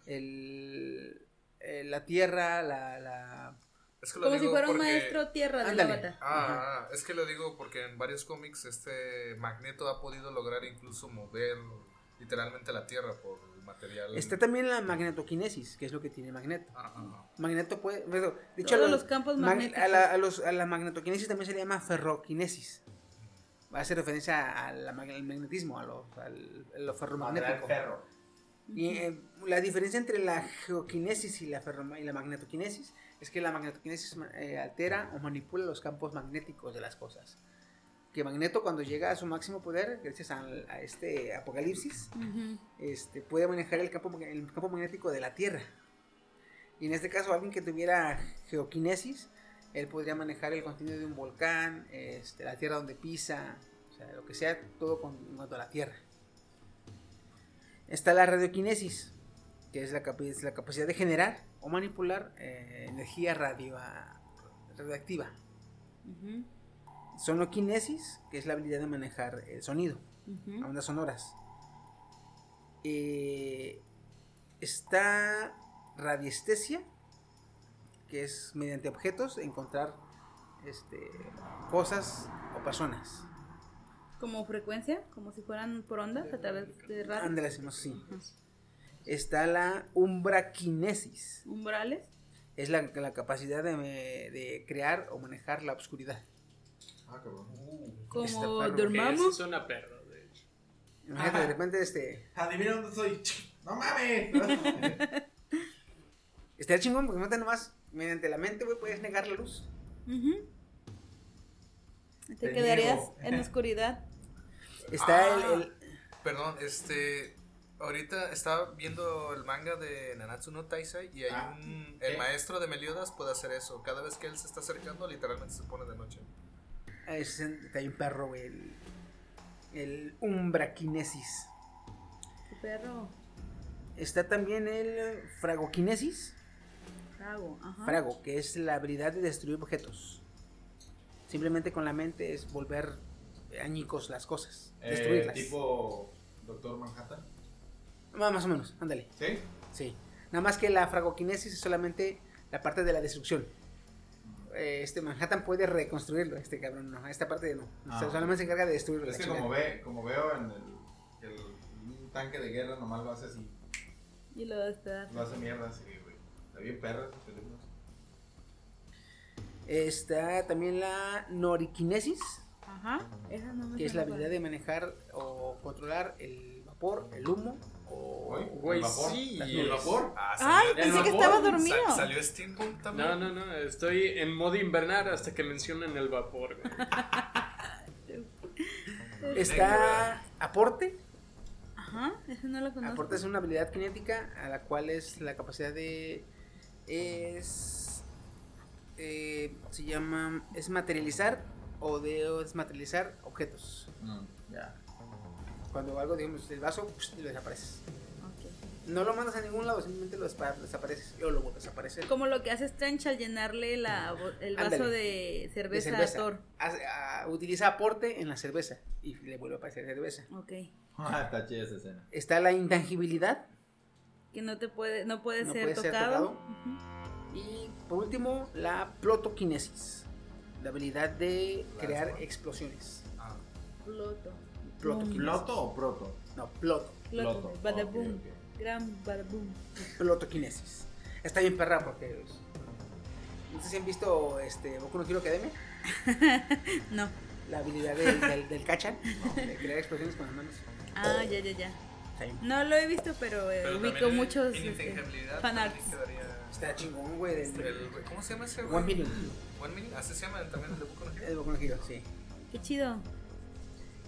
el, eh, la tierra, la, la, Es que lo Como si fuera un porque- maestro tierra del Ándale. avatar. Ah, ah, es que lo digo porque en varios cómics este Magneto ha podido lograr incluso mover literalmente la Tierra por material. Está también la magnetoquinesis, que es lo que tiene Magneto. Ah, ah, Magneto puede, bueno, de hecho, Todos a los campos mag- magnéticos. a, la, a los- a la magnetoquinesis también se le llama ferroquinesis. Va a hacer referencia al magnetismo, a lo, al, a lo ferromagnético. ferro. Y eh, la diferencia entre la geoquinesis y la, ferroma- y la magnetoquinesis es que la magnetoquinesis ma- eh, altera o manipula los campos magnéticos de las cosas. Que Magneto cuando llega a su máximo poder, gracias a, este apocalipsis, este, puede manejar el campo, el campo magnético de la Tierra. Y en este caso alguien que tuviera geoquinesis, él podría manejar el contenido de un volcán, este, la Tierra donde pisa, o sea, lo que sea, todo con, en cuanto a la Tierra. Está la radioquinesis, que es la, es la capacidad de generar o manipular eh, energía radio- radioactiva. Sonoquinesis, que es la habilidad de manejar el sonido, Ujú. ondas sonoras. Eh, está radiestesia, que es mediante objetos encontrar este, cosas o personas. Como frecuencia, como si fueran por ondas a través de radio. Decimos así. Está la umbraquinesis, Umbrales. es la, la capacidad de, de crear o manejar la oscuridad. Ah, cabrón. Como dormamos. suena perro, de hecho. Imagínate, de repente este, Adivina dónde soy. [laughs] ¡No mames! [laughs] estaría chingón porque no te nomás mediante la mente, güey, puedes negar la luz. Te, Te quedarías niego. en oscuridad. Está Ah. el, el- Perdón, este. Ahorita estaba viendo el manga de Nanatsu no Taisai y hay Ah, un... ¿qué? El maestro de Meliodas puede hacer eso. Cada vez que él se está acercando, literalmente se pone de noche. Es, está bien perro, güey. El, el umbraquinesis. Tu perro. Está también el fragoquinesis. Frago. Ajá. Frago, que es la habilidad de destruir objetos. Simplemente con la mente es volver añicos las cosas. Eh, Destruirlas. tipo Doctor Manhattan. Ah, Más o menos, ándale. ¿Sí? Sí. Nada más que la fragoquinesis es solamente la parte de la destrucción. Eh, Este Manhattan puede reconstruirlo, este cabrón no. Esta parte no. Ah, O sea, ok. solamente se encarga de destruirlo. Es que como, ve, como veo en el, el un tanque de guerra nomás lo hace así, Y lo despedaza. lo hace mierda así, güey. Está bien perra esa película. Está también la noriquinesis, Ajá. Esa no me que es la habilidad de manejar o controlar el vapor, el humo o... Uy, Güey, ¿el vapor? sí. ¿Y el vapor? Ah, Ay, pensé que vapor. estaba dormido. Sa- salió Steampunk también. No, no, no, estoy en modo invernar hasta que mencionen el vapor. güey. [laughs] Está aporte. Ajá. Esa no la conozco. Aporte es una habilidad cinética a la cual es la capacidad de... Es... eh, se llama... Es materializar o de desmaterializar objetos. Mm, ya. Cuando algo, digamos, el vaso, y lo desapareces. Ok. No lo mandas a ningún lado, simplemente lo desapareces. O lo vuelves a aparecer. Como lo que hace Strange al llenarle la, el vaso Ándale. de De cerveza, a Thor. Hace- ah, utiliza aporte en la cerveza y le vuelve a aparecer cerveza. Ok. [laughs] Ah, está chida esa escena. Está la intangibilidad Que no te puede, no puede, No ser, puede ser tocado. y por último la plotoquinesis, la habilidad de crear Plasma. explosiones. Ah, Ploto. Plotoquinesis. ¿Ploto o proto? No, ploto. Ploto. Ploto. Badaboom. Gran badaboom. Plotoquinesis. Está bien perra porque pues, no sé si han visto este Boku no Hero Academia, [laughs] No. la habilidad del, del, del Kachan, [laughs] de crear explosiones con las manos. Ah, ya, ya, ya. Bien. No lo he visto, pero, eh, pero ubico muchos en este, fanarts. Está chingón, güey, del, el- ¿Cómo se llama ese? One güey? Million. One Million. Así se llama el- también el de Boku no Hero. El Boku no Hero, sí. Qué chido.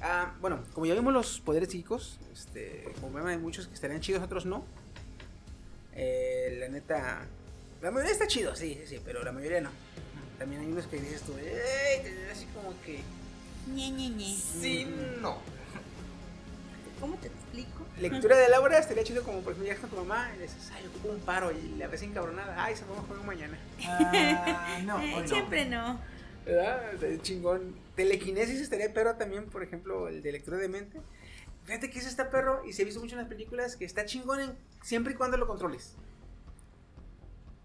Ah, bueno, como ya vimos los poderes psíquicos, este, como ven hay muchos que estarían chidos, otros no. Eh, la neta, la mayoría está chido, sí, sí, sí, pero la mayoría no. También hay unos que dices tú, da así como que. Ñe, Ñe, Ñe. Sí, no. ¿Cómo te explico? Lectura de Laura estaría chido como por ejemplo llegas con tu mamá y le dices, ay, ocupo un paro y la ves encabronada, ay, se vamos a jugar mañana. [laughs] Ah, no, Eh, hoy no. siempre no. ¿Verdad? Está chingón. Telequinesis estaría perro también, por ejemplo, el de lectura de mente. Fíjate que ese está perro y se ha visto mucho en las películas que está chingón en- siempre y cuando lo controles.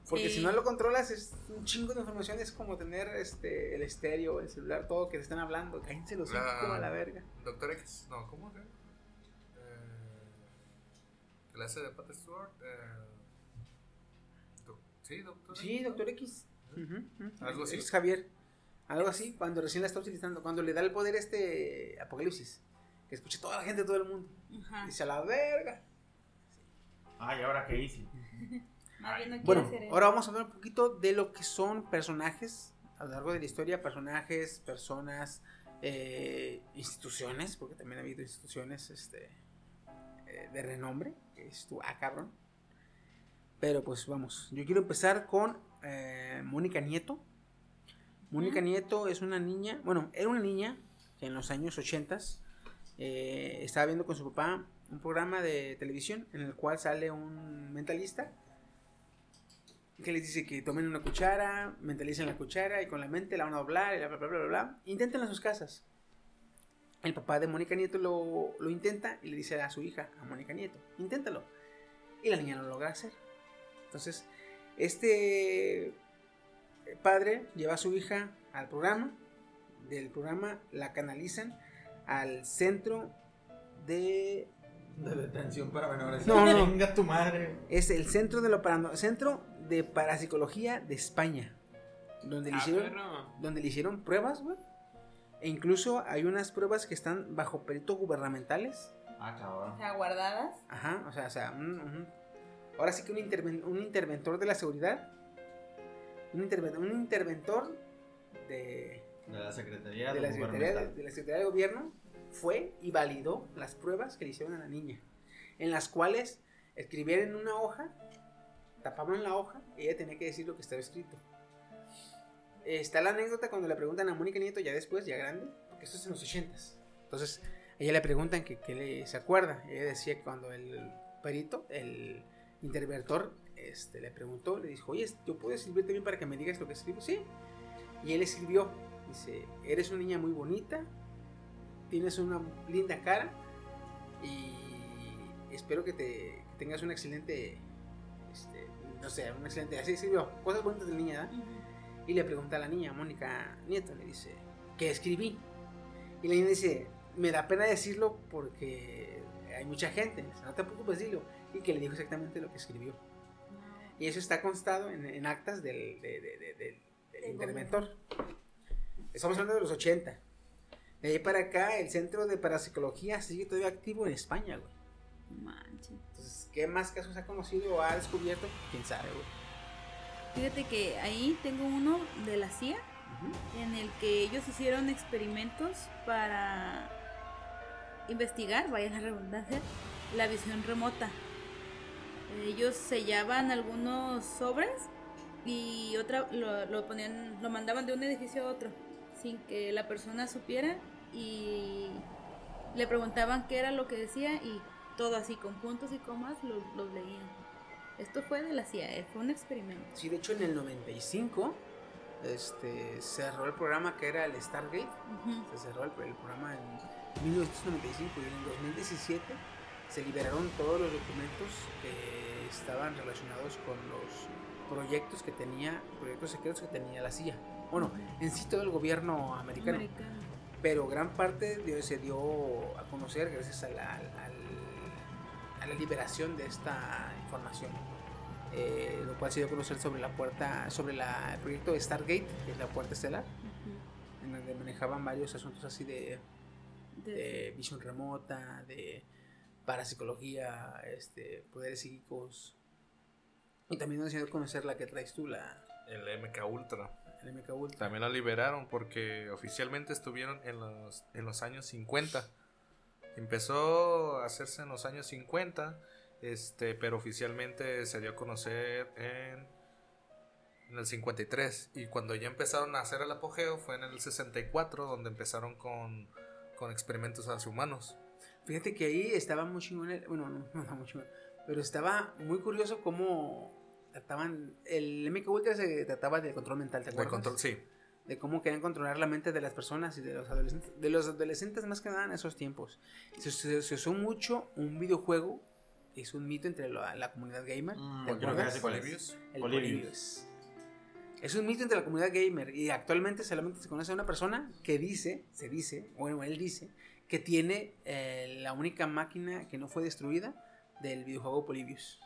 Porque Sí. si no lo controlas es un chingo de información, es como tener este el estéreo, el celular, todo que te están hablando. Cállense los ojos La- como a la verga. Doctor X. No, ¿cómo? Eh, clase de Pat Stewart. Eh, doc- sí, Doctor Sí, Doctor X. Ujú, ujú. Algo así. Es Javier. Algo así, cuando recién la está utilizando, cuando le da el poder este Apocalipsis, que escuche toda la gente, todo el mundo. Ajá. Dice a la verga. Ay, ¿ahora qué hice? [laughs] No Bueno, ahora vamos a hablar un poquito de lo que son personajes a lo largo de la historia, personajes, personas, eh, instituciones, porque también ha habido instituciones este, eh, de renombre, que es tu, ah, cabrón. Pero pues vamos, yo quiero empezar con eh, Mónica Nieto. Mónica Nieto es una niña, bueno, era una niña que en los años 80 eh, estaba viendo con su papá un programa de televisión en el cual sale un mentalista que les dice que tomen una cuchara, mentalicen la cuchara y con la mente la van a doblar y bla bla bla bla bla. Inténtenlo en sus casas. El papá de Mónica Nieto lo, lo intenta y le dice a su hija, a Mónica Nieto, inténtalo. Y la niña no lo logra hacer. Entonces, este padre lleva a su hija al programa. Del programa la canalizan al centro de De detención para menores. No, no. Venga tu madre. es el centro de lo parano- centro de parapsicología de España, donde le Ah, hicieron, perro. donde le hicieron pruebas, güey. E incluso hay unas pruebas que están bajo peritos gubernamentales. Ah, O cabrón. sea, guardadas. Ajá, o sea, o sea, un- un- ahora sí que un, interven- un interventor de la seguridad, un, interven- un interventor de, De la Secretaría de la Secretaría de, la Secretaría de Gobierno fue y validó las pruebas que le hicieron a la niña. en las cuales escribían en una hoja, tapaban la hoja y ella tenía que decir lo que estaba escrito. Está la anécdota cuando le preguntan a Mónica Nieto, ya después, ya grande, porque esto es en los 80s. Entonces, a ella le preguntan que, que le, se acuerda. Ella decía que cuando el perito, el interventor, este, le preguntó, le dijo, oye, ¿yo puedo escribir también para que me digas lo que escribo? Sí. Y él escribió, dice, eres una niña muy bonita, tienes una linda cara y espero que, te, que tengas un excelente, este, no sé, un excelente, así escribió, cosas bonitas de la niña. Y le pregunta a la niña, Mónica Nieto, le dice, ¿qué escribí? Y la niña dice, me da pena decirlo porque hay mucha gente, no te preocupes, dilo. Y que le dijo exactamente lo que escribió. Y eso está constado en, en actas del, de- de- de- del- del interventor. Estamos hablando de los 80. De ahí para acá, el centro de parapsicología sigue todavía activo en España, güey. Manches. Entonces, ¿qué más casos ha conocido o ha descubierto? ¿Quién sabe, güey? Fíjate que ahí tengo uno de la CIA en el que ellos hicieron experimentos para investigar, vaya la redundancia, la visión remota. Ellos sellaban algunos sobres y otra lo, lo ponían, lo mandaban de un edificio a otro sin que la persona supiera y le preguntaban qué era lo que decía y todo así con puntos y comas los los leían. Esto fue de la CIA, eh, fue un experimento. Sí, de hecho, en el 95 este, cerró el programa que era el Stargate. Ujú. Se cerró el, el programa en 1995 y en el 2017 se liberaron todos los documentos que estaban relacionados con los proyectos que tenía, proyectos secretos que tenía la CIA. Bueno, en sí todo el gobierno americano, Americano. pero gran parte de- se dio a conocer gracias a la, al- a la liberación de esta información. Eh, lo cual se dio a conocer sobre la puerta, sobre la, el proyecto de Stargate, que es la puerta estelar, Ujú. en donde manejaban varios asuntos así de, De- de visión remota, de parapsicología, este, poderes psíquicos. Y también nos dio a conocer la que traes tú, la El MK Ultra. el MK Ultra. También la liberaron porque oficialmente estuvieron en los, en los años 50. Empezó a hacerse en los años 50, este, pero oficialmente se dio a conocer en, en el 53. Y cuando ya empezaron a hacer el apogeo fue en el 64, donde empezaron con, con experimentos hacia humanos. Fíjate que ahí estaba muy chingón, el- bueno, no, [laughs] no, no muy chingón, pero estaba muy curioso cómo trataban, el MK Ultra se trataba de control mental, ¿te De acuerdas? control, sí. de cómo querían controlar la mente de las personas y de los adolescentes, de los adolescentes más que nada en esos tiempos. Se, se- se usó mucho un videojuego, es un mito entre la, la comunidad gamer. Mm, ¿te creo que acuerdas? Polybius. El Polybius. Polybius. Es un mito entre la comunidad gamer y actualmente solamente se conoce a una persona que dice, se dice, bueno, él dice, que tiene eh, la única máquina que no fue destruida del videojuego Polybius.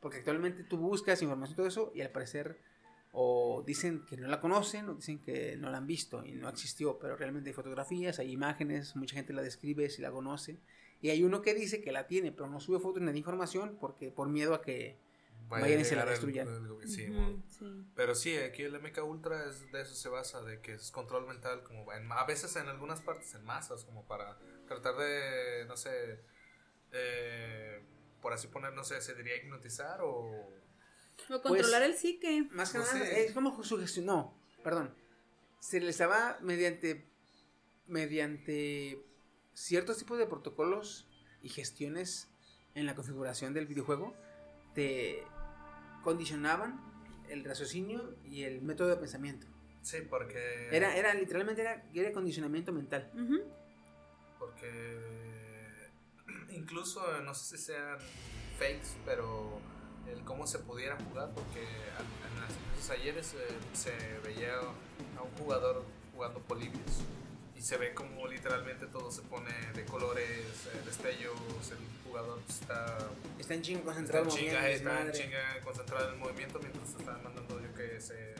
Porque actualmente tú buscas información y todo eso y al parecer o dicen que no la conocen o dicen que no la han visto y no existió, pero realmente hay fotografías, hay imágenes, mucha gente la describe si la conoce. Y hay uno que dice que la tiene, pero no sube fotos ni información porque por miedo a que Vayan a y se la destruyan. el- sí. Pero sí, aquí el MK Ultra es, de eso se basa, de que es control mental, como en- a veces en algunas partes en masas, como para tratar de, no sé, eh, por así poner, no sé, se diría hipnotizar o... O controlar Pues, el psique. Más que No nada, sé. es como sugestión. No, perdón. Se les daba mediante. mediante ciertos tipos de protocolos y gestiones en la configuración del videojuego. Te condicionaban el raciocinio y el método de pensamiento. Sí, porque... Era, era literalmente era, era condicionamiento mental. Porque incluso no sé si sean fakes, pero el cómo se pudiera jugar, porque a- en, ayeres eh, se veía a un jugador jugando Polybius y se ve como literalmente todo se pone de colores, eh, destellos, el jugador está, Está en chingo está concentrado en chinga, está en chinga concentrado en el movimiento mientras está mandando yo que se...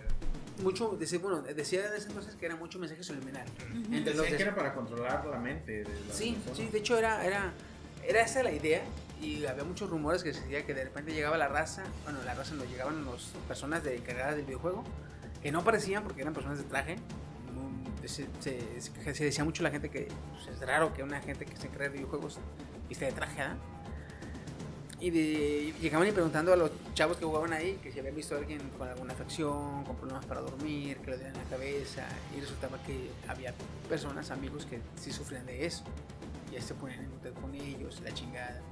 Mucho, decía, bueno, decía en ese entonces que era mucho mensaje subliminal. Entre los Decían des- que era para controlar la mente de la Sí, persona. sí, de hecho era, era, era esa la idea y había muchos rumores que se decía que de repente llegaba la raza, bueno, la raza no llegaban las personas de encargadas del videojuego, que no aparecían porque eran personas de traje. Se, decía mucho la gente que pues, es raro que una gente que se encarga de videojuegos viste de traje, ¿verdad? Y llegaban y preguntando a los chavos que jugaban ahí que si habían visto a alguien con alguna afección, con problemas para dormir, que le dolían la cabeza. Y resultaba que había personas, amigos que sí sufrían de eso. Y ya se ponían en contacto con ellos, la chingada.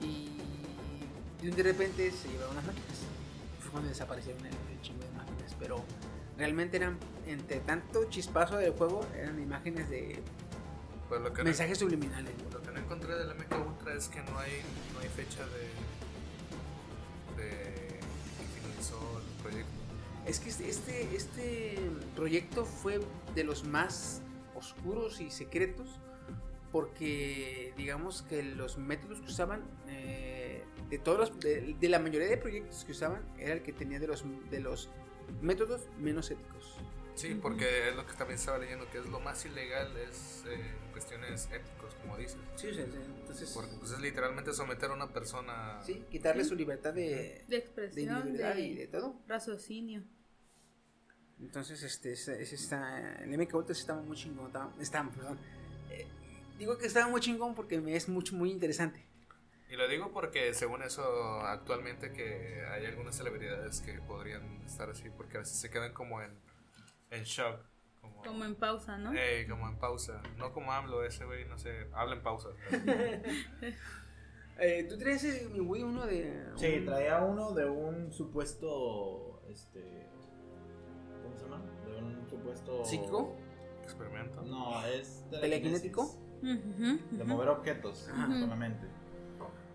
Y un de repente se llevaron las máquinas. Fue cuando desaparecieron el, el chingo de máquinas. Pero realmente eran, entre tanto chispazo del juego, eran imágenes de Pues lo que, no, mensajes subliminales. lo que no encontré del MK Ultra es que no hay, no hay fecha de. de. que finalizó el proyecto. Es que este, este, este proyecto fue de los más oscuros y secretos porque digamos que los métodos que usaban eh, de todos los, de, de la mayoría de proyectos que usaban era el que tenía de los de los métodos menos éticos. Sí, porque es lo que también estaba leyendo, que es lo más ilegal, es eh, cuestiones éticos, como dices. Sí, o sea, entonces Porque pues, es literalmente someter a una persona. sí, quitarle su libertad de, De de expresión, individualidad de, y de todo. raciocinio. Entonces, este, ese está, el MK Ultra sí estaba muy chingón, estaba, estaba, perdón. Eh, digo que estaba muy chingón porque me es mucho, muy interesante. Y lo digo porque según eso, actualmente que hay algunas celebridades que podrían estar así, porque a veces se quedan como en, en shock. Como, Como en pausa, ¿no? Ey, como en pausa. No como hablo ese güey, no sé, habla en pausa. [laughs] Eh, ¿Tú traes ese, mi Wii uno de... Sí, traía uno de un supuesto. Este. ¿Cómo se llama? De un supuesto. ¿Psíquico? Experimento. No, es. ¿Telequinético? De mover objetos Ajá. con la mente.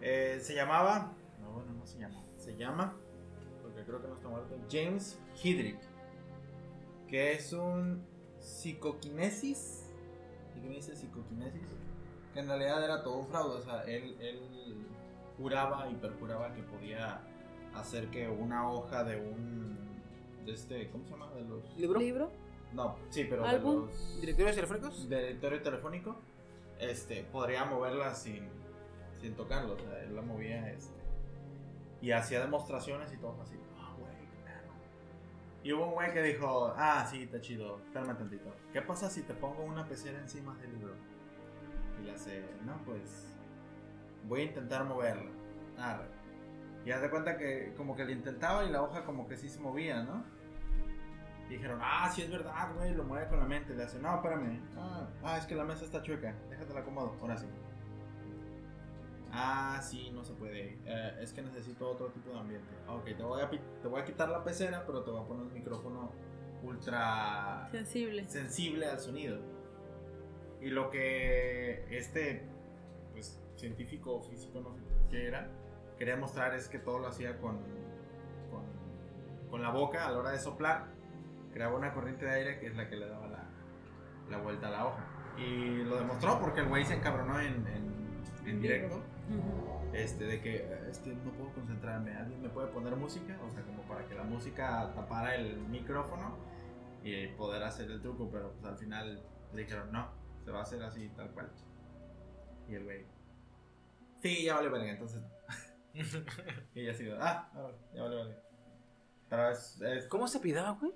Eh, se llamaba. No, bueno, no se llama. Se llama. Porque creo que no está muerto. James Hidrick. Que es un psicoquinesis. ¿Y qué me dice psicoquinesis? Que en realidad era todo un fraude. O sea, él, él juraba y perjuraba que podía hacer que una hoja de un. De este. ¿Cómo se llama? De los. ¿Libro? ¿Libro? No, sí, pero ¿Álbum? de los ¿Directorios telefónicos? directorio telefónico, este, podría moverla sin, sin tocarlo, o sea, él la movía, este, y hacía demostraciones y todo así, ah, güey, qué perro". Y hubo un güey que dijo, ah, sí, está chido, espérame tantito, ¿qué pasa si te pongo una pecera encima del libro? Y le hace, no, pues, voy a intentar moverla, Arre. Y haz de cuenta que como que le intentaba y la hoja como que sí se movía, ¿no? Y dijeron, ah, sí es verdad, güey, lo mueve con la mente. Le hace, no, espérame. Ah, ah, es que la mesa está chueca. Déjatela acomodo. Ahora sí. Ah, sí, no se puede. Eh, es que necesito otro tipo de ambiente. Ok, te voy, a, te voy a quitar la pecera, pero te voy a poner un micrófono ultra Sensible. sensible al sonido. Y lo que este pues, científico o físico, no sé qué era, quería mostrar es que todo lo hacía con, con, con la boca a la hora de soplar. Creaba una corriente de aire que es la que le daba la, la vuelta a la hoja. Y lo demostró porque el güey se encabronó en, en, en directo. Este, de que es que no puedo concentrarme. ¿Alguien me puede poner música? O sea, como para que la música tapara el micrófono y poder hacer el truco. Pero pues al final le dijeron, no, se va a hacer así, tal cual. Y el güey, sí, ya vale verga, entonces. [laughs] y ella así, ah, ah, ya vale verga. Pero es, es- ¿Cómo se pidaba, güey?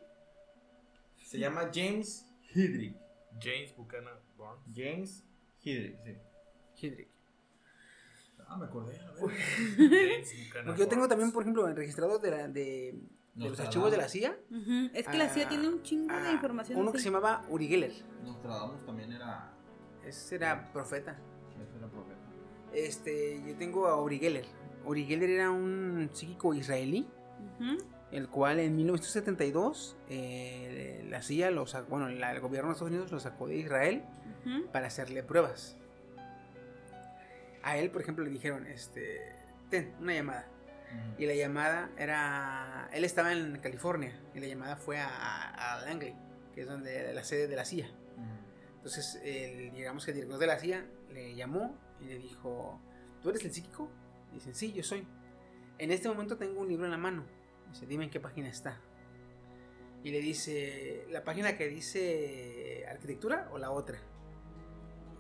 se llama James Hidrick. James Buchanan Barnes. James Hidrick, sí. Hidrick. Ah, me acordé, a ver. James Buchanan [laughs] Porque yo tengo también, por ejemplo, registrados de, la, de, de los archivos de la CIA. Es que la CIA Ah, tiene un chingo de ah, información. Uno que se llamaba Uri Geller. Nostradamus también era, Ese era profeta. ese era profeta. Este, yo tengo a Uri Geller. Uri Geller era un psíquico israelí, el cual en 1972 eh, la CIA, lo sacó- bueno, la- el gobierno de Estados Unidos lo sacó de Israel para hacerle pruebas. A él, por ejemplo, le dijeron, este, ten, una llamada. Y la llamada era, él estaba en California y la llamada fue a, a Langley, que es donde la sede de la CIA. Entonces, el, digamos que el director de la CIA le llamó y le dijo, ¿tú eres el psíquico? Y dicen, sí, yo soy. En este momento tengo un libro en la mano. Dice, dime en qué página está. Y le dice, ¿la página que dice arquitectura o la otra?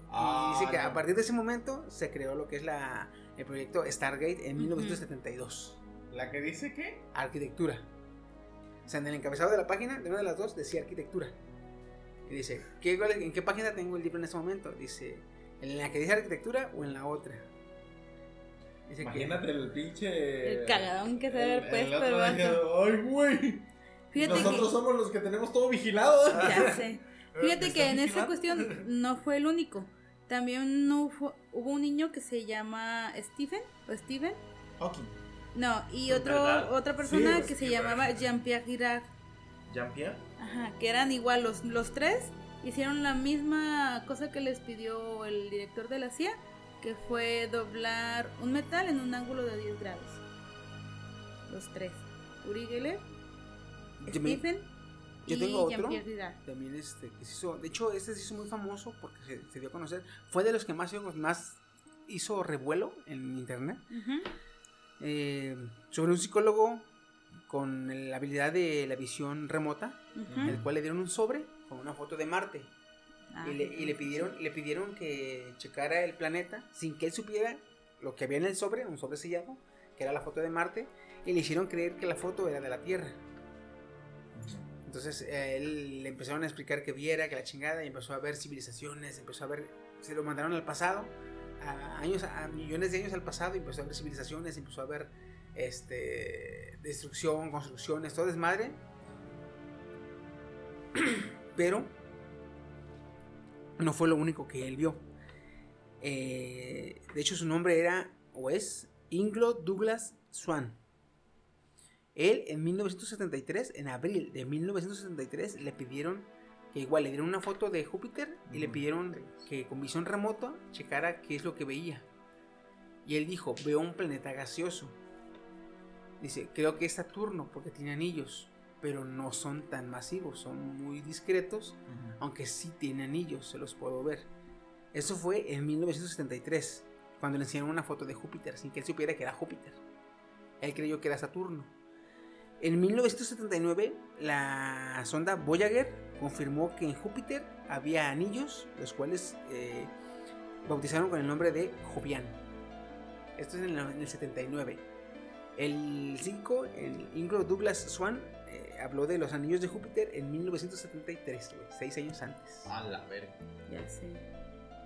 Ah, y dice que a partir de ese momento se creó lo que es la, el proyecto Stargate en 1972. ¿La que dice qué? Arquitectura. O sea, en el encabezado de la página, de una de las dos, decía arquitectura. Y dice, ¿qué, ¿en qué página tengo el libro en este momento? Dice, ¿en la que dice arquitectura o en la otra? Dice que- Imagínate el pinche. El cagadón que se debe haber el puesto otro el dije, vato. Ay, güey. Fíjate Nosotros que- somos los que tenemos todo vigilado. Ya sé. [laughs] Fíjate ¿Me que en están esa cuestión no fue el único. También no fu- hubo un niño que se llama Stephen o Steven. Hawking. No, y ¿Es otro verdad? otra persona Sí, que se llamaba Jean-Pierre Girard. ¿Jean-Pierre? Ajá, que eran igual los, los tres. Hicieron la misma cosa que les pidió el director de la CIA, que fue doblar un metal en un ángulo de 10 grados. Los tres. Uri Geller, Stephen Yo y tengo otro. También este, que se hizo. De hecho, este se hizo muy famoso porque se, se dio a conocer. Fue de los que más, más hizo revuelo en internet. Eh, sobre un psicólogo con la habilidad de la visión remota, Ujú. el cual le dieron un sobre con una foto de Marte. Ah, y le, y le pidieron, le pidieron que checara el planeta sin que él supiera lo que había en el sobre, un sobre sellado, que era la foto de Marte, y le hicieron creer que la foto era de la Tierra. Entonces eh, él le empezaron a explicar que viera, que la chingada, y empezó a ver civilizaciones, empezó a ver, se lo mandaron al pasado, a años, a millones de años al pasado, y empezó a ver civilizaciones, empezó a ver este destrucción, construcciones, todo desmadre. [clears throat] Pero no fue lo único que él vio. Eh, de hecho, su nombre era, o es, Inglo Douglas Swan. Él en 1973, en abril de 1973, le pidieron que igual le dieron una foto de Júpiter y le pidieron que con visión remota checara qué es lo que veía. Y él dijo, veo un planeta gaseoso. Dice, creo que es Saturno porque tiene anillos, pero no son tan masivos, son muy discretos, aunque sí tiene anillos, se los puedo ver. Eso fue en 1973, cuando le enseñaron una foto de Júpiter, sin que él supiera que era Júpiter. Él creyó que era Saturno. En 1979, la sonda Voyager confirmó que en Júpiter había anillos, los cuales eh, bautizaron con el nombre de Jovian. Esto es en el, en el 79. El 5, el Ingrid Douglas Swan, eh, habló de los anillos de Júpiter en 1973, güey, seis años antes. A la verga. Ya sé.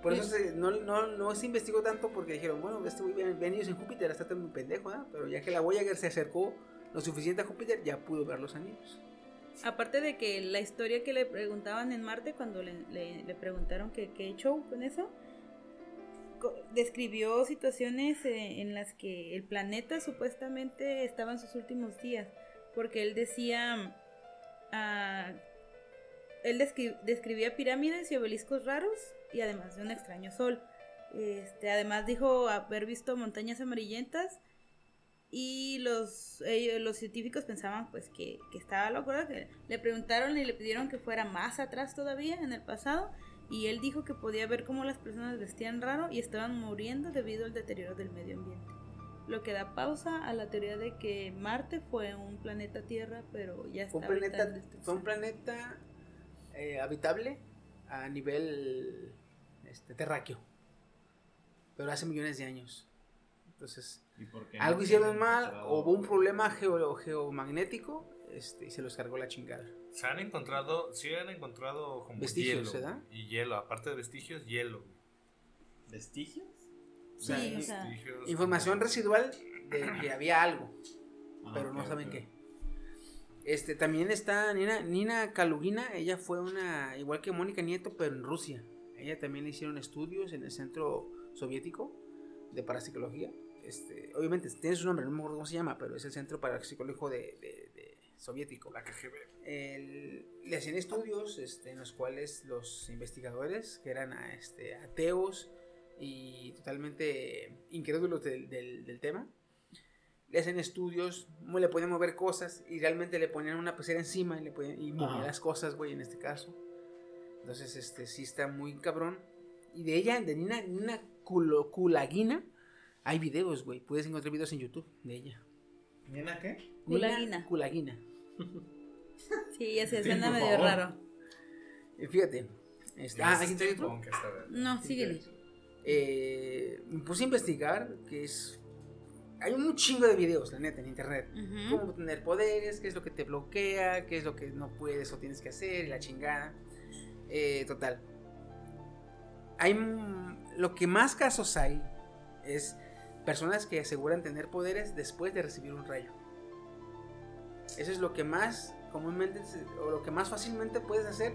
Por eso se- no, no, no se investigó tanto porque dijeron, bueno, este güey ve ve anillos en Júpiter, está tan muy pendejo, ¿ah? Pero ya que la Voyager se acercó lo suficiente a Júpiter, ya pudo ver los anillos. Aparte de que la historia que le preguntaban en Marte, cuando le, preguntaron que qué show con eso, describió situaciones eh, en las que el planeta supuestamente estaba en sus últimos días, porque él decía, ah, él descri- describía pirámides y obeliscos raros y además de un extraño sol. Este, además dijo haber visto montañas amarillentas y los, ellos- los científicos pensaban pues que, que estaba loco. Que le preguntaron y le pidieron que fuera más atrás todavía en el pasado y él dijo que podía ver cómo las personas vestían raro y estaban muriendo debido al deterioro del medio ambiente. Lo que da pausa a la teoría de que Marte fue un planeta Tierra, pero ya está Fue un planeta, fue un planeta eh, habitable a nivel este, terráqueo. Pero hace millones de años. Entonces, ¿Y por qué algo no hicieron mal, o hubo un problema geo- geomagnético este, y se los cargó la chingada. Se han encontrado, sí han encontrado como Vestigios, hielo. ¿verdad? Y hielo, aparte de vestigios, hielo. ¿Vestigios? O sea, Sí, o i- sea, Vestigios información residual de que había algo, Ah, pero no saben qué. Este, también está Nina, Nina Kalugina, ella fue una, igual que Mónica Nieto, pero en Rusia. Ella también le hicieron estudios en el centro soviético de parapsicología. Este, obviamente tiene su nombre, no me acuerdo cómo se llama, pero es el centro parapsicológico de, de- de soviético. La KGB. El- le hacían estudios este, en los cuales los investigadores, que eran ah, este, ateos y totalmente incrédulos del, del- del tema, le hacen estudios, le podían mover cosas y realmente le ponían una pecera encima y, le podían, y movía Ajá. las cosas, güey, en este caso. Entonces, este, sí está muy cabrón. Y de ella, de Nina, Nina Kulo- Kulagina, hay videos, güey. Puedes encontrar videos en YouTube de ella. ¿Nina qué? Kulagina. Nina Kulagina. Sí, ya se Sí, suena medio favor. raro. Eh, Fíjate. este- ah, ¿alguien trae otro? No, síguele. Eh, me puse a investigar que es... Hay un chingo de videos, la neta, en internet. Cómo tener poderes, qué es lo que te bloquea, qué es lo que no puedes o tienes que hacer, y la chingada. Eh, total. Hay... mm, Lo que más casos hay es personas que aseguran tener poderes después de recibir un rayo. Eso es lo que más comúnmente o lo que más fácilmente puedes hacer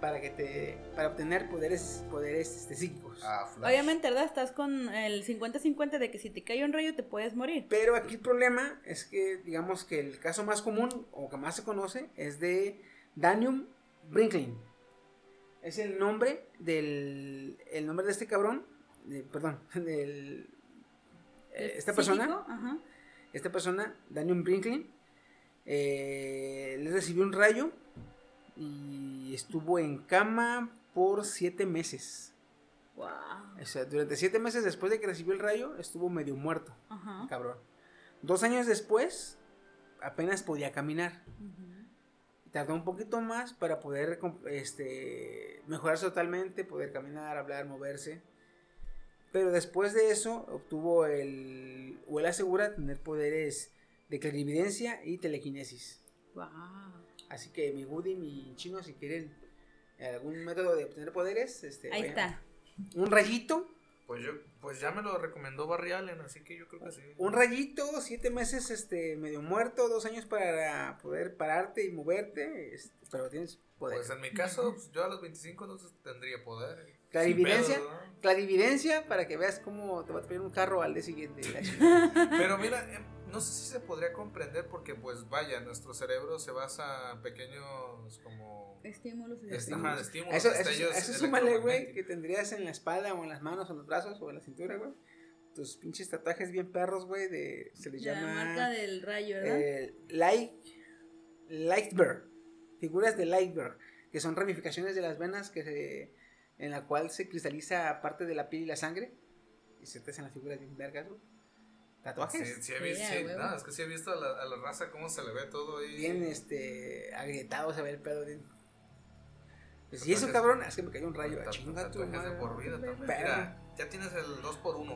para que te para obtener poderes poderes este, psíquicos. Ah. Obviamente, ¿verdad? Estás con el 50-50 de que si te cae un rayo te puedes morir. Pero aquí el problema es que digamos que el caso más común o que más se conoce es de Danium Brinklin. Es el nombre del el nombre de este cabrón, de- perdón, [laughs] del esta persona Ajá. esta persona, Daniel Brinkley, eh, le recibió un rayo y estuvo en cama por siete meses. Wow. O sea, durante siete meses después de que recibió el rayo, estuvo medio muerto, Ajá. cabrón. Dos años después, apenas podía caminar. Tardó un poquito más para poder este, mejorarse totalmente, poder caminar, hablar, moverse. Pero después de eso obtuvo el, o él asegura tener poderes de clarividencia y telequinesis. Wow. Así que mi Woody, mi chino, si quieren algún método de obtener poderes, este, Ahí vayan. está. Un rayito, Pues yo, pues ya me lo recomendó Barry Allen, así que yo creo que sí. un rayito, siete meses este, medio muerto, dos años para poder pararte y moverte, este, pero tienes poder. Pues en mi caso, pues, yo a los 25 entonces tendría poder. Clarividencia, Sin pedos, ¿no? clarividencia para que veas cómo te va a traer un carro al día siguiente. [laughs] Pero mira, eh, no sé si se podría comprender porque pues vaya, nuestro cerebro se basa en pequeños como... Estímulos y Est- ajá, estímulos, eso, eso, eso súmale, güey, que tendrías en la espalda o en las manos o en los brazos o en la cintura, güey. Tus pinches tatuajes bien perros, güey, de... Se les La llama... marca del rayo, ¿verdad? eh, light, Lightberg. Figuras de Lightberg, que son ramificaciones de las venas que se, en la cual se cristaliza parte de la piel y la sangre. Y se te hacen las figuras bien vergas, güey. Tatuajes. Sí, sí he visto, Sí, no, es que sí he visto a la, a la raza cómo se le ve todo ahí. Bien, este, agrietado se ve el pedo. Bien. Pues, y eso, cabrón, es que me cayó un rayo. chinga tu tatuajes de madre. por vida también. Mira, ya tienes el 2 por 1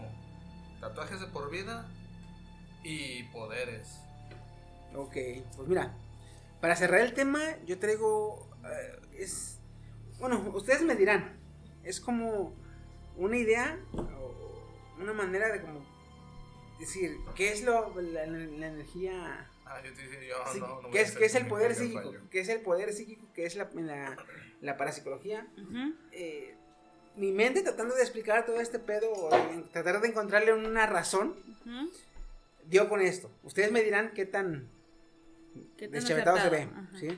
Tatuajes de por vida y poderes. Ok, pues mira, para cerrar el tema, yo traigo. eh, es. Bueno, ustedes me dirán. Es como una idea o una manera de como decir, ¿qué es lo, la, la- la energía? Ah, yo te dije, yo sí, no, no voy ¿qué, a es, hacer qué es el poder psíquico? ¿Qué es el poder psíquico? ¿Qué es la, la, la parapsicología? Eh, mi mente tratando de explicar todo este pedo, o de tratar de encontrarle una razón, dio con esto. Ustedes me dirán qué tan ¿Qué tan deschavetado se ve. ¿sí?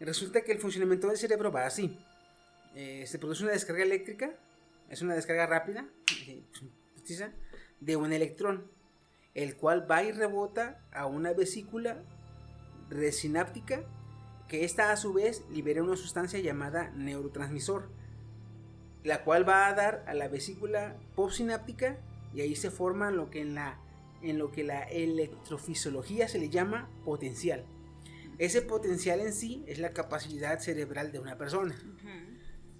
Resulta que el funcionamiento del cerebro va así. Eh, se produce una descarga eléctrica, es una descarga rápida, eh, de un electrón, el cual va y rebota a una vesícula resináptica, que esta a su vez libera una sustancia llamada neurotransmisor, la cual va a dar a la vesícula postsináptica y ahí se forma lo que en la en lo que la electrofisiología se le llama potencial. Ese potencial en sí es la capacidad cerebral de una persona.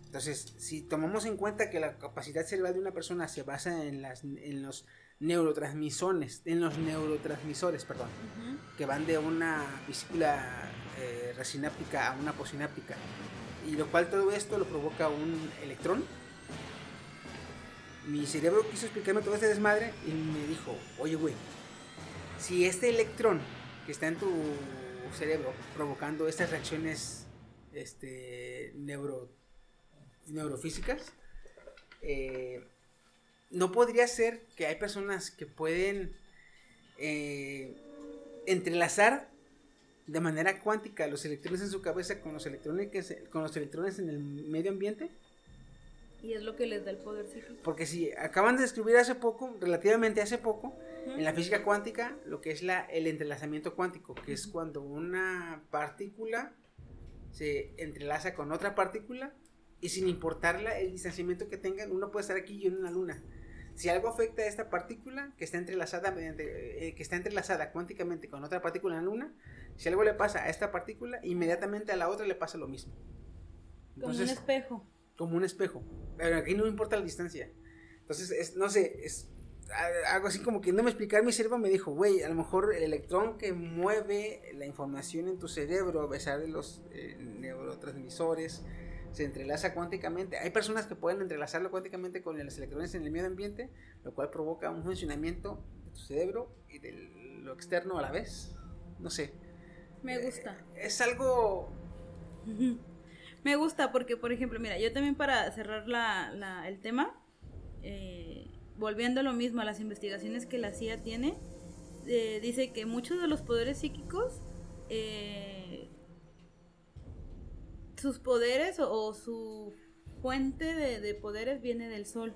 Entonces, si tomamos en cuenta que la capacidad cerebral de una persona se basa en, las, en los neurotransmisores, en los neurotransmisores, perdón, que van de una vesícula eh, resináptica a una posináptica, y lo cual todo esto lo provoca un electrón. Mi cerebro quiso explicarme todo este desmadre y me dijo, oye güey, si este electrón que está en tu cerebro provocando estas reacciones este, neuro, neurofísicas, eh, no podría ser que hay personas que pueden eh, entrelazar de manera cuántica los electrones en su cabeza con los electrones, con los electrones en el medio ambiente. Y es lo que les da el poder psíquico. Porque si acaban de descubrir hace poco, relativamente hace poco, en la física cuántica, lo que es la, el entrelazamiento cuántico, que es cuando una partícula se entrelaza con otra partícula y sin importarla el distanciamiento que tengan, uno puede estar aquí y uno en la luna. Si algo afecta a esta partícula que está entrelazada mediante, eh, que está entrelazada cuánticamente con otra partícula en la luna, si algo le pasa a esta partícula, inmediatamente a la otra le pasa lo mismo. Como un Entonces, espejo. como un espejo. Pero aquí no importa la distancia. Entonces, es, no sé, es algo así como que no me explicar mi cerebro me dijo, güey, a lo mejor el electrón que mueve la información en tu cerebro a pesar de los eh, neurotransmisores se entrelaza cuánticamente. Hay personas que pueden entrelazarlo cuánticamente con los electrones en el medio ambiente, lo cual provoca un funcionamiento de tu cerebro y de lo externo a la vez. No sé. Me gusta. Es algo [laughs] Me gusta porque, por ejemplo, mira, yo también para cerrar la, la- el tema, eh, volviendo a lo mismo, a las investigaciones que la CIA tiene, eh, dice que muchos de los poderes psíquicos, eh, sus poderes o, o su fuente de, de poderes viene del sol.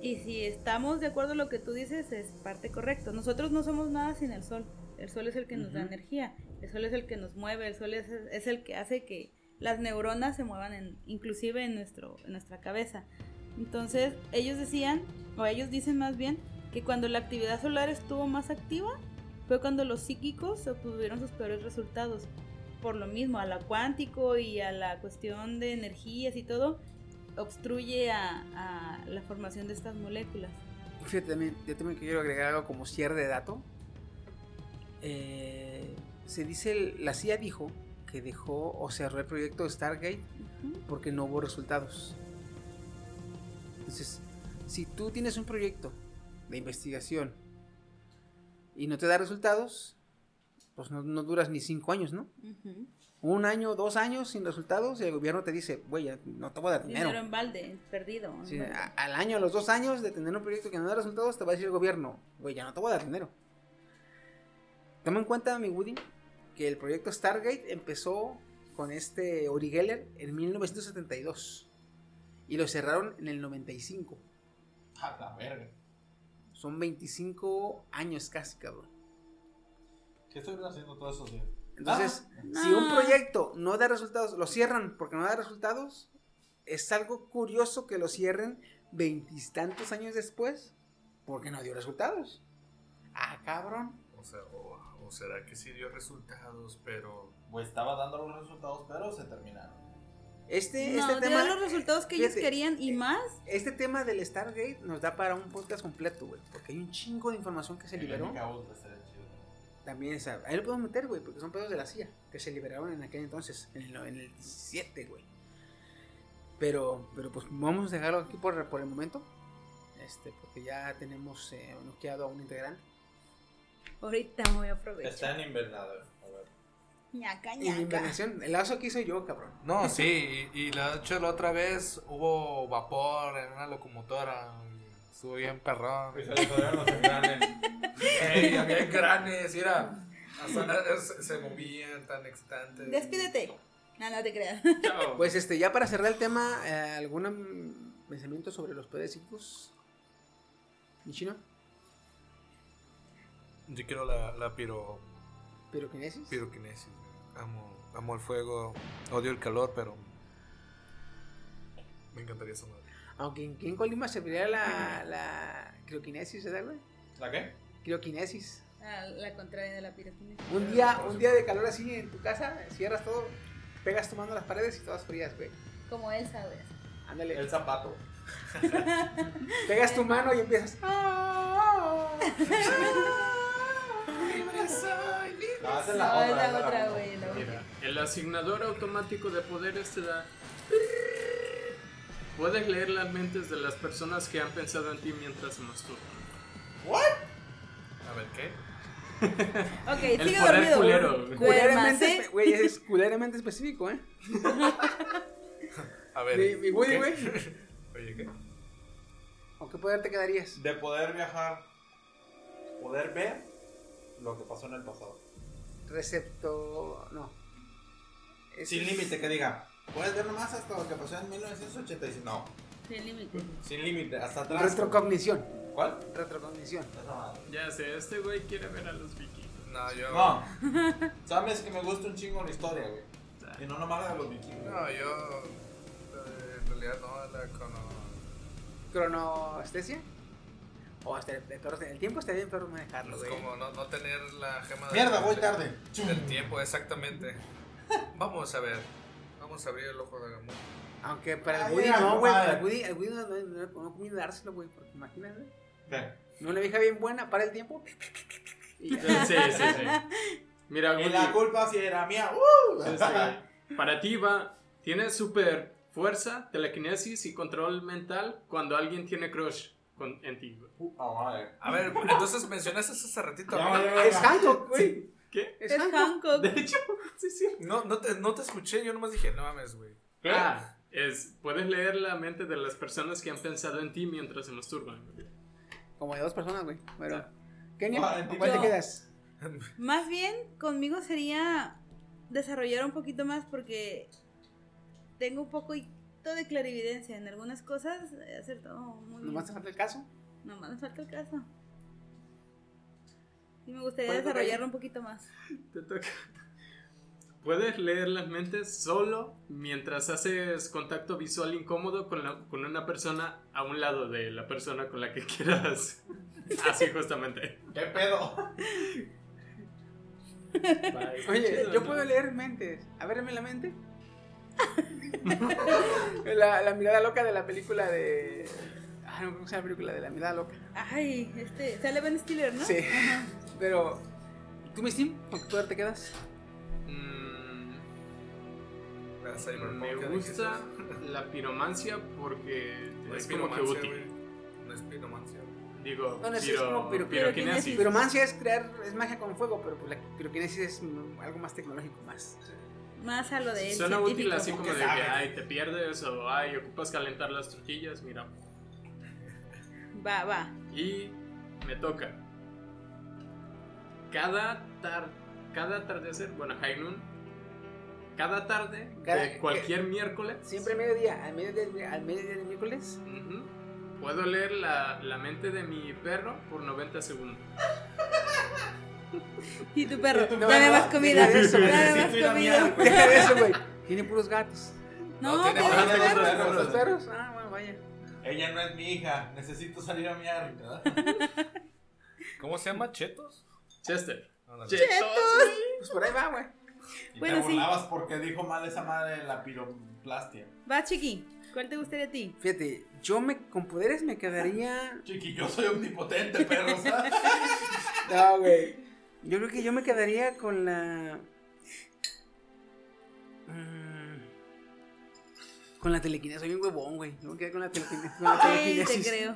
Y si estamos de acuerdo en lo que tú dices, es parte correcto. Nosotros no somos nada sin el sol. El sol es el que nos da energía, el sol es el que nos mueve, el sol es, es el que hace que las neuronas se muevan en, inclusive en, nuestro, en nuestra cabeza. Entonces, ellos decían, o ellos dicen más bien, que cuando la actividad solar estuvo más activa, fue cuando los psíquicos obtuvieron sus peores resultados. Por lo mismo, a la cuántico y a la cuestión de energías y todo, obstruye a, a la formación de estas moléculas. Fíjate, también, yo también quiero agregar algo como cierre de dato. Eh, se dice, la CIA dijo que dejó o cerró el proyecto Stargate Ujú. porque no hubo resultados. Entonces, si tú tienes un proyecto de investigación y no te da resultados, pues no, no duras ni cinco años, ¿no? Un año, dos años sin resultados y el gobierno te dice, güey, ya no te voy a dar dinero. Dinero en balde, perdido. en Sí, balde. a- al año, a los dos años de tener un proyecto que no da resultados, te va a decir el gobierno, güey, ya no te voy a dar dinero. Toma en cuenta, mi Woody, que el proyecto Stargate empezó con este Uri Geller en 1972 y lo cerraron en el 95. A la verga. Son 25 años casi, cabrón. ¿Qué estuvieron haciendo todos esos días? Entonces, Ah. si un proyecto no da resultados, lo cierran porque no da resultados, es algo curioso que lo cierren veintitantos años después porque no dio resultados. Ah, cabrón. O, sea, o, o será que sí dio resultados, pero. Pues estaba dando los resultados, pero se terminaron. Este, No, este dio tema. los resultados que ellos querían y más. Este tema del Stargate nos da para un podcast completo, güey. Porque hay un chingo de información que se liberó. El. También, esa- ahí lo podemos meter, güey, porque son pedos de la CIA que se liberaron en aquel entonces, en el, en el 17, güey. Pero, pero pues vamos a dejarlo aquí por, por el momento. Este, porque ya tenemos eh, noqueado a un integrante. Ahorita me voy a aprovechar. Está en invernadero. A ver. Ñaca, Y la ñaca. invernación, el lazo aquí soy yo, cabrón. No, sí, y, y la, de hecho la otra vez hubo vapor en una locomotora. Estuvo bien perrón. Y se los engranes. Ey, había granes, y era. hasta- se, se movían tan excitantes. Despídete. No, no te creas. Chao. Pues este, ya para cerrar el tema, eh, ¿algún pensamiento sobre los poderes psíquicos? ¿Nichino? Yo quiero la, la piro, ¿Piroquinesis? piroquinesis. Amo, amo el fuego, odio el calor, pero. Me encantaría esa madre. Aunque en, en Colima serviría la, la crioquinesis, ¿verdad, güey? ¿La qué? Crioquinesis. Ah, la contraria de la piroquinesis. Un día, un día de calor así en tu casa, cierras todo, pegas tu mano a las paredes y todas frías, güey. Como Elsa, güey. Ándale. El zapato. [laughs] Pegas tu mano y empiezas. Esa es No, la es otra. esa la otra, güey. la otra. Mira, el asignador automático de poderes te da. Puedes leer las mentes de las personas que han pensado en ti mientras se masturban. A ver, ¿qué? Ok, El sigue poder dormido. culero. Culeramente, güey, [laughs] es culeramente específico, ¿eh? A ver. Mi- mi güey. [laughs] Oye, ¿qué? ¿Con qué poder te quedarías? De poder viajar. Poder ver lo que pasó en el pasado. Recepto. No. Es- Sin límite, que diga. Puedes ver nomás hasta lo que pasó en 1985. No, Sin límite. sin límite, hasta atrás. Retrocognición. ¿Cuál? Retrocognición. Ya sé, este güey quiere ver a los vikingos. No, yo. No. [laughs] Sabes que me gusta un chingo la historia, güey. Y no nomás la de los vikingos. No, yo. eh, En realidad no, la cono. ¿Cronoestesia? O hasta el, el, el tiempo está bien, pero manejarlo, Es güey. como no, no tener la gema de- Mierda, voy de- tarde. Del tiempo, exactamente. [laughs] Vamos a ver. Vamos a abrir el ojo de Agamotto. Aunque para el Ay, Woody no, güey. Para el Woody, el Woody no, no, no, no, dárselo, güey. Porque imagínate. ¿Qué? Una vieja bien buena para el tiempo. [laughs] Y Sí, sí, sí. sí. Mira, Y Woody, la culpa si era mía. ¡Uh! este, para ti va, tienes super fuerza, telequinesis y control mental cuando alguien tiene crush con, en ti. Puta madre. A ver, entonces mencionaste hace ratito. Ya, ya, ya. Es Hancock, güey. ¿Qué? Es Es Hancock. Hancock. De hecho, [laughs] sí, sí. No, no, te, no te escuché, yo nomás dije, no mames, güey. Ah, es, puedes leer la mente de las personas que han pensado en ti mientras se masturban. güey. Como de dos personas, güey. Pero. Kenia, Ah, ¿con cuál te quedas? [laughs] Más bien, conmigo sería desarrollar un poquito más porque tengo un poco de clarividencia en algunas cosas. He acertado muy bien. ¿Nomás te falta el caso? Nomás me falta el caso. Y me gustaría ¿Cuál es tu desarrollarlo un poquito más. Te toca. Puedes leer las mentes solo mientras haces contacto visual incómodo con, la- con una persona a un lado de la persona con la que quieras. [laughs] Así justamente. ¿Qué pedo? Oye, yo puedo leer mentes. A ver, dame la mente. [laughs] la, la mirada loca de la película de. Ah, no, ¿cómo se llama la película de la mirada loca? Ay, este, sale Ben Stiller, ¿no? Sí. Pero. ¿Tú, Miss Tim? ¿Con qué poder te quedas? Mm, La Cyberpunk, me ¿de gusta la piromancia porque No es es como que útil. No es piromancia. Digo, No, no, es como piro- piroquinesis. Piromancia es crear. Es magia con fuego, pero pues la piroquinesis es algo más tecnológico, más. Más a lo de él. Suena útil así como de que, ay, te pierdes o, ay, ocupas calentar las tortillas, mira. Va, va. Y me toca. Cada tar cada atardecer, bueno, High Noon, cada tarde Cada- de cualquier miércoles, Siempre mediodía. Al mediodía, al mediodía del miércoles. puedo leer la, la mente de mi perro por 90 segundos. [laughs] Y tu perro, tu dame perro, más comida. Dame más comida. Deja de [laughs] eso, güey. Tiene puros gatos. No, No, tiene gatos, perros. perros. ¿Los perros? Ah, bueno, vaya. Ella no es mi hija. Necesito salir a miar. ¿verdad? [laughs] ¿Cómo se llama? ¿Chetos? Chester. Ándale. Chetos. Pues por ahí va, güey. Y Bueno, te sí. burlabas porque dijo mal esa madre de la piroplastia. Va, chiqui. ¿Cuál te gustaría a ti? Fíjate, yo me con poderes me quedaría. [laughs] Chiqui, yo soy omnipotente, perro. ¿sabes? [laughs] No, güey. Yo creo que yo me quedaría con la. Mm, Con la telequinesis. Soy un huevón, güey. Yo me quedé con la telequinesis. Con la Ay, te telequinesis. creo.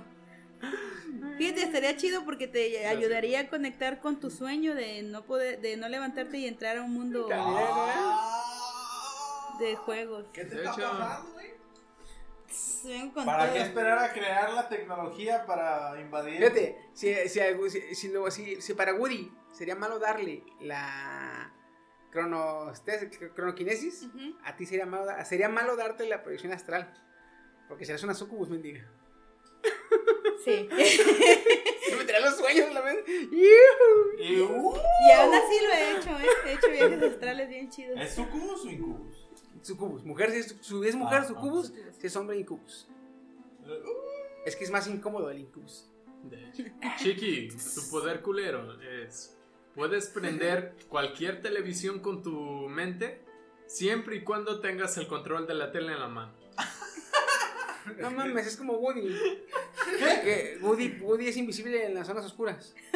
Fíjate, estaría chido porque te ayudaría a conectar con tu sueño de no poder, de no levantarte y entrar a un mundo de juegos. ¿Qué te De está hecho- pasando, güey? ¿Para qué esperar a crear la tecnología para invadir? Fíjate, si, si, algo- si, si, lo- si- si para Woody sería malo darle la cronoquinesis, Ujú. a ti sería malo, sería malo darte la proyección astral. Porque serás una sucubus, mendiga. Sí. [laughs] Me trae los sueños la mente. Y, uh, Y aún así lo he hecho, ¿eh? He hecho viajes astrales bien chidos. ¿Es sucubus o incubus? Sucubus. Mujer, si es, si es mujer, Ah, sucubus. Si es hombre, incubus. Es que es más incómodo el incubus. De hecho. Chiqui, tu poder culero es. Puedes prender cualquier televisión con tu mente siempre y cuando tengas el control de la tele en la mano. No mames, es como Woody. [laughs] Que Woody, Woody es invisible en las zonas oscuras. [laughs]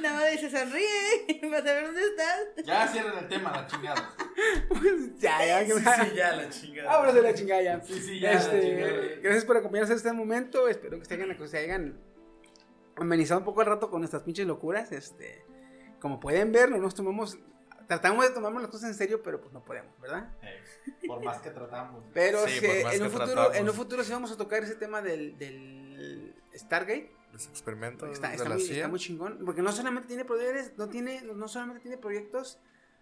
Nada más dice, sonríe. [laughs] Vas a ver dónde estás. Ya cierren el tema, la chingada. ya, ya, que Sí, sí, ya, la chingada. Vámonos de la chingada ya. Sí, sí, ya, la Este, chingada. gracias por acompañarnos en este momento. Espero que se hayan, que se hayan amenizado un poco el rato con nuestras pinches locuras. Este, como pueden ver, no nos tomamos. Tratamos de tomarnos las cosas en serio, pero pues no podemos, ¿verdad? Eh, por más que tratamos. [laughs] Pero Sí, más en, un futuro, tratamos. en un futuro sí vamos a tocar ese tema del, del Stargate. Los experimentos está, de está la muy, CIA. está muy chingón. Porque no solamente tiene poderes, no tiene, no solamente tiene proyectos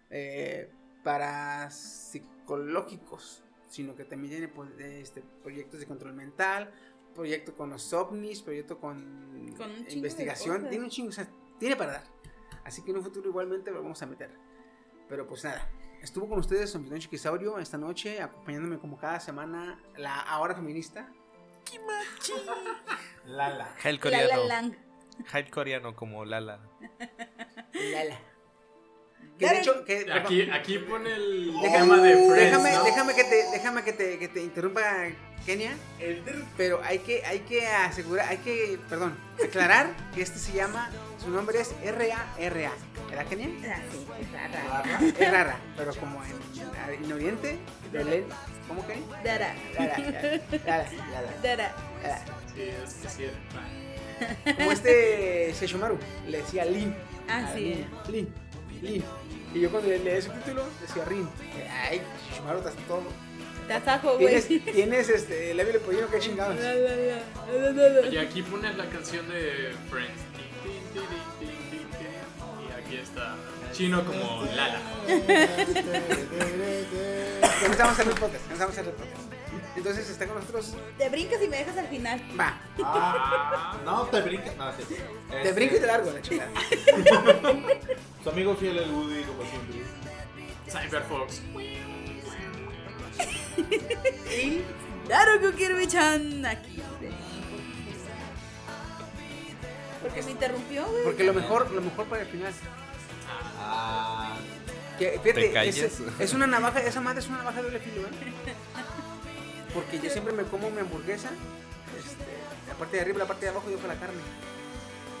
eh, para psicológicos, sino que también tiene pues, este, proyectos de control mental, proyecto con los ovnis, proyecto con, Con de investigación. Tiene un chingo, o sea, tiene para dar. Así que en un futuro igualmente lo vamos a meter. Pero pues nada, estuvo con ustedes su anfitrión Chiquisaurio esta noche, acompañándome como cada semana la ahora feminista. Lala. Jail coreano. la lang. Jail coreano como Lala. Lala. Que de hecho, que, Aquí, aquí pone el Déjame, tema de Friends, déjame, ¿no? déjame que te, déjame que te, que te interrumpa Kenia, pero hay que, hay que asegurar, hay que, perdón, aclarar que este se llama, su nombre es R-A-R-A, ¿verdad Kenia? Sí, es rara. Es rara, pero como en, en Oriente, Belén, ¿cómo que? Dara. Lara, Dara. Lara. Sí, es que sí. Como este Seshomaru, le decía Lin. Ah, sí. Lin, Lin. Y yo cuando le leí su título decía Rin. Ay, Seshomaru, estás todo. Te atajo, güey. Tienes, [laughs] tienes este, el labio pollino que chingados. Y aquí pone la canción de Friends. Y aquí está Chino como Lala. [laughs] Comenzamos a hacer el podcast, comenzamos a hacer el podcast. Entonces está con nosotros. Te brincas y me dejas al final. Va, Ah, no, te brincas. No, sí. te Este, brinco y te largo la chingada. [laughs] Su amigo fiel, el Woody, como siempre. Cyberfox. [laughs] Y Daruku Kirby-chan aquí. Porque me interrumpió, güey. Porque lo mejor, lo mejor para el final. Ah, Que, fíjate, ¿Te callas? es, es una navaja, esa madre es una navaja de doble filo, ¿eh? [laughs] Porque yo siempre me como mi hamburguesa, este, la parte de arriba y la parte de abajo, yo con la carne.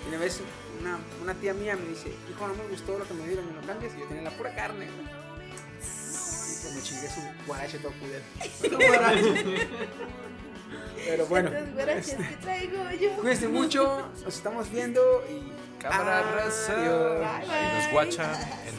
Y una vez una, una tía mía me dice, hijo, no me gustó lo que me dieron, me lo cambias, y yo tenía la pura carne. güey. Y pues me chingué su guarache todo culero. [laughs] Pero bueno, este, que traigo yo. cuídense mucho, nos estamos viendo y... Cámara raza. Ahí nos bye. guachan en